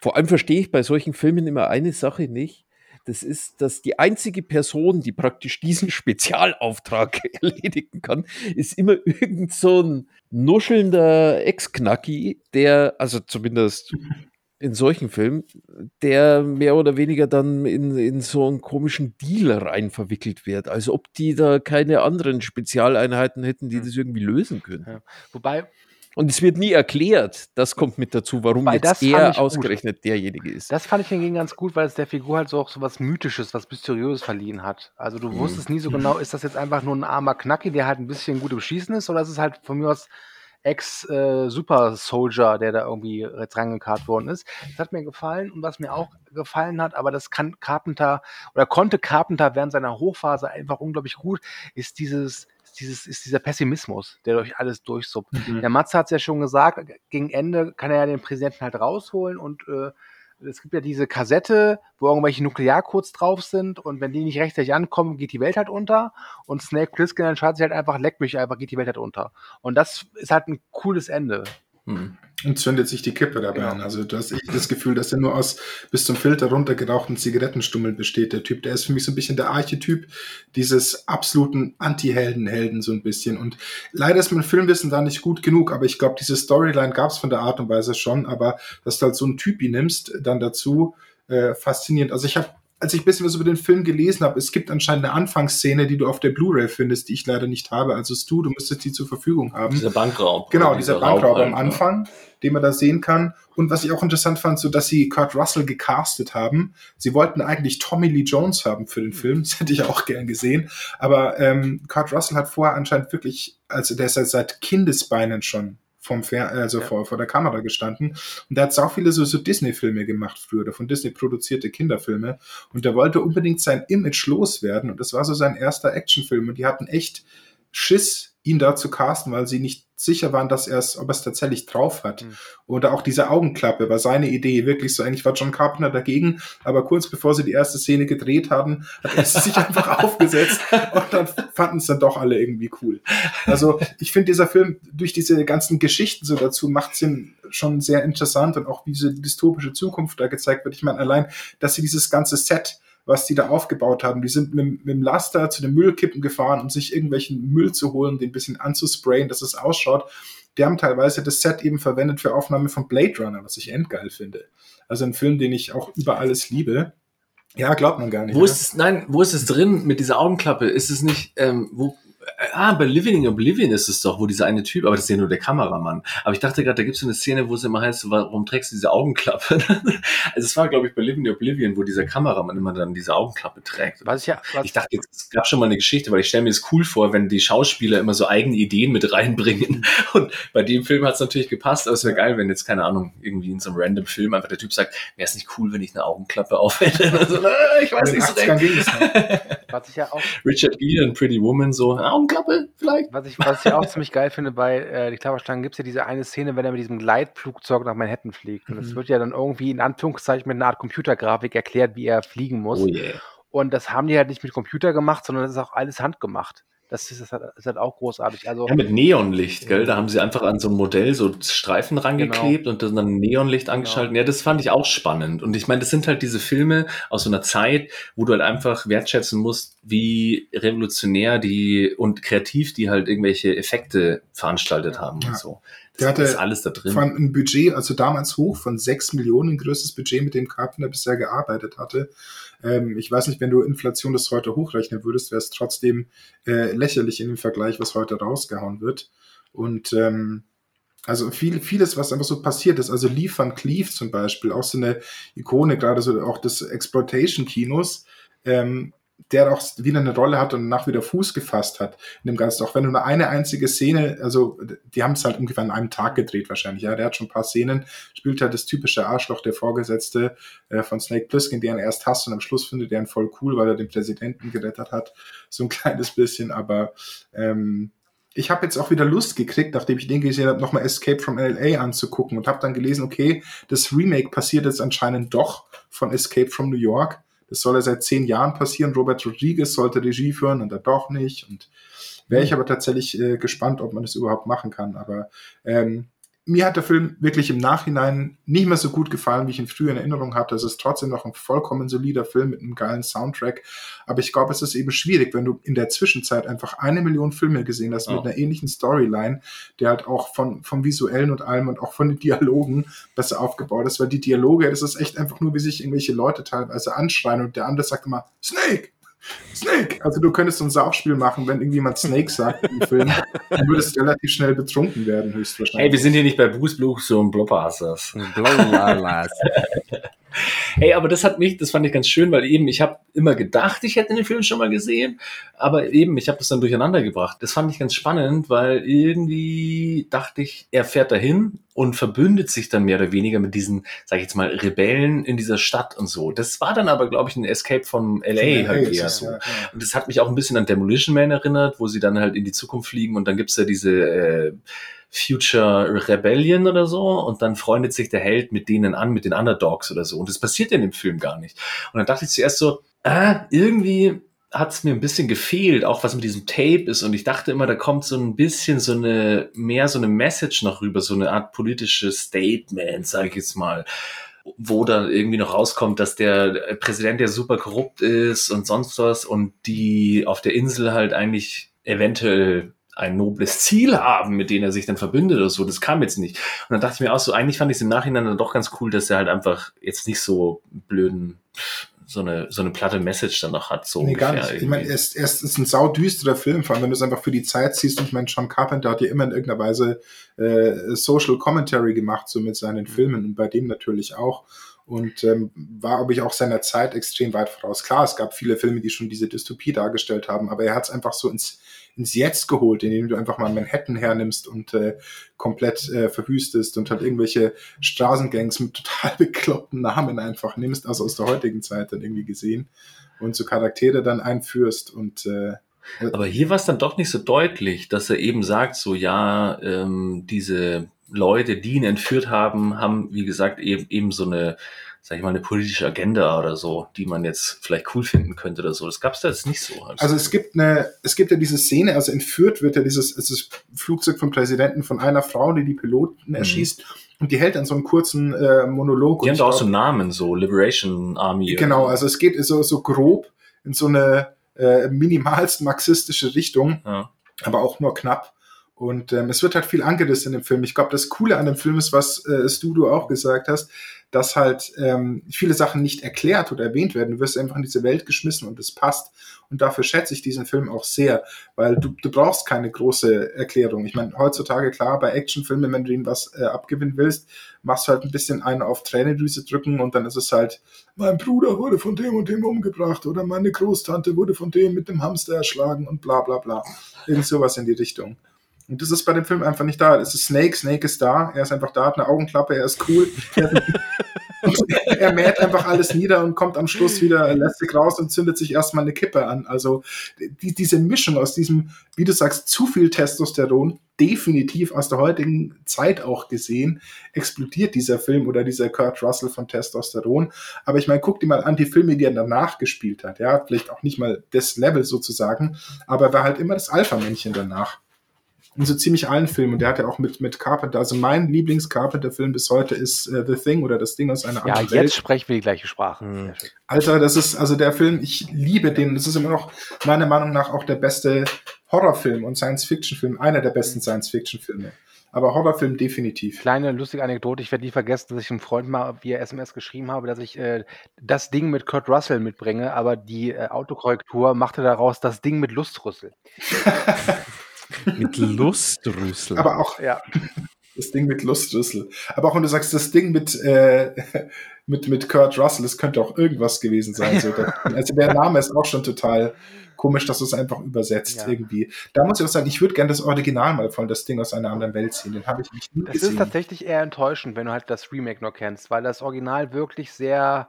vor allem verstehe ich bei solchen Filmen immer eine Sache nicht das ist, dass die einzige Person, die praktisch diesen Spezialauftrag *laughs* erledigen kann, ist immer irgend so ein nuschelnder Ex-Knacki, der, also zumindest in solchen Filmen, der mehr oder weniger dann in, in so einen komischen Deal rein verwickelt wird. Als ob die da keine anderen Spezialeinheiten hätten, die das irgendwie lösen können. Ja. Wobei, Und es wird nie erklärt, das kommt mit dazu, warum Weil jetzt er ausgerechnet derjenige ist. Das fand ich hingegen ganz gut, weil es der Figur halt so auch so was Mythisches, was Mysteriöses verliehen hat. Also du wusstest nie so genau, ist das jetzt einfach nur ein armer Knacki, der halt ein bisschen gut im Schießen ist, oder ist es halt von mir aus Ex-Super-Soldier, der da irgendwie jetzt rangekarrt worden ist. Das hat mir gefallen und was mir auch gefallen hat, aber das kann Carpenter oder konnte Carpenter während seiner Hochphase einfach unglaublich gut, ist dieses dieses, ist dieser Pessimismus, der durch alles durchsuppt. Mhm. Der Matze hat es ja schon gesagt, gegen Ende kann er ja den Präsidenten halt rausholen und äh, es gibt ja diese Kassette, wo irgendwelche Nuklearcodes drauf sind und wenn die nicht rechtzeitig ankommen, geht die Welt halt unter und Snake Plissken entscheidet sich halt einfach, leck mich einfach, geht die Welt halt unter. Und das ist halt ein cooles Ende. Hm. Und zündet sich die Kippe dabei Genau. an. Also du hast echt das Gefühl, dass er nur aus bis zum Filter runtergerauchten Zigarettenstummel besteht, der Typ. Der ist für mich so ein bisschen der Archetyp dieses absoluten Anti-Helden-Helden so ein bisschen. Und leider ist mein Filmwissen da nicht gut genug, aber ich glaube, diese Storyline gab es von der Art und Weise schon, aber dass du halt so einen Typi nimmst, dann dazu, äh, faszinierend. Also ich habe als ich ein bisschen was über den Film gelesen habe, es gibt anscheinend eine Anfangsszene, die du auf der Blu-ray findest, die ich leider nicht habe. Also Stu, du müsstest die zur Verfügung haben. Dieser Bankraub. Genau, dieser Raub Bankraub am. Anfang, den man da sehen kann. Und was ich auch interessant fand, so dass sie Kurt Russell gecastet haben. Sie wollten eigentlich Tommy Lee Jones haben für den Film. *laughs* Das hätte ich auch gern gesehen. Aber ähm, Kurt Russell hat vorher anscheinend wirklich, also der ist ja seit Kindesbeinen schon vom Fer also Ja. vor, vor der Kamera gestanden. Und der hat sau viele so, so Disney-Filme gemacht früher, oder von Disney produzierte Kinderfilme. Und der wollte unbedingt sein Image loswerden. Und das war so sein erster Actionfilm. Und die hatten echt Schiss, ihn da zu casten, weil sie nicht sicher waren, dass er es, ob er es tatsächlich drauf hat. Mhm. Oder auch diese Augenklappe war seine Idee. Wirklich so, eigentlich war John Carpenter dagegen, aber kurz bevor sie die erste Szene gedreht haben, hat er sie sich *laughs* einfach aufgesetzt und dann fanden es dann doch alle irgendwie cool. Also ich finde, dieser Film durch diese ganzen Geschichten so dazu macht ihn schon sehr interessant und auch wie diese dystopische Zukunft da gezeigt wird. Ich meine, allein, dass sie dieses ganze Set was die da aufgebaut haben. Die sind mit, mit dem Laster zu den Müllkippen gefahren, um sich irgendwelchen Müll zu holen, den ein bisschen anzusprayen, dass es ausschaut. Die haben teilweise das Set eben verwendet für Aufnahme von Blade Runner, was ich endgeil finde. Also ein Film, den ich auch über alles liebe. Ja, glaubt man gar nicht. Wo ne? ist es, nein, wo ist es drin mit dieser Augenklappe? Ist es nicht, ähm, wo, ah, bei Living in Oblivion ist es doch, wo dieser eine Typ, aber das ist ja nur der Kameramann. Aber ich dachte gerade, da gibt es so eine Szene, wo es immer heißt, warum trägst du diese Augenklappe? *laughs* also es war, glaube ich, bei Living in Oblivion, wo dieser Kameramann immer dann diese Augenklappe trägt. Was ich ja, was, Ich dachte, jetzt, es gab schon mal eine Geschichte, weil ich stelle mir das cool vor, wenn die Schauspieler immer so eigene Ideen mit reinbringen. *laughs* Und bei dem Film hat es natürlich gepasst, aber es wäre geil, wenn jetzt, keine Ahnung, irgendwie in so einem random Film einfach der Typ sagt, wäre es nicht cool, wenn ich eine Augenklappe aufhätte? *laughs* Also, äh, ich In weiß den nicht so 80ern recht. was ich ja auch Richard Gere und Pretty Woman, so, Augenklappe vielleicht? Was ich, was ich auch ziemlich geil finde bei äh, Die Klapperstangen, gibt es ja diese eine Szene, wenn er mit diesem Gleitflugzeug nach Manhattan fliegt. Und es Mhm. wird ja dann irgendwie in Anführungszeichen mit einer Art Computergrafik erklärt, wie er fliegen muss. Oh yeah. Und das haben die halt nicht mit Computer gemacht, sondern das ist auch alles handgemacht. Das ist, das ist halt auch großartig. Also, Ja, mit Neonlicht, gell? Da haben sie einfach an so ein Modell so Streifen rangeklebt und dann ein Neonlicht angeschaltet. Ja, das fand ich auch spannend. Und ich meine, das sind halt diese Filme aus so einer Zeit, wo du halt einfach wertschätzen musst, wie revolutionär die und kreativ die halt irgendwelche Effekte veranstaltet haben Ja. und so. Der hatte ist alles da drin. Von ein Budget, also damals hoch von 6 Millionen, größtes Budget, mit dem Carpenter bisher gearbeitet hatte. Ähm, ich weiß nicht, wenn du Inflation das heute hochrechnen würdest, wäre es trotzdem äh, lächerlich in dem Vergleich, was heute rausgehauen wird. Und ähm, also viel, vieles, was einfach so passiert ist, also Lee Van Cleef zum Beispiel, auch so eine Ikone, gerade so auch des Exploitation-Kinos, ähm, der auch wieder eine Rolle hat und nach wieder Fuß gefasst hat in dem Ganzen. Auch wenn nur eine einzige Szene, also die haben es halt ungefähr an einem Tag gedreht wahrscheinlich, ja, der hat schon ein paar Szenen, spielt halt das typische Arschloch, der Vorgesetzte äh, von Snake Plissken, den er erst hasst und am Schluss findet er ihn voll cool, weil er den Präsidenten gerettet hat, so ein *laughs* kleines bisschen, aber ähm, ich habe jetzt auch wieder Lust gekriegt, nachdem ich den gesehen habe, nochmal Escape from LA anzugucken und habe dann gelesen, okay, das Remake passiert jetzt anscheinend doch von Escape from New York. Das soll ja seit zehn Jahren passieren. Robert Rodriguez sollte Regie führen und er doch nicht. Und wäre ich aber tatsächlich äh, gespannt, ob man das überhaupt machen kann. Aber ähm, mir hat der Film wirklich im Nachhinein nicht mehr so gut gefallen, wie ich ihn früher in Erinnerung hatte. Es ist trotzdem noch ein vollkommen solider Film mit einem geilen Soundtrack. Aber ich glaube, es ist eben schwierig, wenn du in der Zwischenzeit einfach eine Million Filme gesehen hast Ja. mit einer ähnlichen Storyline, der halt auch von, vom Visuellen und allem und auch von den Dialogen besser aufgebaut ist, weil die Dialoge, das ist echt einfach nur, wie sich irgendwelche Leute teilweise anschreien und der andere sagt immer, Snake! Snake! Also du könntest so ein Saufspiel machen, wenn irgendjemand Snake sagt im Film, dann würdest du relativ schnell betrunken werden, höchstwahrscheinlich. Hey, wir sind hier nicht bei Bruce Blues und Blobbasters. Hey, aber das hat mich, das fand ich ganz schön, weil eben ich habe immer gedacht, ich hätte den Film schon mal gesehen, aber eben ich habe das dann durcheinander gebracht. Das fand ich ganz spannend, weil irgendwie dachte ich, er fährt dahin und verbündet sich dann mehr oder weniger mit diesen, sag ich jetzt mal, Rebellen in dieser Stadt und so. Das war dann aber, glaube ich, ein Escape von LA halt eher so. Und das hat mich auch ein bisschen an Demolition Man erinnert, wo sie dann halt in die Zukunft fliegen und dann gibt's ja diese äh, Future Rebellion oder so und dann freundet sich der Held mit denen an, mit den Underdogs oder so. Und das passiert in dem Film gar nicht. Und dann dachte ich zuerst so, ah, irgendwie hat es mir ein bisschen gefehlt, auch was mit diesem Tape ist. Und ich dachte immer, da kommt so ein bisschen so eine, mehr so eine Message noch rüber, so eine Art politisches Statement, sage ich jetzt mal wo dann irgendwie noch rauskommt, dass der Präsident ja super korrupt ist und sonst was und die auf der Insel halt eigentlich eventuell ein nobles Ziel haben, mit denen er sich dann verbündet oder so. Das kam jetzt nicht. Und dann dachte ich mir auch so, eigentlich fand ich es im Nachhinein dann doch ganz cool, dass er halt einfach jetzt nicht so blöden, so eine, so eine platte Message dann noch hat. So nee, gar nicht. Ich meine, es, es ist ein saudüsterer Film, vor allem wenn du es einfach für die Zeit siehst. Und ich meine, John Carpenter hat ja immer in irgendeiner Weise äh, Social Commentary gemacht, so mit seinen Filmen und bei dem natürlich auch und ähm, war, glaube ich, auch seiner Zeit extrem weit voraus. Klar, es gab viele Filme, die schon diese Dystopie dargestellt haben, aber er hat es einfach so ins, ins Jetzt geholt, indem du einfach mal Manhattan hernimmst und äh, komplett äh, verwüstest und halt irgendwelche Straßengangs mit total *laughs* bekloppten Namen einfach nimmst, also aus der heutigen Zeit dann irgendwie gesehen und so Charaktere dann einführst und äh, aber hier war es dann doch nicht so deutlich, dass er eben sagt, so ja, ähm, diese Leute, die ihn entführt haben, haben, wie gesagt, eben, eben so eine sag ich mal, eine politische Agenda oder so, die man jetzt vielleicht cool finden könnte oder so. Das gab es da jetzt nicht so. Also. also es gibt eine, es gibt ja diese Szene, also entführt wird ja dieses, dieses Flugzeug vom Präsidenten von einer Frau, die die Piloten mhm. erschießt. Und die hält dann so einen kurzen äh, Monolog. Die haben da auch so einen Namen, so Liberation Army. Genau, also es geht so, so grob in so eine äh, minimalst marxistische Richtung, ja. aber auch nur knapp. Und ähm, es wird halt viel angerissen in dem Film. Ich glaube, das Coole an dem Film ist, was äh, Stu du auch gesagt hast, dass halt ähm, viele Sachen nicht erklärt oder erwähnt werden. Du wirst einfach in diese Welt geschmissen und es passt. Und dafür schätze ich diesen Film auch sehr, weil du, du brauchst keine große Erklärung. Ich meine, heutzutage, klar, bei Actionfilmen, wenn du ihnen was äh, abgewinnen willst, machst du halt ein bisschen einen auf Tränendüse drücken und dann ist es halt, mein Bruder wurde von dem und dem umgebracht oder meine Großtante wurde von dem mit dem Hamster erschlagen und bla bla bla. Irgend sowas in die Richtung. Und das ist bei dem Film einfach nicht da. Es ist Snake, Snake ist da, er ist einfach da, hat eine Augenklappe, er ist cool. er *laughs* mäht einfach alles nieder und kommt am Schluss wieder lästig raus und zündet sich erstmal eine Kippe an. Also die, diese Mischung aus diesem, wie du sagst, zu viel Testosteron, definitiv aus der heutigen Zeit auch gesehen, explodiert dieser Film oder dieser Kurt Russell von Testosteron. Aber ich meine, guck dir mal an die Filme, die er danach gespielt hat. Ja, vielleicht auch nicht mal das Level sozusagen, aber er war halt immer das Alpha-Männchen danach in so ziemlich allen Filmen. Und der hat ja auch mit, mit Carpenter, also mein Lieblings-Carpenter-Film bis heute ist uh, The Thing oder das Ding aus einer anderen Welt. Ja, jetzt sprechen wir die gleiche Sprache. Mhm. Alter, das ist, also der Film, ich liebe den. Das ist immer noch meiner Meinung nach auch der beste Horrorfilm und Science-Fiction-Film, einer der besten Science-Fiction-Filme. Aber Horrorfilm definitiv. Kleine lustige Anekdote, ich werde nie vergessen, dass ich einem Freund mal via SMS geschrieben habe, dass ich äh, das Ding mit Kurt Russell mitbringe, aber die äh, Autokorrektur machte daraus das Ding mit Lustrüssel. *laughs* Mit Lustrüssel. Aber auch, ja. Das Ding mit Lustrüssel. Aber auch wenn du sagst, das Ding mit, äh, mit, mit Kurt Russell, das könnte auch irgendwas gewesen sein. So. also der Name ist auch schon total komisch, dass du es einfach übersetzt ja. irgendwie. Da muss ich auch sagen, ich würde gerne das Original mal von das Ding aus einer anderen Welt ziehen. Den habe ich nicht nie Das gesehen. ist tatsächlich eher enttäuschend, wenn du halt das Remake noch kennst, weil das Original wirklich sehr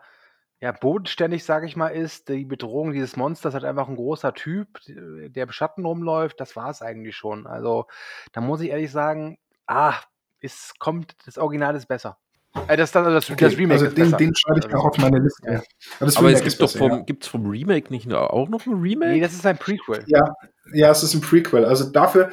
ja, bodenständig, sage ich mal, ist. Die Bedrohung dieses Monsters hat einfach ein großer Typ, der im Schatten rumläuft. Das war es eigentlich schon. Also, da muss ich ehrlich sagen, ah, es kommt, das Original ist besser. Äh, das, das, das, okay, das Remake also ist den, besser. den schreibe ich also, auch auf meine Liste. Ja. Aber, Aber es gibt doch vom, ja. gibt's vom Remake nicht auch noch ein Remake? Nee, das ist ein Prequel. Ja, ja, es ist ein Prequel. Also dafür,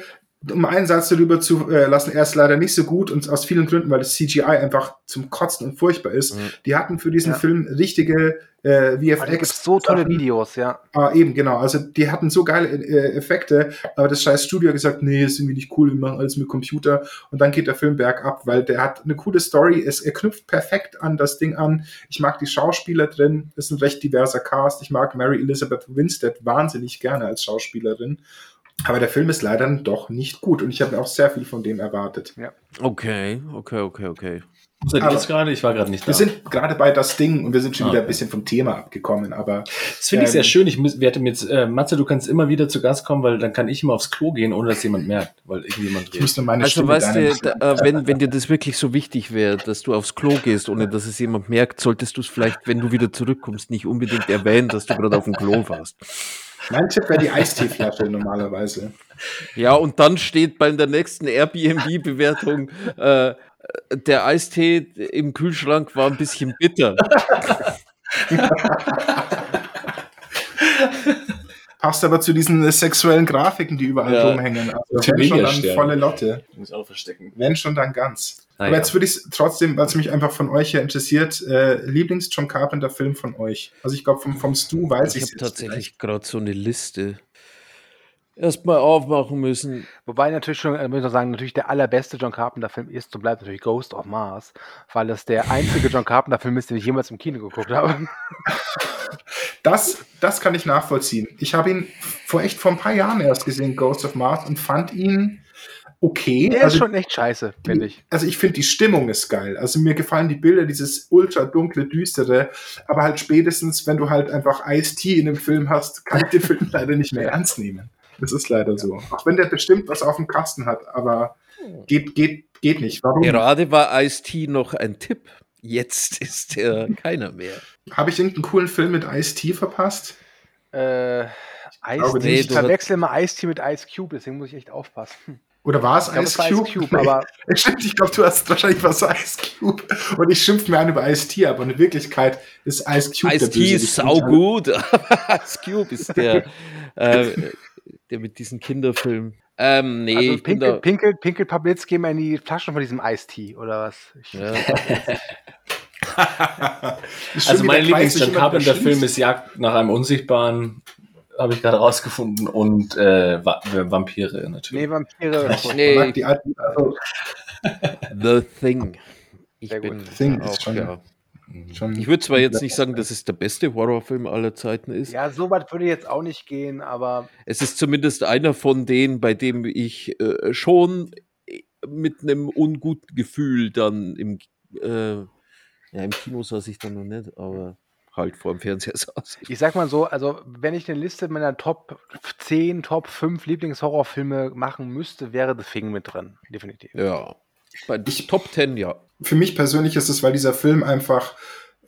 um einen Satz darüber zu äh, lassen, er ist leider nicht so gut und aus vielen Gründen, weil das CGI einfach zum Kotzen und furchtbar ist. Mhm. Die hatten für diesen Ja. Film richtige äh, VFX. so tolle Sachen. Videos, ja. Ah, eben, genau. Also die hatten so geile äh, Effekte, aber das scheiß Studio hat gesagt, nee, ist irgendwie nicht cool, wir machen alles mit Computer. Und dann geht der Film bergab, weil der hat eine coole Story, es, er knüpft perfekt an das Ding an. Ich mag die Schauspieler drin, ist ein recht diverser Cast. Ich mag Mary Elizabeth Winstead wahnsinnig gerne als Schauspielerin. Aber der Film ist leider doch nicht gut und ich habe mir auch sehr viel von dem erwartet. Okay, okay, okay, okay. Seid ihr Aber- jetzt gerade? Ich war gerade nicht da. Wir sind gerade bei das Ding und wir sind schon Ah, wieder okay. ein bisschen vom Thema abgekommen, aber das finde ich ähm, sehr schön. Ich werde mir jetzt, äh, Matze, du kannst immer wieder zu Gast kommen, weil dann kann ich immer aufs Klo gehen, ohne dass jemand merkt, weil irgendjemand ich redet. muss nur meine Also Stimme weißt du, da, wenn, wenn dir das wirklich so wichtig wäre, dass du aufs Klo gehst, ohne dass es jemand merkt, solltest du es vielleicht, wenn du wieder zurückkommst, nicht unbedingt erwähnen, dass du gerade auf dem Klo warst. Mein Tipp wäre die Eisteeflasche normalerweise. Ja, und dann steht bei der nächsten Airbnb-Bewertung, äh, der Eistee im Kühlschrank war ein bisschen bitter. Passt aber zu diesen sexuellen Grafiken, die überall Ja. rumhängen. Also wenn schon dann volle Lotte. Ich muss auch verstecken. Wenn schon dann ganz. Ah, aber ja. jetzt würde ich trotzdem, weil es mich einfach von euch hier interessiert, äh, Lieblings-John Carpenter-Film von euch. Also ich glaube, vom, vom Stu weiß Ich ich habe tatsächlich gerade so eine Liste erstmal aufmachen müssen. Wobei natürlich schon, äh, muss ich noch sagen, natürlich der allerbeste John Carpenter-Film ist und bleibt natürlich Ghost of Mars, weil das der einzige John Carpenter-Film ist, den ich jemals im Kino geguckt habe. *laughs* Das, das kann ich nachvollziehen. Ich habe ihn vor echt vor ein paar Jahren erst gesehen, Ghost of Mars, und fand ihn okay. Der also, ist schon echt scheiße, finde ich. also ich finde die Stimmung ist geil. Also mir gefallen die Bilder, dieses ultra dunkle, düstere, aber halt spätestens, wenn du halt einfach Ice-T in dem Film hast, kann ich den Film *laughs* leider nicht mehr ernst nehmen. Das ist leider so. Auch wenn der bestimmt was auf dem Kasten hat, aber geht, geht, geht nicht. Warum? Gerade war Ice-T noch ein Tipp. Jetzt ist er keiner mehr. Habe ich irgendeinen coolen Film mit Ice-T verpasst? Äh, Ice nicht. ich Du verwechsel immer Ice-T mit Ice Cube, deswegen muss ich echt aufpassen. Oder war es Ich glaube, Ice es war Cube? Ice Cube, aber *laughs* Stimmt, ich glaube, du hast wahrscheinlich was Ice Cube. Und ich schimpfe mir an über Ice T, aber in Wirklichkeit ist Ice Cube Ice-T Bösewicht. ist saugut, *laughs* aber Ice Cube ist der, *laughs* äh, der mit diesen Kinderfilmen. Ähm, nee, also ich bin Pinkel, da, Pinkel, Pinkel Pablitz gehen wir in die Flaschen von diesem Ice-Tea, oder was? Ich, ja. Also mein der Kreis Lieblings sich John immer Carpenter-Film ist Jagd nach einem Unsichtbaren, habe ich gerade rausgefunden, und äh, Va Vampire natürlich. nee, Vampire. *laughs* Ich Nee. mag die alten, also *laughs* The Thing. Ich Sehr bin Thing ist auch, schon- ja. schon Ich würde zwar jetzt nicht sagen, dass es der beste Horrorfilm aller Zeiten ist. Ja, so weit würde ich jetzt auch nicht gehen, aber Es ist zumindest einer von denen, bei dem ich äh, schon mit einem unguten Gefühl dann im, äh, ja, im Kino saß ich dann noch nicht, aber halt vor dem Fernseher *laughs* saß ich. ich sag mal so, also wenn ich eine Liste meiner Top 10, Top 5 Lieblingshorrorfilme machen müsste, wäre The Thing mit drin. Definitiv. Ja. Bei Top 10, ja. für mich persönlich ist es, weil dieser Film einfach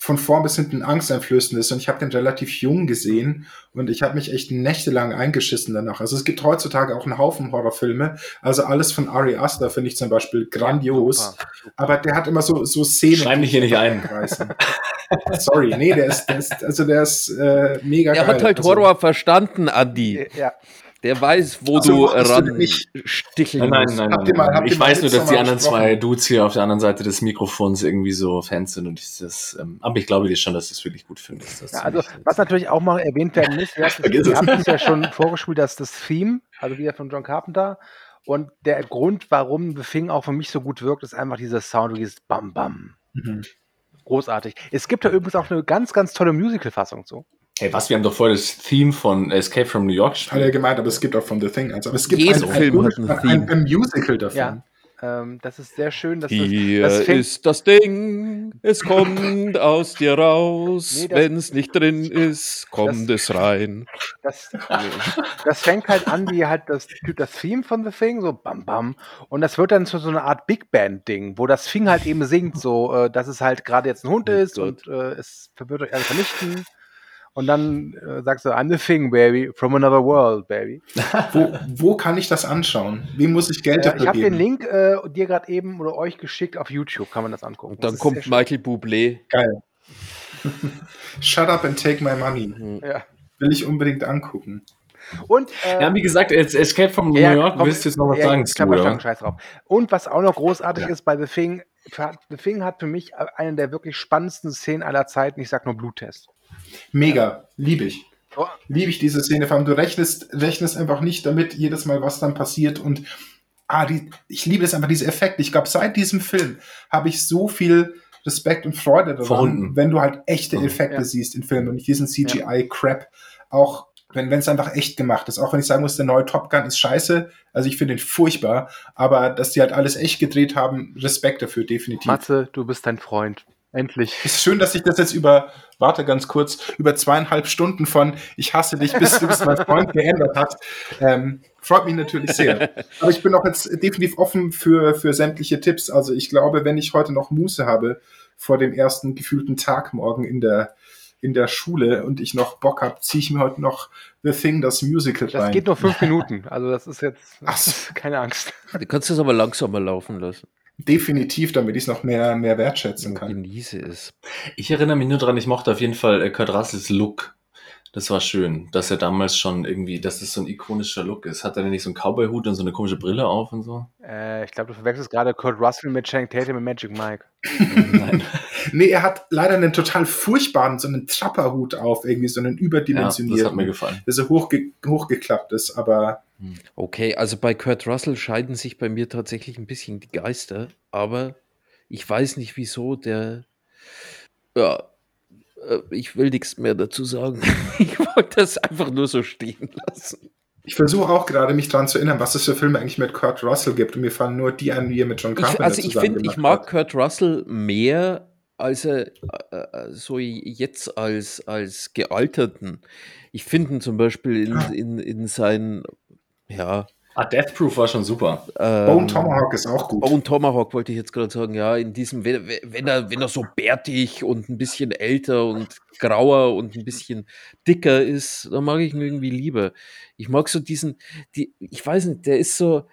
von vorn bis hinten angsteinflößend ist und ich habe den relativ jung gesehen und ich habe mich echt nächtelang eingeschissen danach. Also es gibt heutzutage auch einen Haufen Horrorfilme, also alles von Ari Aster finde ich zum Beispiel grandios, Super. aber der hat immer so, so Szenen. Schreib mich hier nicht ein. *laughs* Sorry, nee, der ist, der ist also der ist äh, mega Er geil. hat halt also, Horror verstanden, Andi. Ja, Der weiß, wo Also, du ran nicht. sticheln Nein, nein, musst. nein, nein, mal- nein. ihr Ich mal weiß nur, dass die anderen zwei? Dudes hier auf der anderen Seite des Mikrofons irgendwie so Fans sind und ich das, ähm, aber ich glaube dir schon, dass du es wirklich gut findest. ja also was natürlich auch mal erwähnt werden muss, wir haben es ja schon *laughs* vorgespielt, dass das Theme, also wieder von John Carpenter, und der Grund, warum The Thing auch für mich so gut wirkt, ist einfach dieser Sound, dieses Bam Bam. Mhm. Großartig. Es gibt da übrigens auch eine ganz, ganz tolle Musical-Fassung zu. Hey, was? Wir haben doch vorher das Theme von Escape from New York Hat er gemeint, aber es gibt auch von The Thing eins. Aber es gibt Jeder ein, Film ein, hat ein ein, Theme. ein Musical davon. Ja. Ähm, das ist sehr schön. Dass Hier das, das ist das Ding, es kommt aus dir raus. Nee, das- Wenn es nicht drin ist, kommt es rein. das, das fängt halt an wie halt das, das Theme von The Thing, so bam bam. Und das wird dann zu so einer Art Big Band-Ding, wo das Thing halt eben singt, so, äh, dass es halt gerade jetzt ein Hund Oh ist Gott. und äh, es wird euch alle vernichten. Und dann äh, sagst du, I'm the thing, baby, from another world, baby. Wo, wo kann ich das anschauen? Wie muss ich Geld Äh, dafür ich habe den Link äh, dir gerade eben oder euch geschickt auf YouTube, kann man das angucken. Und dann Das kommt. Michael Bublé. Geil. *laughs* Shut up and take my money. Ja. Will ich unbedingt angucken. Und, äh, ja, wie gesagt, Escape from New York, komm, willst du jetzt noch was ja, sagen zu, ja? Scheiß drauf. Und was auch noch großartig ja. ist bei The Thing, The Thing hat für mich eine der wirklich spannendsten Szenen aller Zeiten. Ich sag nur Bluttest. Mega, liebe ich. Oh. Liebe ich diese Szene. Vor allem, du rechnest, rechnest einfach nicht damit, jedes Mal, was dann passiert. Und ah, die, ich liebe es einfach, diese Effekte. Ich glaube, seit diesem Film habe ich so viel Respekt und Freude daran, Verhunden. wenn du halt echte Effekte ja. siehst in Filmen und nicht diesen CGI-Crap. Auch wenn es einfach echt gemacht ist. Auch wenn ich sagen muss, der neue Top Gun ist scheiße. Also ich finde ihn furchtbar. Aber dass die halt alles echt gedreht haben, Respekt dafür, definitiv. Matze, du bist dein Freund. Endlich. Ist schön, dass sich das jetzt über, warte ganz kurz, über zweieinhalb Stunden von ich hasse dich, bis du bist mein Freund geändert hat. Ähm, freut mich natürlich sehr. Aber ich bin auch jetzt definitiv offen für, für sämtliche Tipps. Also ich glaube, wenn ich heute noch Muße habe vor dem ersten gefühlten Tag morgen in der, in der Schule und ich noch Bock habe, ziehe ich mir heute noch The Thing, das Musical rein. Das geht nur fünf Minuten. Also das ist jetzt Ach so. keine Angst. Du kannst es aber langsamer laufen lassen. Definitiv, damit ich es noch mehr, mehr wertschätzen kann. Genieße es. Ich erinnere mich nur daran, ich mochte auf jeden Fall äh, Kurt Russells Look. Das war schön, dass er damals schon irgendwie, dass das so ein ikonischer Look ist. Hat er denn nicht so einen Cowboy-Hut und so eine komische Brille auf und so? Äh, ich glaube, du verwechselst gerade Kurt Russell mit Channing Tatum und Magic Mike. *laughs* Nein. nee, er hat leider einen total furchtbaren, so einen Trapperhut auf, irgendwie so einen überdimensionierten. Ja, das hat mir gefallen. Der so hochge hochgeklappt ist, aber. Okay, also bei Kurt Russell scheiden sich bei mir tatsächlich ein bisschen die Geister, aber ich weiß nicht wieso, der. Ja, äh, ich will nichts mehr dazu sagen. *laughs* Ich wollte das einfach nur so stehen lassen. Ich versuche auch gerade mich daran zu erinnern, was es für Filme eigentlich mit Kurt Russell gibt. Und mir fallen nur die an, wie er mit John Carpenter ich, Also ich finde, ich mag hat. Kurt Russell mehr als er äh, äh, so jetzt als, als gealterten. Ich finde ihn zum Beispiel in, ah. in, in seinen, ja, Ah, Death Proof war schon super. Ähm, Bone Tomahawk ist auch gut. Bone Tomahawk wollte ich jetzt gerade sagen, ja, in diesem, wenn, wenn, er, wenn er so bärtig und ein bisschen älter und grauer und ein bisschen dicker ist, dann mag ich ihn irgendwie lieber. Ich mag so diesen, die, ich weiß nicht, der ist so,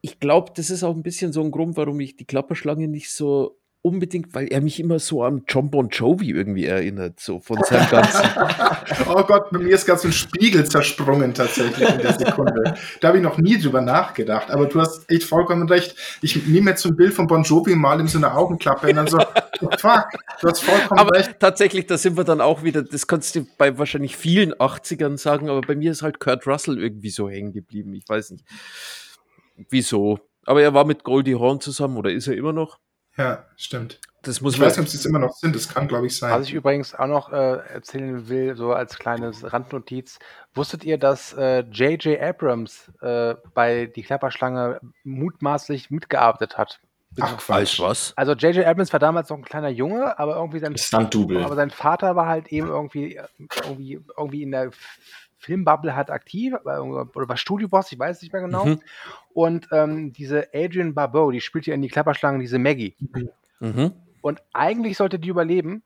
ich glaube, das ist auch ein bisschen so ein Grund, warum ich die Klapperschlange nicht so unbedingt, weil er mich immer so an John Bon Jovi irgendwie erinnert, so von seinem ganzen. *laughs* oh Gott, bei mir ist ganz ein Spiegel zersprungen tatsächlich in der Sekunde. da habe ich noch nie drüber nachgedacht, aber du hast echt vollkommen recht. Ich nehme jetzt so ein Bild von Bon Jovi mal ihm so eine Augenklappe und dann so, *laughs* oh, fuck, du hast vollkommen aber recht. Tatsächlich, da sind wir dann auch wieder, das kannst du bei wahrscheinlich vielen 80ern sagen, aber bei mir ist halt Kurt Russell irgendwie so hängen geblieben. Ich weiß nicht. Wieso? Aber er war mit Goldie Hawn zusammen oder ist er immer noch? Ja, stimmt. Das muss ich weiß nicht, ob sie es immer noch sind. Das kann, glaube ich, sein. Was ich übrigens auch noch äh, erzählen will, so als kleines Randnotiz. Wusstet ihr, dass J.J. Äh, Abrams äh, bei Die Klapperschlange mutmaßlich mitgearbeitet hat? Ach, falsch was? Also J.J. Abrams war damals noch ein kleiner Junge, aber irgendwie sein, aber sein Vater war halt eben irgendwie, irgendwie, irgendwie in der Filmbubble halt aktiv oder war Studioboss, ich weiß nicht mehr genau. Mhm. Und ähm, diese Adrian Barbeau, die spielt ja in die Klapperschlangen, diese Maggie. Mhm. Und eigentlich sollte die überleben.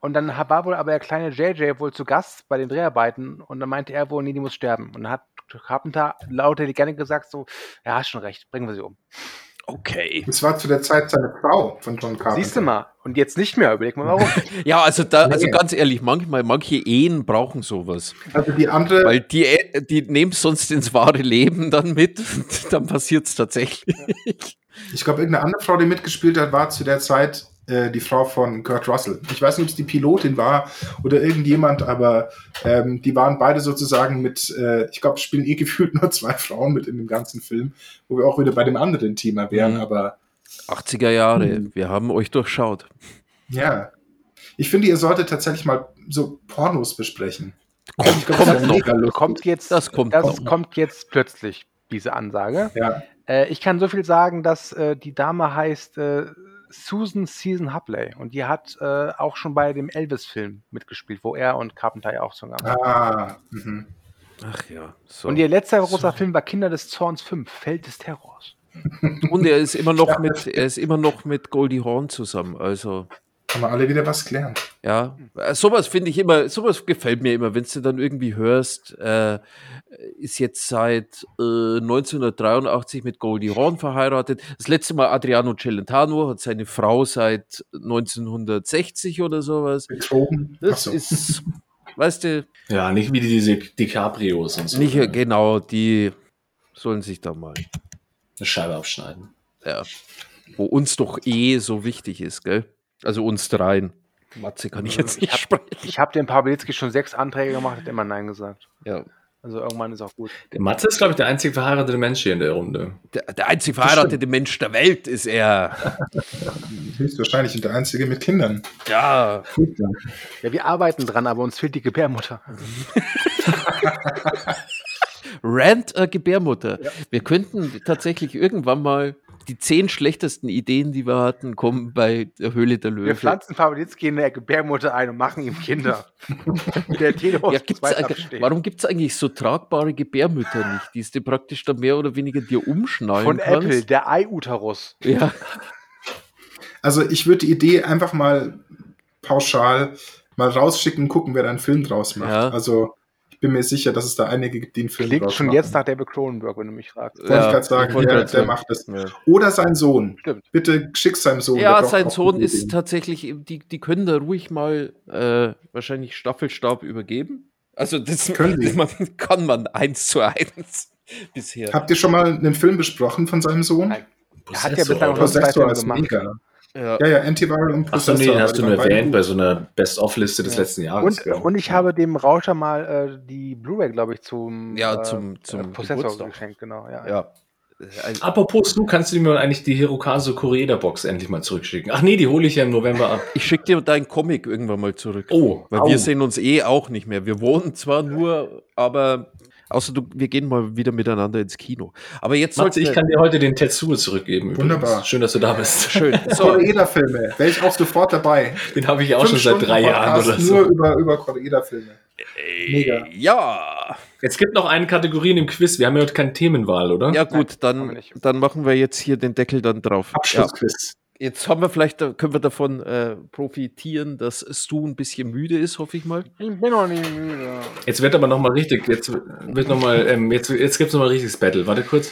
Und dann war wohl aber der kleine JJ wohl zu Gast bei den Dreharbeiten und dann meinte er wohl, nee, die muss sterben. Und dann hat Carpenter laut gerne gesagt so, ja, hast schon recht, bringen wir sie um. Okay. Das war zu der Zeit seine Frau von John Carpenter. Siehst du mal. Und jetzt nicht mehr. Überleg mal warum. *laughs* ja, also da, also ganz ehrlich, manchmal, manche Ehen brauchen sowas. Also die andere. Weil die, die nehmen sonst ins wahre Leben dann mit und *laughs* dann passiert es tatsächlich. Ich glaube, irgendeine andere Frau, die mitgespielt hat, war zu der Zeit äh, die Frau von Kurt Russell. Ich weiß nicht, ob es die Pilotin war oder irgendjemand, aber ähm, die waren beide sozusagen mit, äh, ich glaube, spielen eh gefühlt nur zwei Frauen mit in dem ganzen Film, wo wir auch wieder bei dem anderen Thema wären, mhm. aber 80er Jahre, mhm. wir haben euch durchschaut. Ja. Ich finde, ihr solltet tatsächlich mal so Pornos besprechen. Kommt, glaub, kommt, noch, kommt jetzt, das kommt, das kommt jetzt plötzlich, diese Ansage. Ja. Äh, ich kann so viel sagen, dass äh, die Dame heißt äh, Susan Season Hubley und die hat äh, auch schon bei dem Elvis-Film mitgespielt, wo er und Carpenter ja auch zusammen waren. Ah, mhm. Ach ja. So. Und ihr letzter großer so. Film war Kinder des Zorns 5, Feld des Terrors. Und er ist immer noch mit, er ist immer noch mit Goldie Horn zusammen, also. Haben wir alle wieder was gelernt. Ja, äh, sowas finde ich immer, sowas gefällt mir immer, wenn du dann irgendwie hörst, äh, ist jetzt seit äh, 1983 mit Goldie Hawn verheiratet. Das letzte Mal Adriano Celentano hat seine Frau seit 1960 oder sowas. Betrogen. Das so. ist weißt du, Ja, nicht wie diese DiCaprios und so. nicht äh, genau, die sollen sich da mal, Eine Scheibe abschneiden. ja, wo uns doch eh so wichtig ist, gell? Also uns dreien. Matze kann ich jetzt nicht sprechen. Ich habe dem Pawlitzki schon sechs Anträge gemacht, hat immer Nein gesagt. Ja. Also irgendwann ist auch gut. Der Matze ist, glaube ich, der einzig verheiratete Mensch hier in der Runde. Der, der einzig verheiratete Mensch der Welt ist er. *laughs* Höchstwahrscheinlich und der Einzige mit Kindern. Ja, ja. Ja, wir arbeiten dran, aber uns fehlt die Gebärmutter. *laughs* Rant äh, Gebärmutter. Wir könnten tatsächlich irgendwann mal die zehn schlechtesten Ideen, die wir hatten, kommen bei der Höhle der Wir Löwen. pflanzen Pawlitzki in der Gebärmutter ein und machen ihm Kinder. *laughs* der Ja, gibt's, eigentlich- warum gibt es eigentlich so tragbare Gebärmütter nicht, die du praktisch dann mehr oder weniger dir umschnallen Von kannst? Apple, der Ei-Uterus. Ja, Also ich würde die Idee einfach mal pauschal mal rausschicken und gucken, wer da einen Film draus macht. Ja. Also bin mir sicher, dass es da einige gibt, die einen Film Klingt schon machen. jetzt nach David Cronenberg, wenn du mich fragst. Wollte ich gerade sagen, der, der macht es. Ja. Oder sein Sohn. Stimmt. Bitte schick seinem Sohn. Ja, sein Sohn ist Ideen. tatsächlich, die, die können da ruhig mal äh, wahrscheinlich Staffelstab übergeben. Also das Können *laughs* die. man, kann man eins zu eins *laughs* bisher. Habt ihr schon mal einen Film besprochen von seinem Sohn? Nein. Er hat ja bislang noch zwei Filme gemacht. mega. Ja. Ja, ja, Antiviral und Achso, Possessor. nee, den hast du nur erwähnt bei so einer Best-of-Liste des Ja. letzten Jahres. Und, ja. und ich habe dem Rauscher mal äh, die Blu-ray, glaube ich, zum, Ja, äh, zum- zum äh, Possessor Geburtstag. geschenkt, genau. Ja. ja. Also, Apropos, du kannst du mir eigentlich die Hirokazu Koreeda-Box endlich mal zurückschicken. Ach nee, die hole ich ja im November ab. ich schicke dir deinen Comic irgendwann mal zurück. Oh, Weil au. wir sehen uns eh auch nicht mehr. Wir wohnen zwar nur, aber außer du, wir gehen mal wieder miteinander ins Kino. Aber jetzt Matze, ich kann dir heute den Tetsuo zurückgeben. übrigens. Wunderbar. Schön, dass du da bist. schön. *laughs* So, Koreeda-Filme. Wäre ich auch sofort dabei. Den habe ich auch schon Fünf seit Stunden drei Jahren oder so. Nur über, über Koreeda-Filme. Mega. ja. Es gibt noch eine Kategorie in dem Quiz. Wir haben ja heute keine Themenwahl, oder? Ja gut, dann, dann machen wir jetzt hier den Deckel dann drauf. Ja. Abschlussquiz. Jetzt haben wir vielleicht, können wir davon äh, profitieren, dass Stu ein bisschen müde ist, hoffe ich mal. Ich bin noch nicht müde. Jetzt wird aber noch mal richtig. Jetzt wird noch mal. Ähm, jetzt jetzt gibt es noch mal ein richtiges Battle. Warte kurz.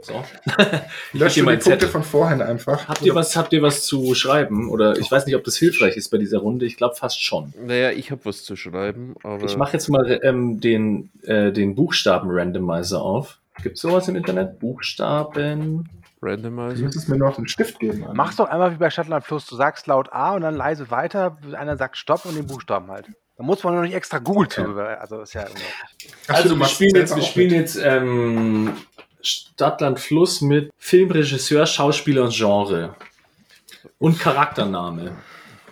So. *laughs* Ich meinen die Punkte Zettel. von vorhin einfach. Habt ihr was? Habt ihr was zu schreiben? Oder ich weiß nicht, ob das hilfreich ist bei dieser Runde. Ich glaube fast schon. Naja, ich habe was zu schreiben, aber Ich mache jetzt mal ähm, den, äh, den Buchstaben-Randomizer auf. Gibt es sowas im Internet? Buchstaben. Du Randomizer. müsstest mir noch einen Stift geben. Anni. Mach's doch einmal wie bei Stadtland Fluss. Du sagst laut A und dann leise weiter. Einer sagt Stopp und den Buchstaben halt. Da muss man noch nicht extra Google zu. Also ist ja Also du wir spielen jetzt, wir spielen mit. jetzt ähm, Stadtland Fluss mit Filmregisseur, Schauspieler und Genre. Und Charaktername.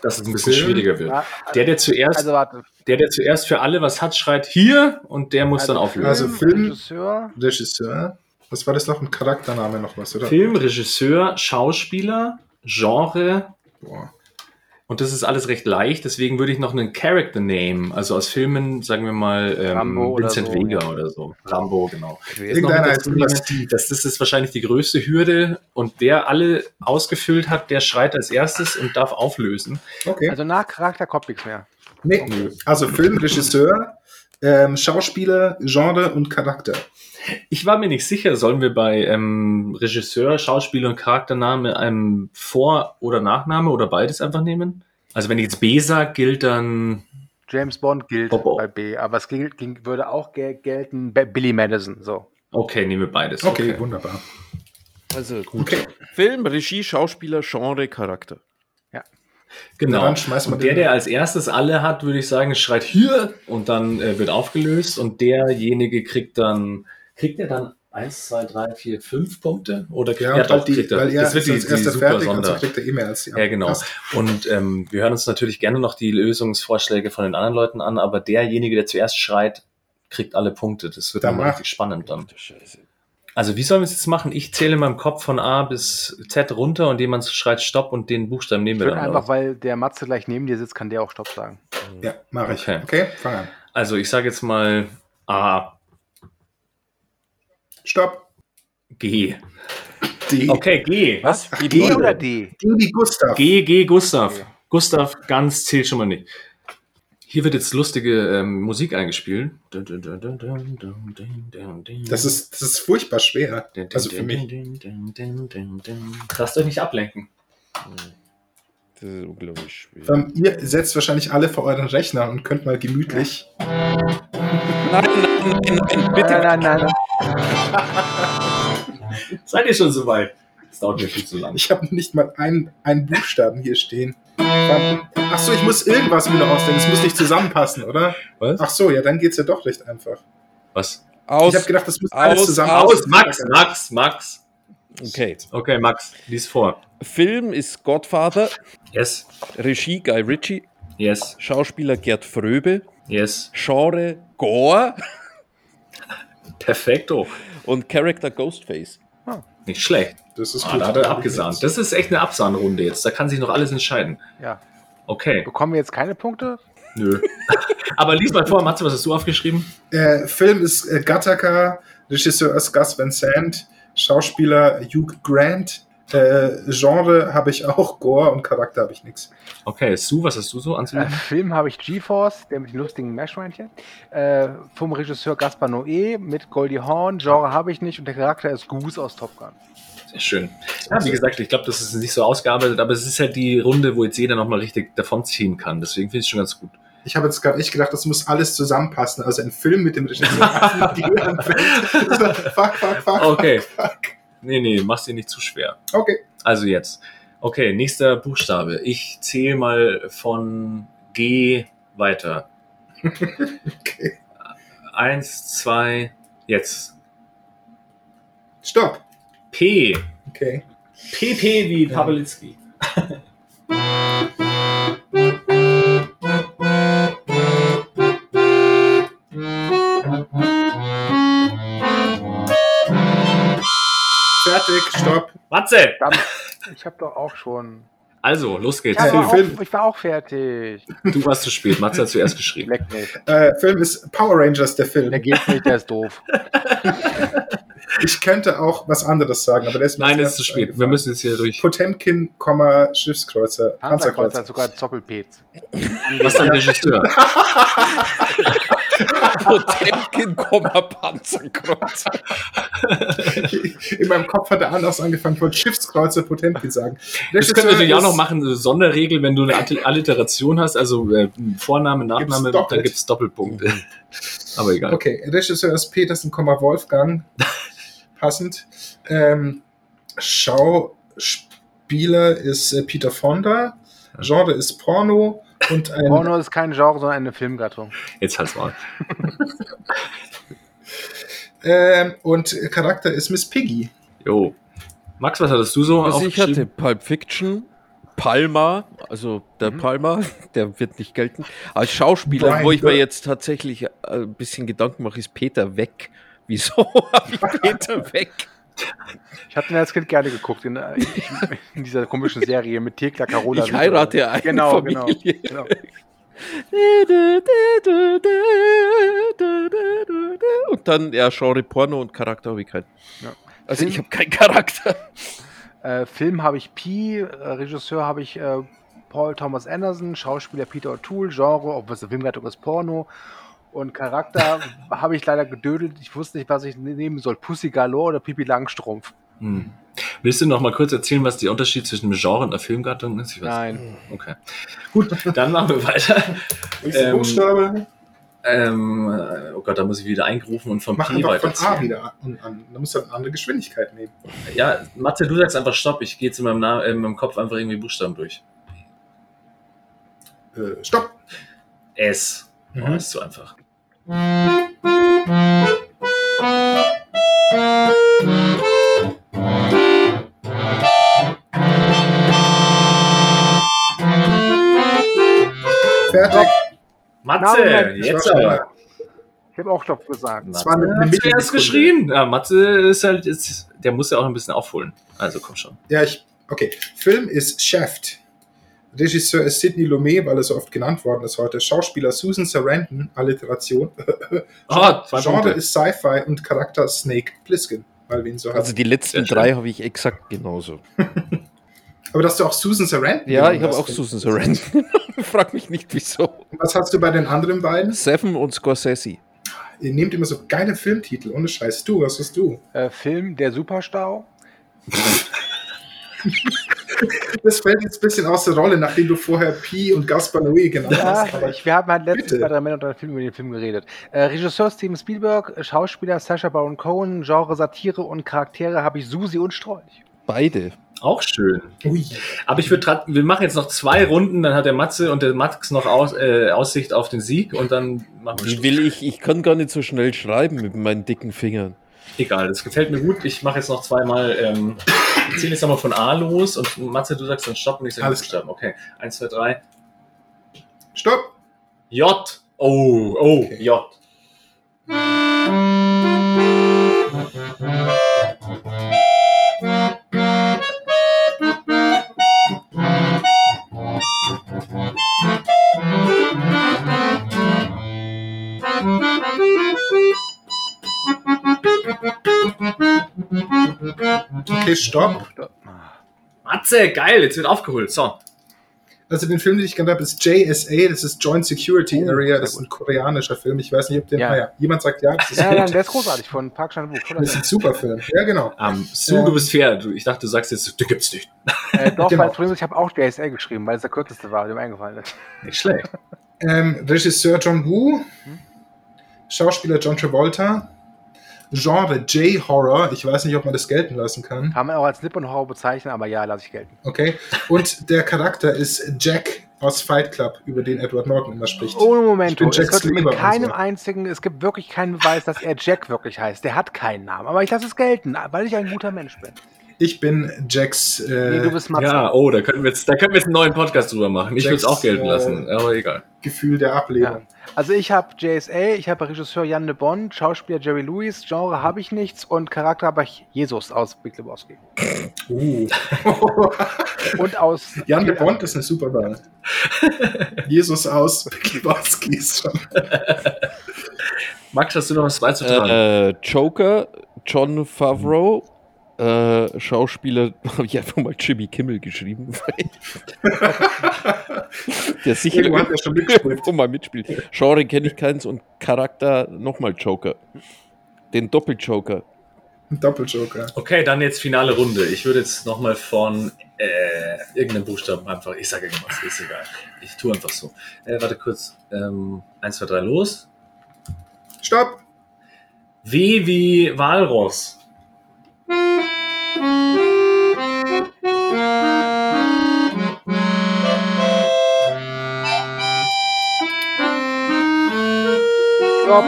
Dass es ein bisschen Film. schwieriger wird. Ja, Der, der zuerst, Also warte. der, der zuerst für alle was hat, schreit hier und der muss dann auflösen. Also Film- Regisseur. Regisseur. Was war das noch? Ein Charaktername noch was, oder? Film, Regisseur, Schauspieler, Genre. Boah. Und das ist alles recht leicht, deswegen würde ich noch einen Character Name, also aus Filmen, sagen wir mal, ähm, Rambo oder Vincent so, Vega ja. oder so. Rambo, genau. Irgendeiner ist Steve. Das, das ist wahrscheinlich die größte Hürde und der alle ausgefüllt hat, der schreit als erstes und darf auflösen. Okay. Also nach Charakter kommt nichts mehr. nee. Also Film, Regisseur, ähm, Schauspieler, Genre und Charakter. Ich war mir nicht sicher, sollen wir bei ähm, Regisseur, Schauspieler und Charaktername einem Vor- oder Nachname oder beides einfach nehmen? Also wenn ich jetzt B sage, gilt dann James Bond gilt Bobo. bei B, aber es gilt, ging, würde auch gel gelten bei Billy Madison. So. Okay, nehmen wir beides. Okay, wunderbar. Also Okay. Film, Regie, Schauspieler, Genre, Charakter. Genau. Na, dann schmeißen wir und der, den- der als erstes alle hat, würde ich sagen, schreit hier und dann äh, wird aufgelöst und derjenige kriegt dann, kriegt er dann eins, zwei, drei, vier, fünf Punkte? Oder kriegt Ja, ja, und weil, doch, die, kriegt er. weil er das wird ist die, die super fertig, Sonder. kriegt er eh mehr als die Ja, genau. Passt. Und ähm, wir hören uns natürlich gerne noch die Lösungsvorschläge von den anderen Leuten an, aber derjenige, der zuerst schreit, kriegt alle Punkte. Das wird Dann richtig spannend dann. Also wie sollen wir es jetzt machen? Ich zähle in meinem Kopf von A bis Z runter und jemand schreit Stopp und den Buchstaben nehmen Ich wir dann. einfach, oder? weil der Matze gleich neben dir sitzt, kann der auch Stopp sagen. Ja, mache ich. Okay. Okay. fang an. Also ich sage jetzt mal A, Stopp. G. D. Okay, G. Was? Ach, G G. oder D? D wie Gustav. G, G, Gustav. Okay. Gustav ganz zählt schon mal nicht. Hier wird jetzt lustige ähm, Musik eingespielt. Das ist, das ist furchtbar schwer. Also für mich. Lasst euch nicht ablenken. Das ist unglaublich schwer. Ähm, ihr setzt wahrscheinlich alle vor euren Rechner und könnt mal gemütlich. Nein, nein, nein, nein, bitte. Nein, nein, nein. *laughs* Seid ihr schon soweit? Das dauert mir viel zu lang. Ich habe nicht mal einen, einen Buchstaben hier stehen. Ach so, ich muss irgendwas noch ausdenken. Es muss nicht zusammenpassen, oder? Was? Ach so, ja, dann geht's ja doch recht einfach. Was? Aus. ich habe gedacht, das muss alles aus, zusammen. Aus, Max, Max, Max. Okay. Okay, Max, lies vor. Film ist Godfather, Yes, Regie Guy Ritchie, yes, Schauspieler Gerd Fröbe, yes. Genre Gore *laughs* Perfekto. und Character Ghostface. Nicht schlecht. Das ist Ah, gut. da hat er abgesahnt. Das ist echt eine Absahnrunde jetzt. Da kann sich noch alles entscheiden. Ja. Okay, Bekommen wir jetzt keine Punkte? nö. *laughs* Aber lies mal vor, Matze, was hast du aufgeschrieben? Äh, Film ist äh, Gattaca, Regisseur ist Gus Van Sant, Schauspieler Hugh Grant. Äh, Genre habe ich auch *laughs* Gore und Charakter habe ich nichts. Okay, Sue, was hast du so Äh, anzubieten? Film habe ich GeForce, der mit den lustigen Meerschweinchen. Äh, vom Regisseur Gaspar Noé mit Goldie Hawn. Genre habe ich nicht und der Charakter ist Goose aus Top Gun. Sehr schön. Ja, wie gesagt, ich glaube, das ist nicht so ausgearbeitet, aber es ist halt die Runde, wo jetzt jeder nochmal richtig davonziehen kann. Deswegen finde ich es schon ganz gut. Ich habe jetzt gerade echt gedacht, das muss alles zusammenpassen. Also ein Film mit dem Regisseur. *laughs* *laughs* die fuck, fuck, fuck. Okay. Fuck. Nee, nee, mach's dir nicht zu schwer. Okay. Also jetzt. Okay, nächster Buchstabe. Ich zähle mal von G weiter. *laughs* okay. Eins, zwei, jetzt. Stopp. P. Okay. PP wie Pawlitzki. *laughs* Matze! Ich habe doch auch schon. Also, los geht's. Ich, Ja, war Film. auch, ich war auch fertig. Du warst zu spät. Matze hat zuerst geschrieben. Leck mich. Äh, Film ist Power Rangers, der Film. Der geht nicht, der ist doof. *laughs* Ich könnte auch was anderes sagen, aber der ist mir Nein, es ist zu spät. Wir eingefallen. müssen jetzt hier durch. Potemkin, Komma, Schiffskreuzer, Panzerkreuzer Panzerkreuzer. hat sogar Doppelpez. Was ist ein Regisseur? *laughs* Potemkin, Panzerkreuz. *laughs* In meinem Kopf hat er anders angefangen, von Schiffskreuzer Potemkin sagen. Das können wir natürlich auch noch machen, eine Sonderregel, wenn du eine Alli- Alliteration hast, also äh, Vorname, Nachname, doppelt. dann gibt es Doppelpunkte. Aber egal. Okay, Regisseur ist Petersen, Komma, Wolfgang. *laughs* Passend. Ähm, Schauspieler ist äh, Peter Fonda. Genre ist Porno. Und ein, Porno ist kein Genre, sondern eine Filmgattung. Jetzt halt's mal. *laughs* ähm, und Charakter ist Miss Piggy. Jo. Max, was hattest du so Was ich hatte? Pulp Fiction, Palma, also der Mhm. Palma, *laughs* der wird nicht gelten. Als Schauspieler, Brian wo ich mir jetzt tatsächlich äh, ein bisschen Gedanken mache, ist Peter weg. Wieso *laughs* habe ich Peter weg? Ich hatte ihn als Kind gerne geguckt in, äh, in dieser komischen Serie mit Thekla Carola. Ich heirate eine Genau, genau. Genau. Und dann, ja, Genre Porno und Charakter habe ich keinen. Ja. Also Film- ich habe keinen Charakter. Äh, Film habe ich Pi, äh, Regisseur habe ich äh, Paul Thomas Anderson, Schauspieler Peter O'Toole, Genre, ob es eine Filmgattung ist, Porno. Und Charakter *laughs* habe ich leider gedödelt. Ich wusste nicht, was ich nehmen soll. Pussy Galore oder Pipi Langstrumpf. Hm. Willst du noch mal kurz erzählen, was der Unterschied zwischen einem Genre und einer Filmgattung ist? Ich weiß Nein. nicht. Okay. Gut, dann machen wir weiter. *laughs* Nächster Ähm, Buchstabe. Ähm, äh, oh Gott, da muss ich wieder eingrufen und vom Mach P einfach von A wieder an. an. Da musst du eine andere Geschwindigkeit nehmen. Ja, Matze, du sagst einfach Stopp. Ich gehe jetzt in meinem, Na äh, in meinem Kopf einfach irgendwie Buchstaben durch. Äh, stopp. S. Oh, Mhm. ist zu einfach. Fertig. Matze, Moment, jetzt aber. Ich habe auch Stopp gesagt. Das war eine Matze zuerst geschrien. Ja, Matze ist halt, ist, der muss ja auch ein bisschen aufholen. Also komm schon. Ja, ich. Okay. Film ist Shaft. Regisseur ist Sidney Lumet, weil er so oft genannt worden ist heute. Schauspieler Susan Sarandon, Alliteration. Oh, *laughs* zwei Genre Punkte. ist Sci-Fi und Charakter Snake Plissken, weil wir ihn so Also die letzten drei habe ich exakt genauso. *laughs* Aber dass du auch Susan Sarandon Ja, ich habe auch Susan Sarandon. *laughs* Frag mich nicht wieso. Was hast du bei den anderen beiden? Seven und Scorsese. Ihr nehmt immer so geile Filmtitel, ohne Scheiß. Du, was hast du? Äh, Film Der Superstau. *laughs* das fällt jetzt ein bisschen aus der Rolle, nachdem du vorher Pi und Gaspar Noé genannt Ja, hast. Wir haben halt letztens bitte. bei drei Männern und einem Film über den Film geredet. Äh, Regisseur Steven Spielberg, Schauspieler Sacha Baron Cohen, Genre Satire und Charaktere habe ich Susi und Strolch. Beide. Auch schön. ui, Aber ich würde wir machen jetzt noch zwei Runden, dann hat der Matze und der Max noch aus, äh, Aussicht auf den Sieg und dann machen wir Wie will ich? Ich kann gar nicht so schnell schreiben mit meinen dicken Fingern. Egal, das gefällt mir gut. Ich mache jetzt noch zweimal, ähm, ich zähle jetzt nochmal von A los und Matze, du sagst dann Stopp und ich sage Alles Buchstaben. Okay, eins, zwei, drei. stopp! J. Oh, oh, Okay. J. Okay, stopp. Matze, geil, jetzt wird aufgeholt. So. Also den Film, den ich genannt habe, ist JSA, das ist Joint Security Oh, Area, das ist ein koreanischer Film. Ich weiß nicht, ob der, Ja. naja, jemand sagt ja, das ist, Ja, gut. der ist großartig von Park Chan-wook. das ist ein super Film. Ja, genau. Ähm, Sue, Ähm, du bist fair. Du, ich dachte, du sagst jetzt, du gibt's nicht. Äh, doch, Genau. weil Problem ist, ich habe auch JSA geschrieben, weil es der kürzeste war, der mir eingefallen ist. Nicht schlecht. Ähm, Regisseur John Woo, Schauspieler John Travolta, Genre J-Horror, ich weiß nicht, ob man das gelten lassen kann. Kann man auch als Nippon Horror bezeichnen, aber ja, lasse ich gelten. Okay. Und der Charakter ist Jack aus Fight Club, über den Edward Norton immer spricht. Ohne Ich bin Es Jack wird mit Slater und keinem so. einzigen, es gibt wirklich keinen Beweis, dass er Jack wirklich heißt. Der hat keinen Namen. Aber ich lasse es gelten, weil ich ein guter Mensch bin. Ich bin Jacks. Äh, Nee, du bist Matze. Ja, oh, da können wir jetzt, da können wir jetzt einen neuen Podcast drüber machen. Ich würde es auch gelten äh, lassen, aber egal. Gefühl der Ja. Also ich habe JSA, ich habe Regisseur Jan de Bond, Schauspieler Jerry Lewis, Genre habe ich nichts und Charakter habe ich Jesus aus Big Lebowski. Uh. Und aus Jan de Bond ist eine super Wahl. Jesus aus Lebowski ist schon. Max, hast du noch was beizutragen? Äh, Joker, John Favreau, äh, Schauspieler, *laughs* habe ich einfach mal Jimmy Kimmel geschrieben. *laughs* *laughs* der sicher Irgendwo hat er schon mitgespielt. mal mitspielt. Genre kenne ich keins und Charakter nochmal Joker. Den Doppeljoker. Doppeljoker. Okay, dann jetzt finale Runde. Ich würde jetzt nochmal von äh, irgendeinem Buchstaben einfach, ich sage irgendwas, ist egal. Ich tue einfach so. Äh, warte kurz. Ähm, eins, zwei, drei, los. Stopp! W wie Walross. Stopp.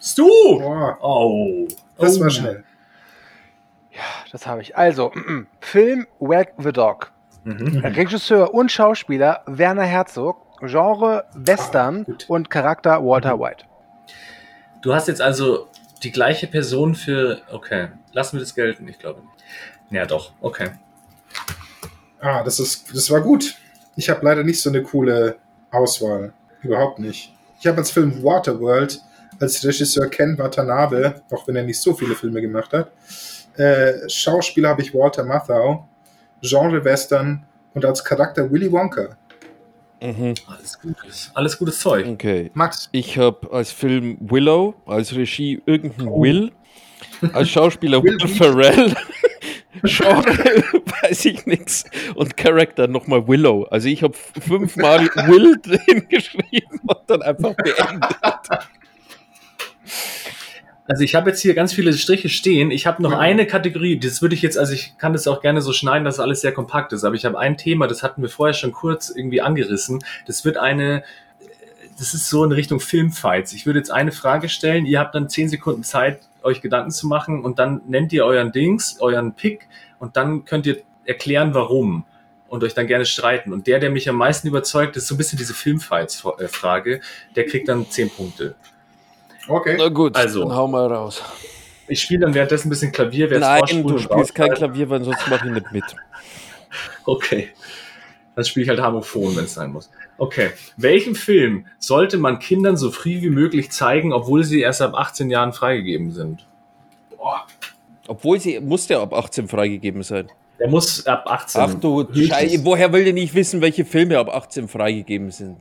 Stu! Boah, Oh. das oh. war schnell. Ja, das habe ich. Also, *clears throat* Film Wag the Dog. Mhm. Regisseur und Schauspieler Werner Herzog. Genre Western gut. und Charakter Walter White. Du hast jetzt also die gleiche Person für. Okay, lassen wir das gelten, ich glaube nicht. Ja, doch, okay. Ah, das, ist, das war gut. Ich habe leider nicht so eine coole Auswahl. Überhaupt nicht. Ich habe als Film Waterworld als Regisseur Ken Watanabe, auch wenn er nicht so viele Filme gemacht hat. Äh, Schauspieler habe ich Walter Matthau, Genre Western und als Charakter Willy Wonka. Mhm. Alles Gutes. Alles gutes Zeug. Okay. Max, Ich habe als Film Willow, als Regie irgendein Oh. Will, als Schauspieler Will. Ferrell, Genre *laughs* weiß ich nichts und Charakter nochmal Willow. Also ich habe fünfmal Will *laughs* drin geschrieben und dann einfach beendet. Also ich habe jetzt hier ganz viele Striche stehen. Ich habe noch Ja. eine Kategorie, das würde ich jetzt, also ich kann das auch gerne so schneiden, dass alles sehr kompakt ist, aber ich habe ein Thema, das hatten wir vorher schon kurz irgendwie angerissen. Das wird eine, das ist so in Richtung Filmfights. Ich würde jetzt eine Frage stellen, ihr habt dann zehn Sekunden Zeit, euch Gedanken zu machen und dann nennt ihr euren Dings, euren Pick und dann könnt ihr erklären, warum und euch dann gerne streiten. Und der, der mich am meisten überzeugt, ist so ein bisschen diese Filmfights-Frage, der kriegt dann zehn Punkte. okay. Na gut, Also. dann hau mal raus. Ich spiele dann währenddessen ein bisschen Klavier. Nein, du spielst kein. Klavier, weil sonst mache ich nicht mit. *laughs* Okay. Dann spiele ich halt Harmophon, wenn es sein muss. Okay. Welchen Film sollte man Kindern so früh wie möglich zeigen, obwohl sie erst ab 18 Jahren freigegeben sind? Obwohl sie, muss der ab 18 freigegeben sein. Der muss ab 18. Ach du Scheiße, woher will denn nicht wissen, welche Filme ab 18 freigegeben sind?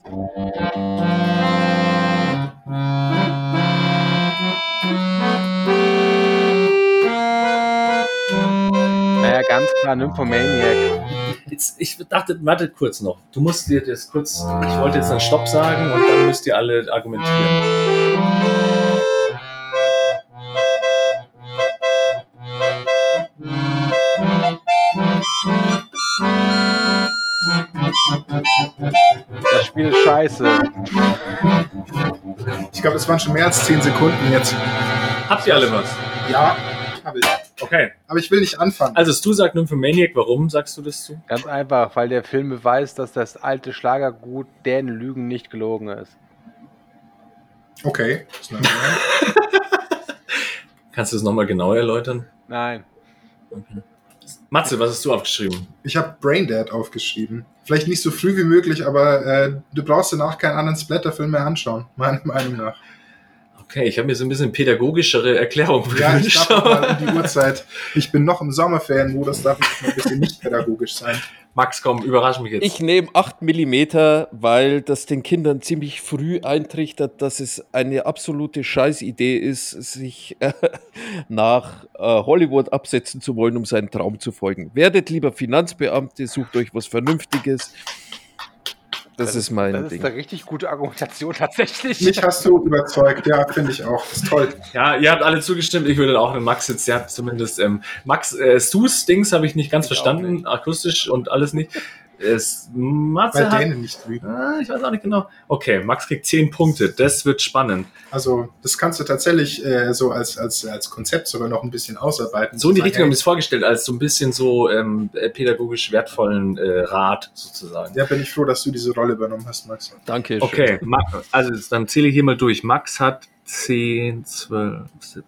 Naja, Ganz klar Nymphomaniac. Jetzt, ich dachte, warte kurz noch. Du musst dir das kurz, ich wollte jetzt einen Stopp sagen und dann müsst ihr alle argumentieren. Das Spiel ist scheiße. Ich glaube, es waren schon mehr als 10 Sekunden jetzt. Habt ihr alle was? Ja, habe ich. Okay. Aber ich will nicht anfangen. Also Stu sagt Nymphomaniac, warum sagst du das zu? Ganz einfach, weil der Film beweist, dass das alte Schlagergut deren Lügen nicht gelogen ist. Okay. Kannst du das nochmal genau erläutern? Nein. Okay. Matze, was hast du aufgeschrieben? Ich habe Braindead aufgeschrieben. Vielleicht nicht so früh wie möglich, aber äh, du brauchst danach keinen anderen Splatterfilm mehr anschauen, meiner Meinung nach. Okay, ich habe mir so ein bisschen pädagogischere Erklärung Ja, ich darf mal um die *laughs* Uhrzeit. Ich bin noch im Sommerferienmodus, darf ich ein bisschen nicht pädagogisch sein. Max, komm, überrasch mich jetzt. Ich nehme 8 mm, weil das den Kindern ziemlich früh eintrichtert, dass es eine absolute Scheißidee ist, sich äh, *laughs* nach äh, Hollywood absetzen zu wollen, um seinen Traum zu folgen. Werdet lieber Finanzbeamte, sucht euch was Vernünftiges. Das, ist mein Das Ding. ist eine richtig gute Argumentation *laughs* tatsächlich. Mich hast du überzeugt, ja, finde ich auch. Das ist toll. Ja, ihr habt alle zugestimmt. Ich würde auch den Max jetzt, ihr habt zumindest ähm, Max, äh, Sus Dings habe ich nicht ganz Ich verstanden, akustisch und alles nicht. Es, Matze Weil hat, Dänen nicht lügen. ah, ich weiß auch nicht genau. Okay, Max kriegt 10 Punkte. Das wird spannend. Also, das kannst du tatsächlich äh, so als, als, als Konzept sogar noch ein bisschen ausarbeiten. So in die Sagen, Richtung haben wir es vorgestellt, als so ein bisschen so ähm, äh, pädagogisch wertvollen äh, Rat sozusagen. Ja, bin ich froh, dass du diese Rolle übernommen hast, Max. Danke. schön. Okay, also dann zähle ich hier mal durch. Max hat 10, 12, 17,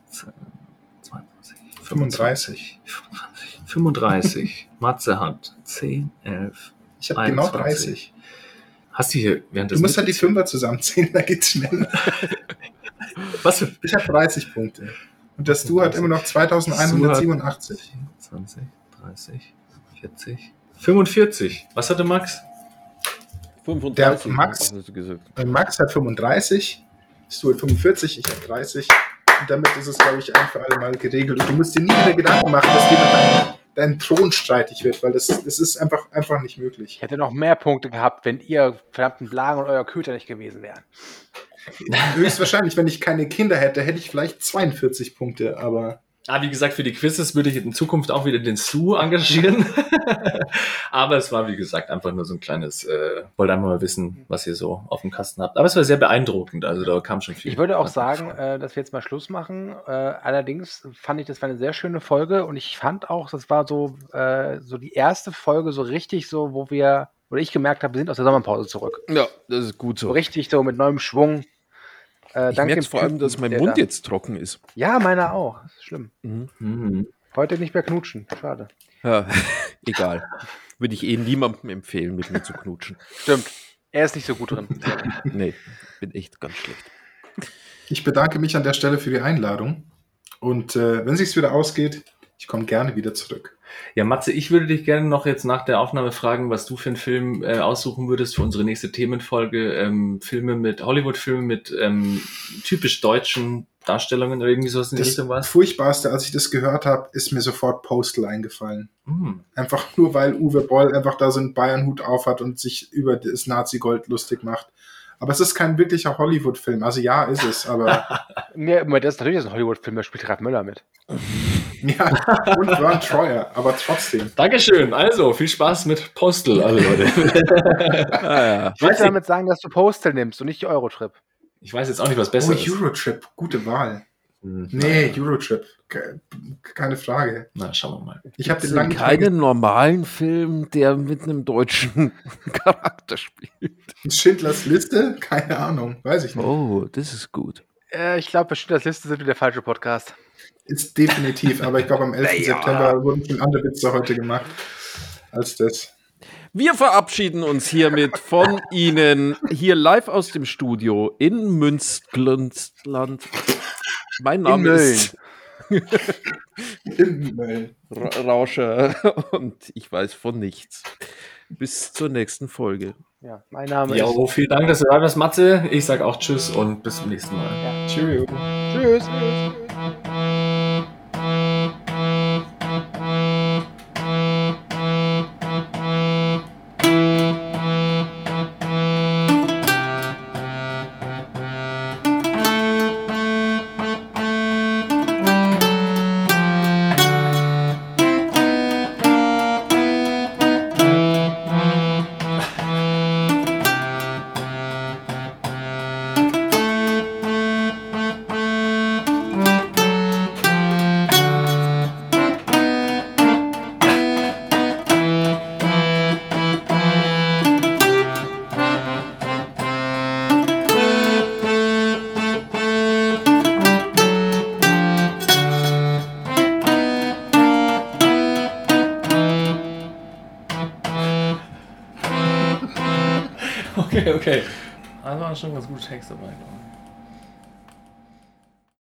22, 35. 25, 35. Matze hat 10, 11. Ich habe genau 21. 30. Hast du hier während Du musst halt die Fünfer zusammenzählen, *laughs* da geht's schneller. *laughs* Was für Ich habe 30 Punkte. Und das Du hat immer noch 2187. 20, 30, 40, 45. Was hatte Max? 35. Der Max- du Max hat 35, Stu hat 45, ich habe 30. Und damit ist es, glaube ich, ein für alle Mal geregelt. Und du musst dir nie wieder Gedanken machen, dass dir dein, Thron streitig wird, weil das, das ist einfach, einfach nicht möglich. Ich hätte noch mehr Punkte gehabt, wenn ihr verdammten Blagen und euer Köter nicht gewesen wären. Höchstwahrscheinlich, wenn ich keine Kinder hätte, hätte ich vielleicht 42 Punkte, aber Ah, wie gesagt, für die Quizzes würde ich in Zukunft auch wieder den Sue engagieren. *laughs* Aber es war, wie gesagt, einfach nur so ein kleines, äh, wollte einfach mal wissen, was ihr so auf dem Kasten habt. Aber es war sehr beeindruckend, also da kam schon viel. Ich würde auch sagen, äh, dass wir jetzt mal Schluss machen. Äh, allerdings fand ich, das war eine sehr schöne Folge und ich fand auch, das war so, äh, so die erste Folge so richtig so, wo wir, oder ich gemerkt habe, wir sind aus der Sommerpause zurück. Ja, das ist gut So so. richtig so mit neuem Schwung. Äh, Ich merke vor allem, dass mein Mund da- jetzt trocken ist. Ja, meiner auch. Das ist schlimm. Mhm. Mhm. Heute nicht mehr knutschen. Schade. Ja, *laughs* egal. Würde ich eh niemandem empfehlen, mit mir zu knutschen. Stimmt. Er ist nicht so gut drin. *laughs* Nee, bin echt ganz schlecht. ich bedanke mich an der Stelle für die Einladung. Und äh, wenn sich's wieder ausgeht, ich komme gerne wieder zurück. Ja, Matze, ich würde dich gerne noch jetzt nach der Aufnahme fragen, was du für einen Film äh, aussuchen würdest für unsere nächste Themenfolge. Ähm, Filme mit, Hollywood-Filme mit ähm, typisch deutschen Darstellungen oder irgendwie sowas in die Das Richtung was? Furchtbarste, als ich das gehört habe, ist mir sofort Postal eingefallen. Hm. Einfach nur, weil Uwe Boll einfach da so einen Bayernhut aufhat und sich über das Nazi-Gold lustig macht. Aber es ist kein wirklicher Hollywood-Film. Also ja, ist es, aber *laughs* Mir, mir- das ist natürlich ein Hollywood-Film, da spielt Ralf Möller mit. *laughs* *laughs* ja, und Ron Troyer, aber trotzdem. Dankeschön. Also, viel Spaß mit Postal, alle Leute. *laughs* Ah, ja. Ich wollte damit sagen, dass du Postal nimmst und nicht Eurotrip. Ich weiß jetzt auch nicht, was Oh, besser ist. Eurotrip, gute Wahl. Hm. Nee, Eurotrip, ke- keine Frage. Na, schauen wir mal. Ich habe den keinen normalen Film, der mit einem deutschen *laughs* Charakter spielt. Schindlers Liste? Keine Ahnung, weiß ich nicht. Oh, das ist gut. Äh, ich glaube, bestimmt das Liste sind wir der falsche Podcast. Ist definitiv, aber ich glaube, am 11. *laughs* Ja. September wurden schon andere Witze heute gemacht als das. Wir verabschieden uns hiermit von Ihnen hier live aus dem Studio in Münstland. Mein Name ist *laughs* In Mölln. Ra Rauscher und ich weiß von nichts. Bis zur nächsten Folge. Ja, mein Name Ja, ist. vielen Dank, dass du da warst, Matze. Ich sage auch Tschüss und bis zum nächsten Mal. Cheerio. Tschüss. tschüss. Schon ganz gute Texte dabei.